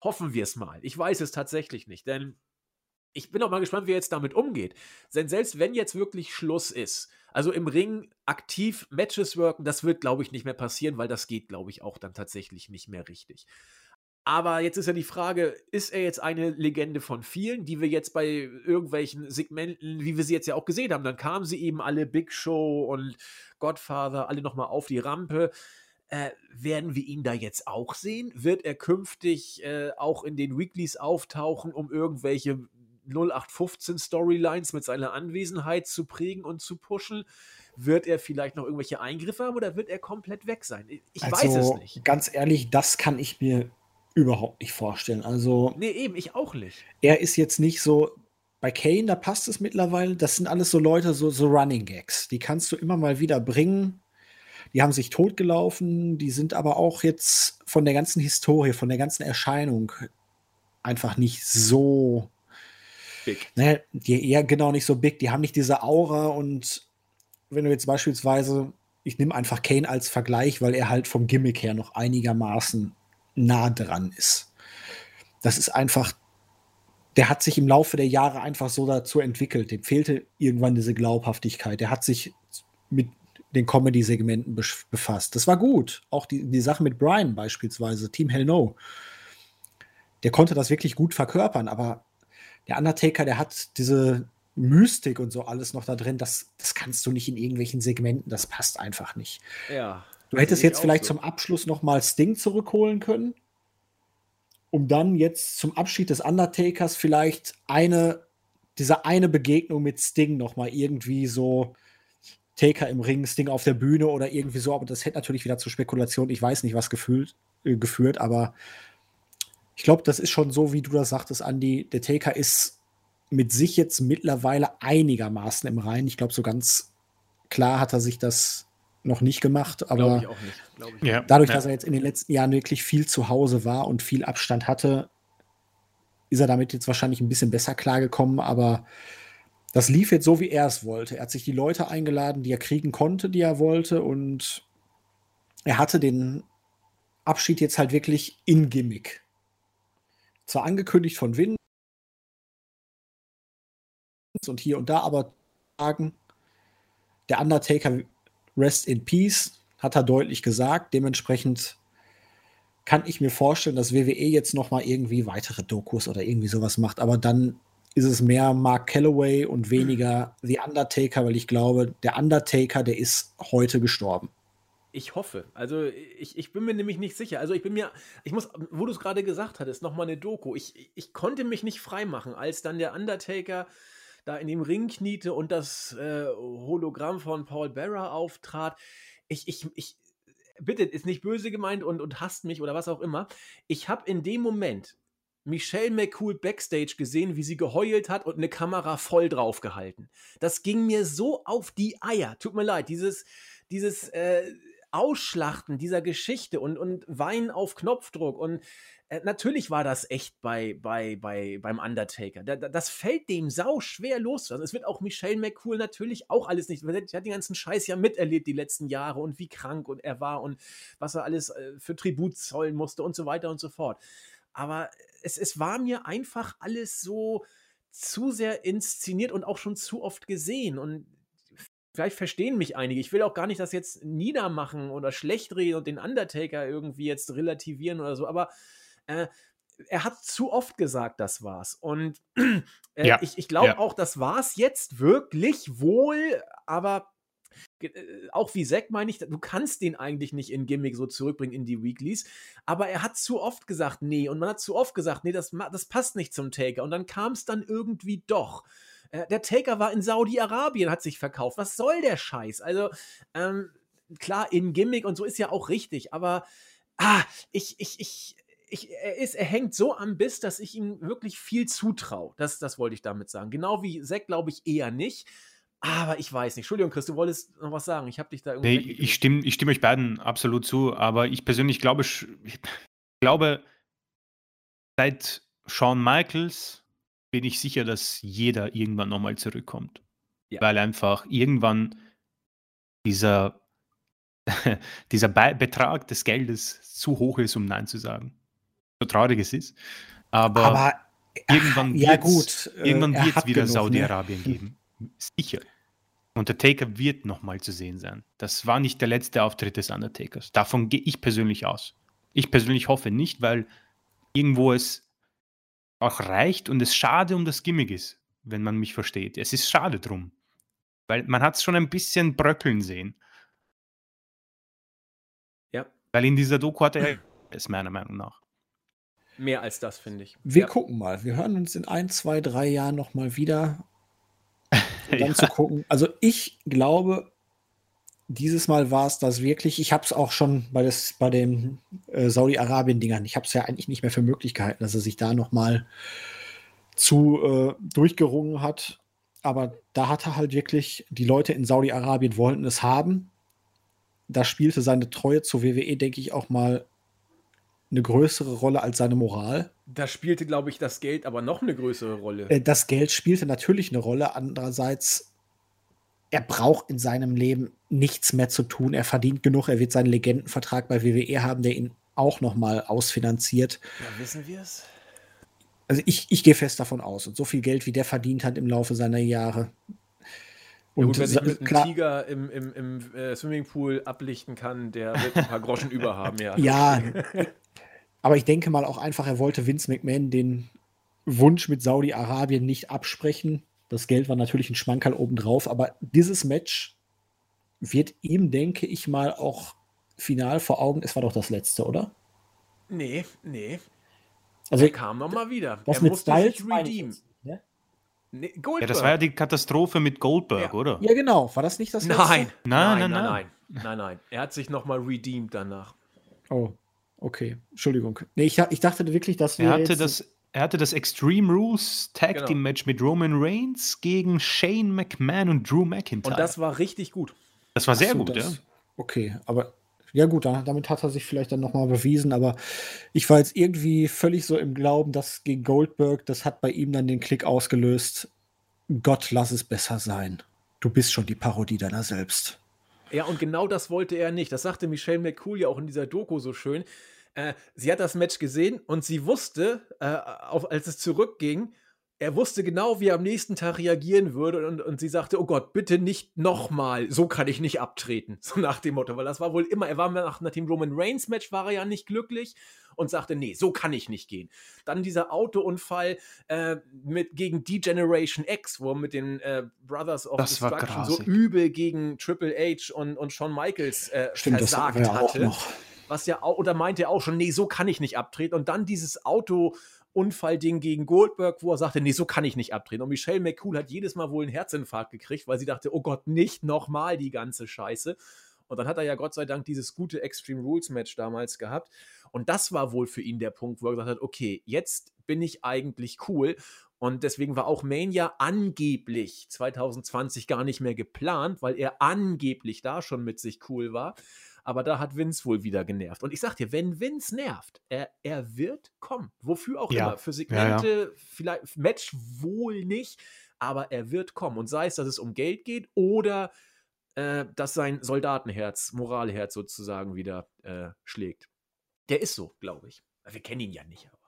hoffen wir es mal. Ich weiß es tatsächlich nicht, denn ich bin auch mal gespannt, wie er jetzt damit umgeht. Denn selbst wenn jetzt wirklich Schluss ist, also im Ring aktiv Matches worken, das wird, glaube ich, nicht mehr passieren, weil das geht, glaube ich, auch dann tatsächlich nicht mehr richtig. Aber jetzt ist ja die Frage, ist er jetzt eine Legende von vielen, die wir jetzt bei irgendwelchen Segmenten, wie wir sie jetzt ja auch gesehen haben, dann kamen sie eben alle Big Show und Godfather, alle nochmal auf die Rampe. Äh, werden wir ihn da jetzt auch sehen? Wird er künftig äh, auch in den Weeklies auftauchen, um irgendwelche 0815 Storylines mit seiner Anwesenheit zu prägen und zu pushen? Wird er vielleicht noch irgendwelche Eingriffe haben oder wird er komplett weg sein? Ich also, weiß es nicht. Ganz ehrlich, das kann ich mir überhaupt nicht vorstellen. Also. Nee, eben, ich auch nicht. Er ist jetzt nicht so. Bei Kane, da passt es mittlerweile. Das sind alles so Leute, so, so Running Gags. Die kannst du immer mal wieder bringen. Die haben sich totgelaufen. Die sind aber auch jetzt von der ganzen Historie, von der ganzen Erscheinung einfach nicht so. Big. Ne, die eher genau nicht so big. Die haben nicht diese Aura und wenn du jetzt beispielsweise, ich nehme einfach Kane als Vergleich, weil er halt vom Gimmick her noch einigermaßen nah dran ist. Das ist einfach, der hat sich im Laufe der Jahre einfach so dazu entwickelt. Dem fehlte irgendwann diese Glaubhaftigkeit. Der hat sich mit den Comedy-Segmenten befasst. Das war gut. Auch die, die Sache mit Brian beispielsweise, Team Hell No. Der konnte das wirklich gut verkörpern, aber der Undertaker, der hat diese Mystik und so alles noch da drin. Das, das kannst du nicht in irgendwelchen Segmenten. Das passt einfach nicht. Ja. Du hättest jetzt vielleicht so. zum Abschluss nochmal Sting zurückholen können, um dann jetzt zum Abschied des Undertakers vielleicht eine, diese eine Begegnung mit Sting nochmal irgendwie so Taker im Ring, Sting auf der Bühne oder irgendwie so, aber das hätte natürlich wieder zur Spekulation, ich weiß nicht, was gefühlt, äh, geführt, aber ich glaube, das ist schon so, wie du das sagtest, Andy. Der Taker ist mit sich jetzt mittlerweile einigermaßen im Reinen. Ich glaube, so ganz klar hat er sich das noch nicht gemacht, aber Glaube ich auch nicht. Nicht. dadurch, Ja. dass er jetzt in den letzten Jahren wirklich viel zu Hause war und viel Abstand hatte, ist er damit jetzt wahrscheinlich ein bisschen besser klargekommen, aber das lief jetzt so, wie er es wollte. Er hat sich die Leute eingeladen, die er kriegen konnte, die er wollte und er hatte den Abschied jetzt halt wirklich in Gimmick. Zwar angekündigt von Vince und hier und da, aber sagen, der Undertaker Rest in Peace, hat er deutlich gesagt. Dementsprechend kann ich mir vorstellen, dass WWE jetzt noch mal irgendwie weitere Dokus oder irgendwie sowas macht. Aber dann ist es mehr Mark Calloway und weniger The Undertaker, weil ich glaube, der Undertaker, der ist heute gestorben. Ich hoffe. Also ich, ich bin mir nämlich nicht sicher. Also ich bin mir, ich muss, wo du es gerade gesagt hattest, nochmal eine Doku. Ich, ich konnte mich nicht freimachen, als dann der Undertaker da in dem Ring kniete und das äh, Hologramm von Paul Bearer auftrat. Ich, ich, ich, bitte, ist nicht böse gemeint und, und hasst mich oder was auch immer. Ich habe in dem Moment Michelle McCool backstage gesehen, wie sie geheult hat und eine Kamera voll drauf gehalten. Das ging mir so auf die Eier. Tut mir leid, dieses, dieses äh, Ausschlachten dieser Geschichte und, und Weinen auf Knopfdruck. Und äh, natürlich war das echt bei, bei, bei, beim Undertaker. Da, da, das fällt dem sau schwer loszulassen. Es wird auch Michelle McCool natürlich auch alles nicht. Sie hat den ganzen Scheiß ja miterlebt die letzten Jahre und wie krank und er war und was er alles äh, für Tribut zollen musste und so weiter und so fort. Aber es, es war mir einfach alles so zu sehr inszeniert und auch schon zu oft gesehen. Und vielleicht verstehen mich einige. Ich will auch gar nicht das jetzt niedermachen oder schlecht reden und den Undertaker irgendwie jetzt relativieren oder so, aber äh, er hat zu oft gesagt, das war's. Und äh, Ja, ich, ich glaube ja. auch, das war's jetzt wirklich wohl, aber äh, auch wie Zack meine ich, du kannst den eigentlich nicht in Gimmick so zurückbringen in die Weeklies, aber er hat zu oft gesagt, nee, und man hat zu oft gesagt, nee, das, das passt nicht zum Taker. Und dann kam es dann irgendwie doch. Äh, Der Taker war in Saudi-Arabien, hat sich verkauft. Was soll der Scheiß? Also, ähm, klar, in Gimmick und so ist ja auch richtig, aber ah, ich, ich, ich, ich, er, ist, er hängt so am Biss, dass ich ihm wirklich viel zutraue. Das, das wollte ich damit sagen. Genau wie Zack glaube ich eher nicht. Aber ich weiß nicht. Entschuldigung, Chris, du wolltest noch was sagen. Ich habe dich da irgendwie. Nee, ich stimme, ich stimme euch beiden absolut zu, aber ich persönlich glaube, ich glaube, seit Shawn Michaels bin ich sicher, dass jeder irgendwann nochmal zurückkommt. Ja. Weil einfach irgendwann dieser, dieser Be Betrag des Geldes zu hoch ist, um Nein zu sagen. So traurig es ist. Aber, Aber irgendwann ja äh, irgendwann er wird es hat wieder ne? Saudi-Arabien geben. Sicher. Und der Taker wird nochmal zu sehen sein. Das war nicht der letzte Auftritt des Undertakers. Davon gehe ich persönlich aus. Ich persönlich hoffe nicht, weil irgendwo es auch reicht und es schade um das Gimmick ist, wenn man mich versteht. Es ist schade drum. Weil man hat es schon ein bisschen bröckeln sehen. Ja. Weil in dieser Doku hat er es meiner Meinung nach. Mehr als das, finde ich. Wir Ja. gucken mal. Wir hören uns in ein, zwei, drei Jahren noch mal wieder. Um dann Ja. zu gucken. Also ich glaube, dieses Mal war es das wirklich. Ich habe es auch schon bei, des, bei den äh, Saudi-Arabien-Dingern. Ich habe es ja eigentlich nicht mehr für möglich gehalten, dass er sich da noch mal zu äh, durchgerungen hat. Aber da hat er halt wirklich, die Leute in Saudi-Arabien wollten es haben. Da spielte seine Treue zur WWE, denke ich, auch mal eine größere Rolle als seine Moral. Da spielte, glaube ich, das Geld aber noch eine größere Rolle. Äh, Das Geld spielte natürlich eine Rolle. Andererseits, er braucht in seinem Leben nichts mehr zu tun. Er verdient genug. Er wird seinen Legendenvertrag bei WWE haben, der ihn auch noch mal ausfinanziert. ja, wissen wir es? Also ich, ich gehe fest davon aus. Und so viel Geld, wie der verdient hat im Laufe seiner Jahre. Und Und gut, wer sich sa- mit einem Tiger im, im, im äh, Swimmingpool ablichten kann, der wird ein paar Groschen über haben, ja. ja, aber ich denke mal auch einfach, er wollte Vince McMahon den Wunsch mit Saudi-Arabien nicht absprechen. Das Geld war natürlich ein Schmankerl obendrauf, aber dieses Match wird ihm, denke ich mal, auch final vor Augen. Es war doch das letzte, oder? Nee, nee. Also Er kam noch mal wieder. das er mit musste Styles sich redeemen. jetzt, ne? Nee, Ja, Goldberg. das war ja die Katastrophe mit Goldberg, Ja. oder? Ja, genau. War das nicht das letzte? nein, Nein, nein, nein, nein, nein. nein, nein, nein. Er hat sich noch mal redeemed danach. Oh, okay. Entschuldigung. Nee, ich, ich dachte wirklich, dass wir Er hatte, jetzt, das, er hatte das Extreme Rules Tag Genau. Team Match mit Roman Reigns gegen Shane McMahon und Drew McIntyre. Und das war richtig gut. das war sehr so, gut, das, ja. Okay, aber ja gut, damit hat er sich vielleicht dann nochmal bewiesen, aber ich war jetzt irgendwie völlig so im Glauben, dass gegen Goldberg, das hat bei ihm dann den Klick ausgelöst. Gott, lass es besser sein. Du bist schon die Parodie deiner selbst. Ja, und genau das wollte er nicht. Das sagte Michelle McCool ja auch in dieser Doku so schön. Äh, sie hat das Match gesehen und sie wusste, äh, auf, als es zurückging, er wusste genau, wie er am nächsten Tag reagieren würde und, und sie sagte, oh Gott, bitte nicht nochmal, so kann ich nicht abtreten. So nach dem Motto, weil das war wohl immer, er war nach, nach dem Roman Reigns Match war er ja nicht glücklich und sagte, nee, so kann ich nicht gehen. Dann dieser Autounfall äh, mit, gegen D-Generation X, wo er mit den äh, Brothers of das Destruction so übel gegen Triple H und, und Shawn Michaels äh, Stimmt, versagt das hatte. Was ja auch, oder meinte er auch schon, nee, so kann ich nicht abtreten. Und dann dieses Auto, Unfallding gegen Goldberg, wo er sagte, nee, so kann ich nicht abdrehen. Und Michelle McCool hat jedes Mal wohl einen Herzinfarkt gekriegt, weil sie dachte, oh Gott, nicht nochmal die ganze Scheiße. Und dann hat er ja Gott sei Dank dieses gute Extreme Rules Match damals gehabt. Und das war wohl für ihn der Punkt, wo er gesagt hat, okay, jetzt bin ich eigentlich cool. Und deswegen war auch Mania angeblich 2020 gar nicht mehr geplant, weil er angeblich da schon mit sich cool war. Aber da hat Vince wohl wieder genervt. Und ich sag dir, wenn Vince nervt, er, er wird kommen. Wofür auch ja. immer. Für Segmente, ja, ja. vielleicht Match wohl nicht, aber er wird kommen. Und sei es, dass es um Geld geht oder äh, dass sein Soldatenherz, Moralherz sozusagen wieder äh, schlägt. Der ist so, glaube ich. Wir kennen ihn ja nicht, aber.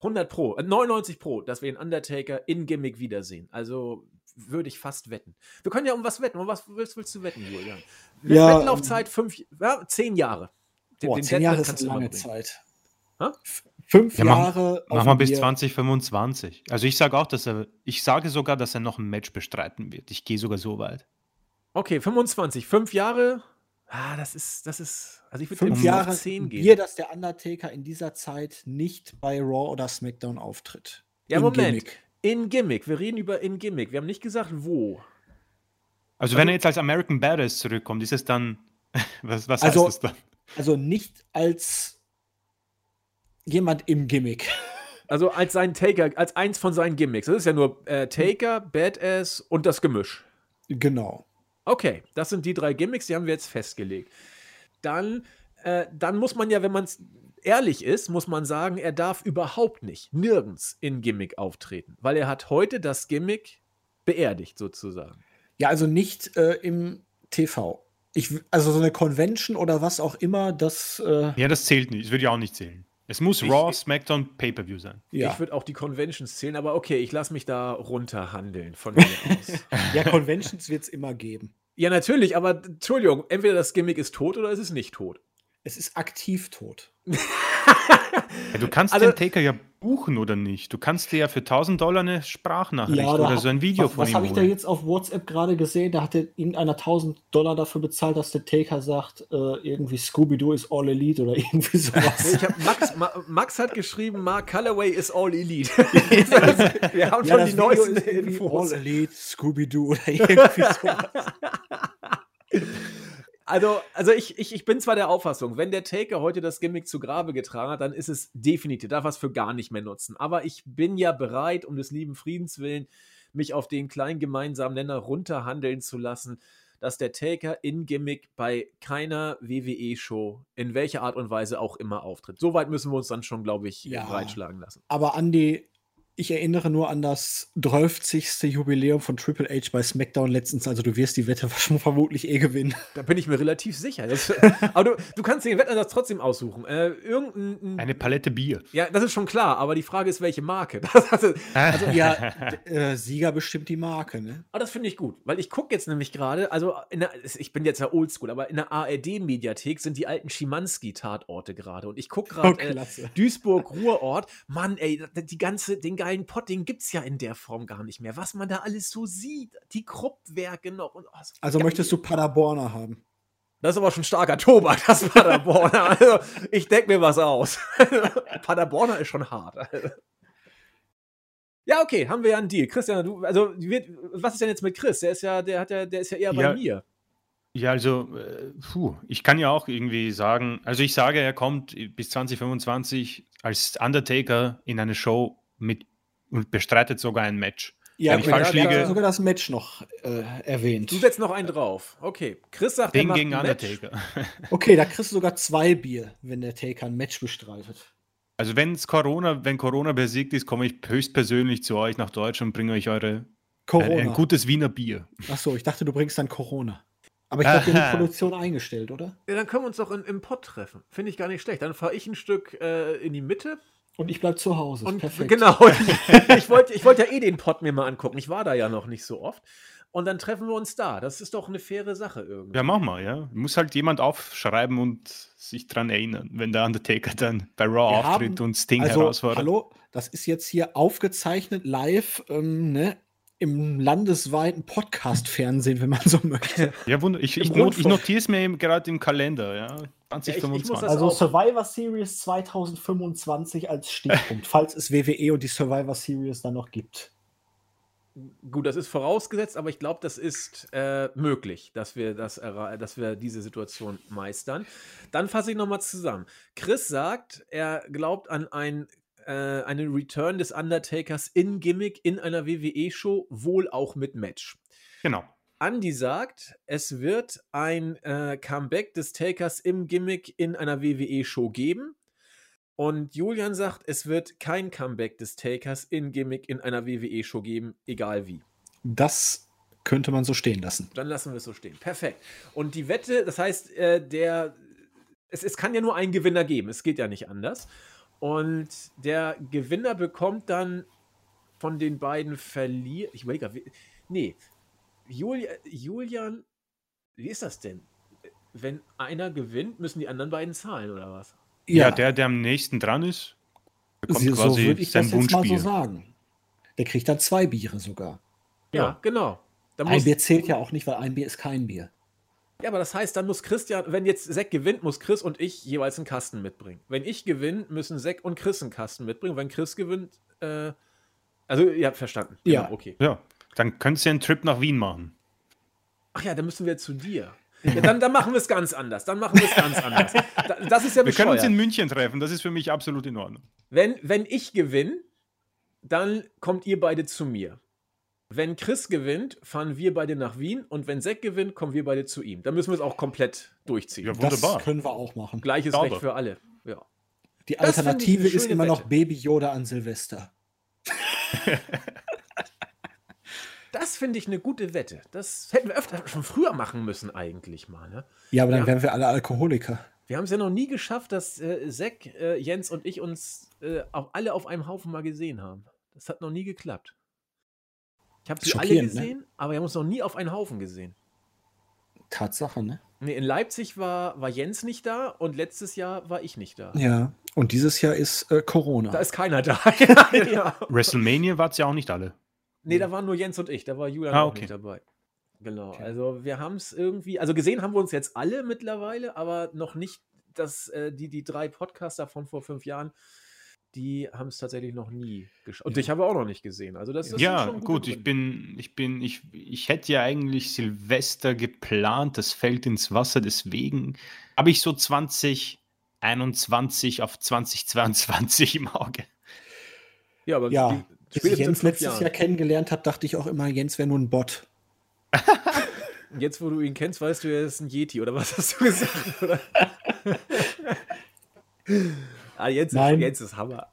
100 Pro, äh, 99 Pro, dass wir den Undertaker in Gimmick wiedersehen. Also würde ich fast wetten. Wir können ja um was wetten. Um was willst, willst du wetten, Julian? Ja, Wettenlaufzeit fünf, ja, zehn Jahre. Den, boah, den zehn Jahre ist eine lange Zeit. Ha? Fünf ja, Jahre. Machen wir bis 2025. Also ich sage auch, dass er, ich sage sogar, dass er noch ein Match bestreiten wird. Ich gehe sogar so weit. Okay, 25. Fünf Jahre. Ah, das ist, das ist, also ich würde fünf Jahre zehn gehen. Wir, dass der Undertaker in dieser Zeit nicht bei Raw oder SmackDown auftritt. Ja, Moment. Gimmick. In Gimmick. Wir reden über in Gimmick. Wir haben nicht gesagt, wo. Also, wenn er jetzt als American Badass zurückkommt, ist es dann. Was, was also, heißt das dann? Also nicht als jemand im Gimmick. Also als sein Taker, als eins von seinen Gimmicks. Das ist ja nur äh, Taker, Badass und das Gemisch. Genau. Okay, das sind die drei Gimmicks, die haben wir jetzt festgelegt. Dann, äh, dann muss man ja, wenn man es ehrlich ist, muss man sagen, er darf überhaupt nicht, nirgends in Gimmick auftreten, weil er hat heute das Gimmick beerdigt sozusagen. Ja, also nicht äh, im TV. Ich, also so eine Convention oder was auch immer, das. Äh ja, das zählt nicht. Das würde ja auch nicht zählen. Es muss ich, Raw, SmackDown, Pay-Per-View sein. Ja. Ich würde auch die Conventions zählen, aber okay, ich lasse mich da runterhandeln von mir aus. ja, Conventions wird es immer geben. Ja, natürlich, aber Entschuldigung, entweder das Gimmick ist tot oder es ist nicht tot. Es ist aktiv tot. ja, du kannst also, den Taker ja buchen oder nicht. Du kannst dir ja für 1000 Dollar eine Sprachnachricht ja, oder so ein Video was, von was ihm Was habe ich da jetzt auf WhatsApp gerade gesehen? Da hat irgendeiner 1000 Dollar dafür bezahlt, dass der Taker sagt, äh, irgendwie Scooby-Doo ist All Elite oder irgendwie sowas. Max, Ma, Max, hat geschrieben, Mark Calloway ist All Elite. Wir haben ja, schon die neuesten Infos. All Elite, Scooby-Doo oder irgendwie sowas. Also, also ich, ich, ich bin zwar der Auffassung, wenn der Taker heute das Gimmick zu Grabe getragen hat, dann ist es definitiv, darf es für gar nicht mehr nutzen. Aber ich bin ja bereit, um des lieben Friedens willen, mich auf den kleinen gemeinsamen Nenner runterhandeln zu lassen, dass der Taker in Gimmick bei keiner WWE-Show, in welcher Art und Weise auch immer auftritt. Soweit müssen wir uns dann schon, glaube ich, ja, breitschlagen lassen. Aber Andi, ich erinnere nur an das 30. Jubiläum von Triple H bei SmackDown letztens. Also du wirst die Wette vermutlich eh gewinnen. Da bin ich mir relativ sicher. Das, aber du, du, kannst den Wettersatz trotzdem aussuchen. Äh, irgendein, Eine Palette Bier. Ja, das ist schon klar. Aber die Frage ist, welche Marke. also, also ja, äh, Sieger bestimmt die Marke. Ne? Aber das finde ich gut. Weil ich gucke jetzt nämlich gerade, also der, ich bin jetzt ja oldschool, aber in der ARD-Mediathek sind die alten Schimanski-Tatorte gerade. Und ich gucke gerade oh, äh, Duisburg-Ruhrort. Mann, ey, die ganze, den geilen Pott, den gibt es ja in der Form gar nicht mehr. Was man da alles so sieht, die Kruppwerke noch. Und, oh, also geil. möchtest du Paderborner haben? Das ist aber schon starker Tobak, das Paderborner. also, ich denke mir was aus. Paderborner ist schon hart. Ja, okay, haben wir ja einen Deal. Christian, du, also was ist denn jetzt mit Chris? Der ist ja, der hat ja, der ist ja eher ja, bei mir. Ja, also, äh, puh, ich kann ja auch irgendwie sagen, also ich sage, er kommt bis 2025 als Undertaker in eine Show mit und bestreitet sogar ein Match. Ja, Wenn ich falsch da liege- sogar das Match noch äh, erwähnt. Du setzt noch einen drauf. Okay. Chris sagt, er Ding macht gegen. Undertaker. Okay, da kriegst du sogar zwei Bier, wenn der Taker ein Match bestreitet. Also wenn's Corona, wenn Corona besiegt ist, komme ich höchstpersönlich zu euch nach Deutschland und bringe euch eure ein, Corona. ein gutes Wiener Bier. Achso, ich dachte, du bringst dann Corona. Aber ich glaube, wir haben Aha. die Produktion eingestellt, oder? Ja, dann können wir uns doch in, im Pott treffen. Finde ich gar nicht schlecht. Dann fahre ich ein Stück äh, in die Mitte. Und ich bleib zu Hause. Und Perfekt. genau. ich wollte ich wollt ja eh den Pott mir mal angucken. Ich war da ja noch nicht so oft. Und dann treffen wir uns da. Das ist doch eine faire Sache irgendwie. Ja, mach mal, ja. Muss halt jemand aufschreiben und sich dran erinnern, wenn der Undertaker dann bei Raw Wir auftritt haben- und Sting Also, herausfordert. hallo, das ist jetzt hier aufgezeichnet live ähm, ne, im landesweiten Podcast-Fernsehen, wenn man so möchte. Ja, wunder. Ich, ich, not, ich notiere es mir eben gerade im Kalender, ja. ich- ich muss 2025. das- Also auch. Survivor Series 2025 als Stichpunkt, falls es WWE und die Survivor Series dann noch gibt. Gut, das ist vorausgesetzt, aber ich glaube, das ist äh, möglich, dass wir, das dass wir diese Situation meistern. Dann fasse ich nochmal zusammen. Chris sagt, er glaubt an ein, äh, einen Return des Undertakers in Gimmick in einer WWE-Show, wohl auch mit Match. Genau. Andy sagt, es wird ein äh, Comeback des Takers im Gimmick in einer WWE-Show geben. Und Julian sagt, es wird kein Comeback des Takers in Gimmick in einer WWE-Show geben, egal wie. Das könnte man so stehen lassen. Dann lassen wir es so stehen. Perfekt. Und die Wette, das heißt, äh, der, es, es kann ja nur einen Gewinner geben. Es geht ja nicht anders. Und der Gewinner bekommt dann von den beiden Verlier. Ich überlege, grad, wie- nee, Julia, Julian, wie ist das denn? Wenn einer gewinnt, müssen die anderen beiden zahlen oder was? Ja, der, der am nächsten dran ist, bekommt so quasi würde ich sein das jetzt mal so sagen. Der kriegt dann zwei Biere sogar. Ja, Ja. genau. Da Ein Bier zählt ja auch nicht, weil ein Bier ist kein Bier. Ja, aber das heißt, dann muss Christian, wenn jetzt Zack gewinnt, muss Chris und ich jeweils einen Kasten mitbringen. Wenn ich gewinne, müssen Zack und Chris einen Kasten mitbringen. Wenn Chris gewinnt, äh, also ihr habt verstanden. Ja. okay. Ja, dann könnt ihr einen Trip nach Wien machen. Ach ja, dann müssen wir zu dir. Ja, dann, dann machen wir es ganz anders. Dann machen wir es ganz anders. Da, das ist ja Wir können uns bescheuert. in München treffen, das ist für mich absolut in Ordnung. Wenn, wenn ich gewinne, dann kommt ihr beide zu mir. Wenn Chris gewinnt, fahren wir beide nach Wien und wenn Zack gewinnt, kommen wir beide zu ihm. Dann müssen wir es auch komplett durchziehen. Ja, Wunderbar. Das können wir auch machen. Gleiches. Recht für alle. Ja. Die Das Alternative ist immer noch Wette. Baby Yoda an Silvester. Das finde ich eine gute Wette. Das hätten wir öfter schon früher machen müssen, eigentlich mal. Ne? Ja, aber dann Ja. wären wir alle Alkoholiker. Wir haben es ja noch nie geschafft, dass äh, Zack, äh, Jens und ich uns äh, auch alle auf einem Haufen mal gesehen haben. Das hat noch nie geklappt. Ich habe sie alle ne? gesehen, aber wir haben uns noch nie auf einen Haufen gesehen. Tatsache, ne? Nee, in Leipzig war, war Jens nicht da und letztes Jahr war ich nicht da. Ja. Und dieses Jahr ist äh, Corona. Da ist keiner da. ja. WrestleMania wart ja auch nicht alle. Nee, da waren nur Jens und ich, da war Julian Ah, auch okay. nicht dabei. Genau, Okay. also wir haben es irgendwie, also gesehen haben wir uns jetzt alle mittlerweile, aber noch nicht, dass äh, die, die drei Podcaster von vor fünf Jahren, die haben es tatsächlich noch nie geschafft. Und Ja. haben wir auch noch nicht gesehen. Also das, das ja, gut, ich bin, ich bin, ich, ich hätte ja eigentlich Silvester geplant, das fällt ins Wasser, deswegen habe ich so 2021 auf 2022 im Auge. Ja, aber ja, die- bis ich Jens letztes Jahren. Jahr kennengelernt habe, dachte ich auch immer, Jens wäre nur ein Bot. Jetzt, wo du ihn kennst, weißt du, er ist ein Yeti, oder was hast du gesagt? Ah, Jens, ist. Jens ist Hammer.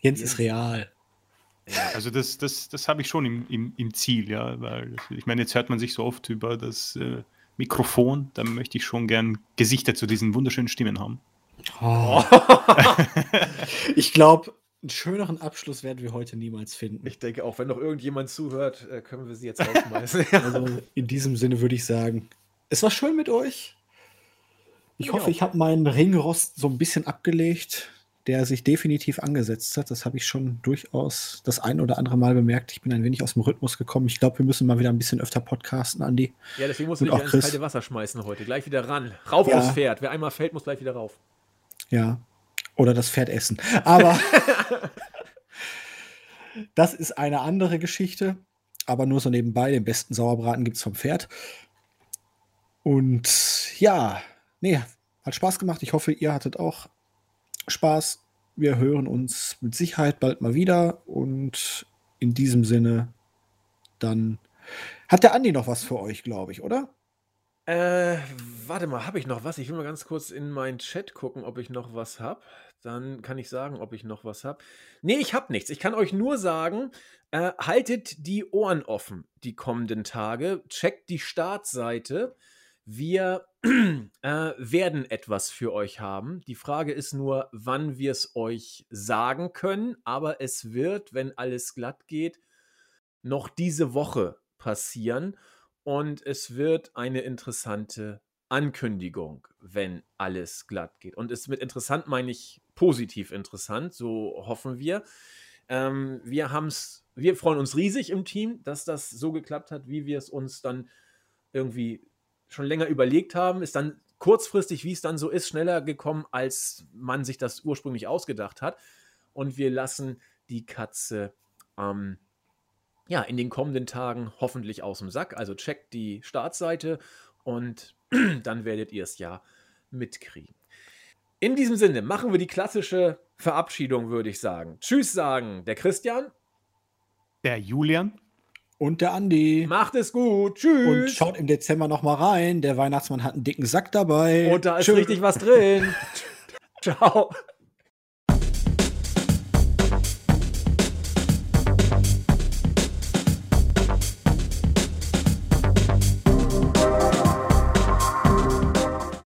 Jens Jens. ist real. Also das, das, das habe ich schon im, im, im Ziel, ja, weil ich meine, jetzt hört man sich so oft über das äh, Mikrofon, da möchte ich schon gern Gesichter zu diesen wunderschönen Stimmen haben. Oh. ich glaube, einen schöneren Abschluss werden wir heute niemals finden. Ich denke auch, wenn noch irgendjemand zuhört, äh, können wir sie jetzt rausschmeißen. Also in diesem Sinne würde ich sagen, es war schön mit euch. Ich Ja. hoffe, ich habe meinen Ringrost so ein bisschen abgelegt, der sich definitiv angesetzt hat. Das habe ich schon durchaus das ein oder andere Mal bemerkt. Ich bin ein wenig aus dem Rhythmus gekommen. Ich glaube, wir müssen mal wieder ein bisschen öfter podcasten, Andi. ja, deswegen muss Und ich dich auch ins kalte Wasser schmeißen heute. Gleich wieder ran. Rauf Ja. aufs Pferd. Wer einmal fällt, muss gleich wieder rauf. Ja. Oder das Pferd essen. Aber das ist eine andere Geschichte. Aber nur so nebenbei. Den besten Sauerbraten gibt es vom Pferd. Und ja, nee, hat Spaß gemacht. Ich hoffe, ihr hattet auch Spaß. Wir hören uns mit Sicherheit bald mal wieder. Und in diesem Sinne, dann hat der Andi noch was für euch, glaube ich, oder? Äh, warte mal, habe ich noch was? Ich will mal ganz kurz in meinen Chat gucken, ob ich noch was habe. Dann kann ich sagen, ob ich noch was habe. Nee, ich habe nichts. Ich kann euch nur sagen, äh, haltet die Ohren offen die kommenden Tage. Checkt die Startseite. Wir äh, werden etwas für euch haben. Die Frage ist nur, wann wir es euch sagen können. Aber es wird, wenn alles glatt geht, noch diese Woche passieren. Und es wird eine interessante Ankündigung, wenn alles glatt geht. Und es mit interessant meine ich positiv interessant, so hoffen wir. Ähm, wir haben's, wir freuen uns riesig im Team, dass das so geklappt hat, wie wir es uns dann irgendwie schon länger überlegt haben. Ist dann kurzfristig, wie es dann so ist, schneller gekommen, als man sich das ursprünglich ausgedacht hat. Und wir lassen die Katze ähm, ja, in den kommenden Tagen hoffentlich aus dem Sack. Also checkt die Startseite und dann werdet ihr es ja mitkriegen. In diesem Sinne machen wir die klassische Verabschiedung, würde ich sagen. Tschüss sagen der Christian. Der Julian. Und der Andi. Macht es gut. Tschüss. Und schaut im Dezember noch mal rein. Der Weihnachtsmann hat einen dicken Sack dabei. Und da ist Tschüss. richtig was drin. Ciao.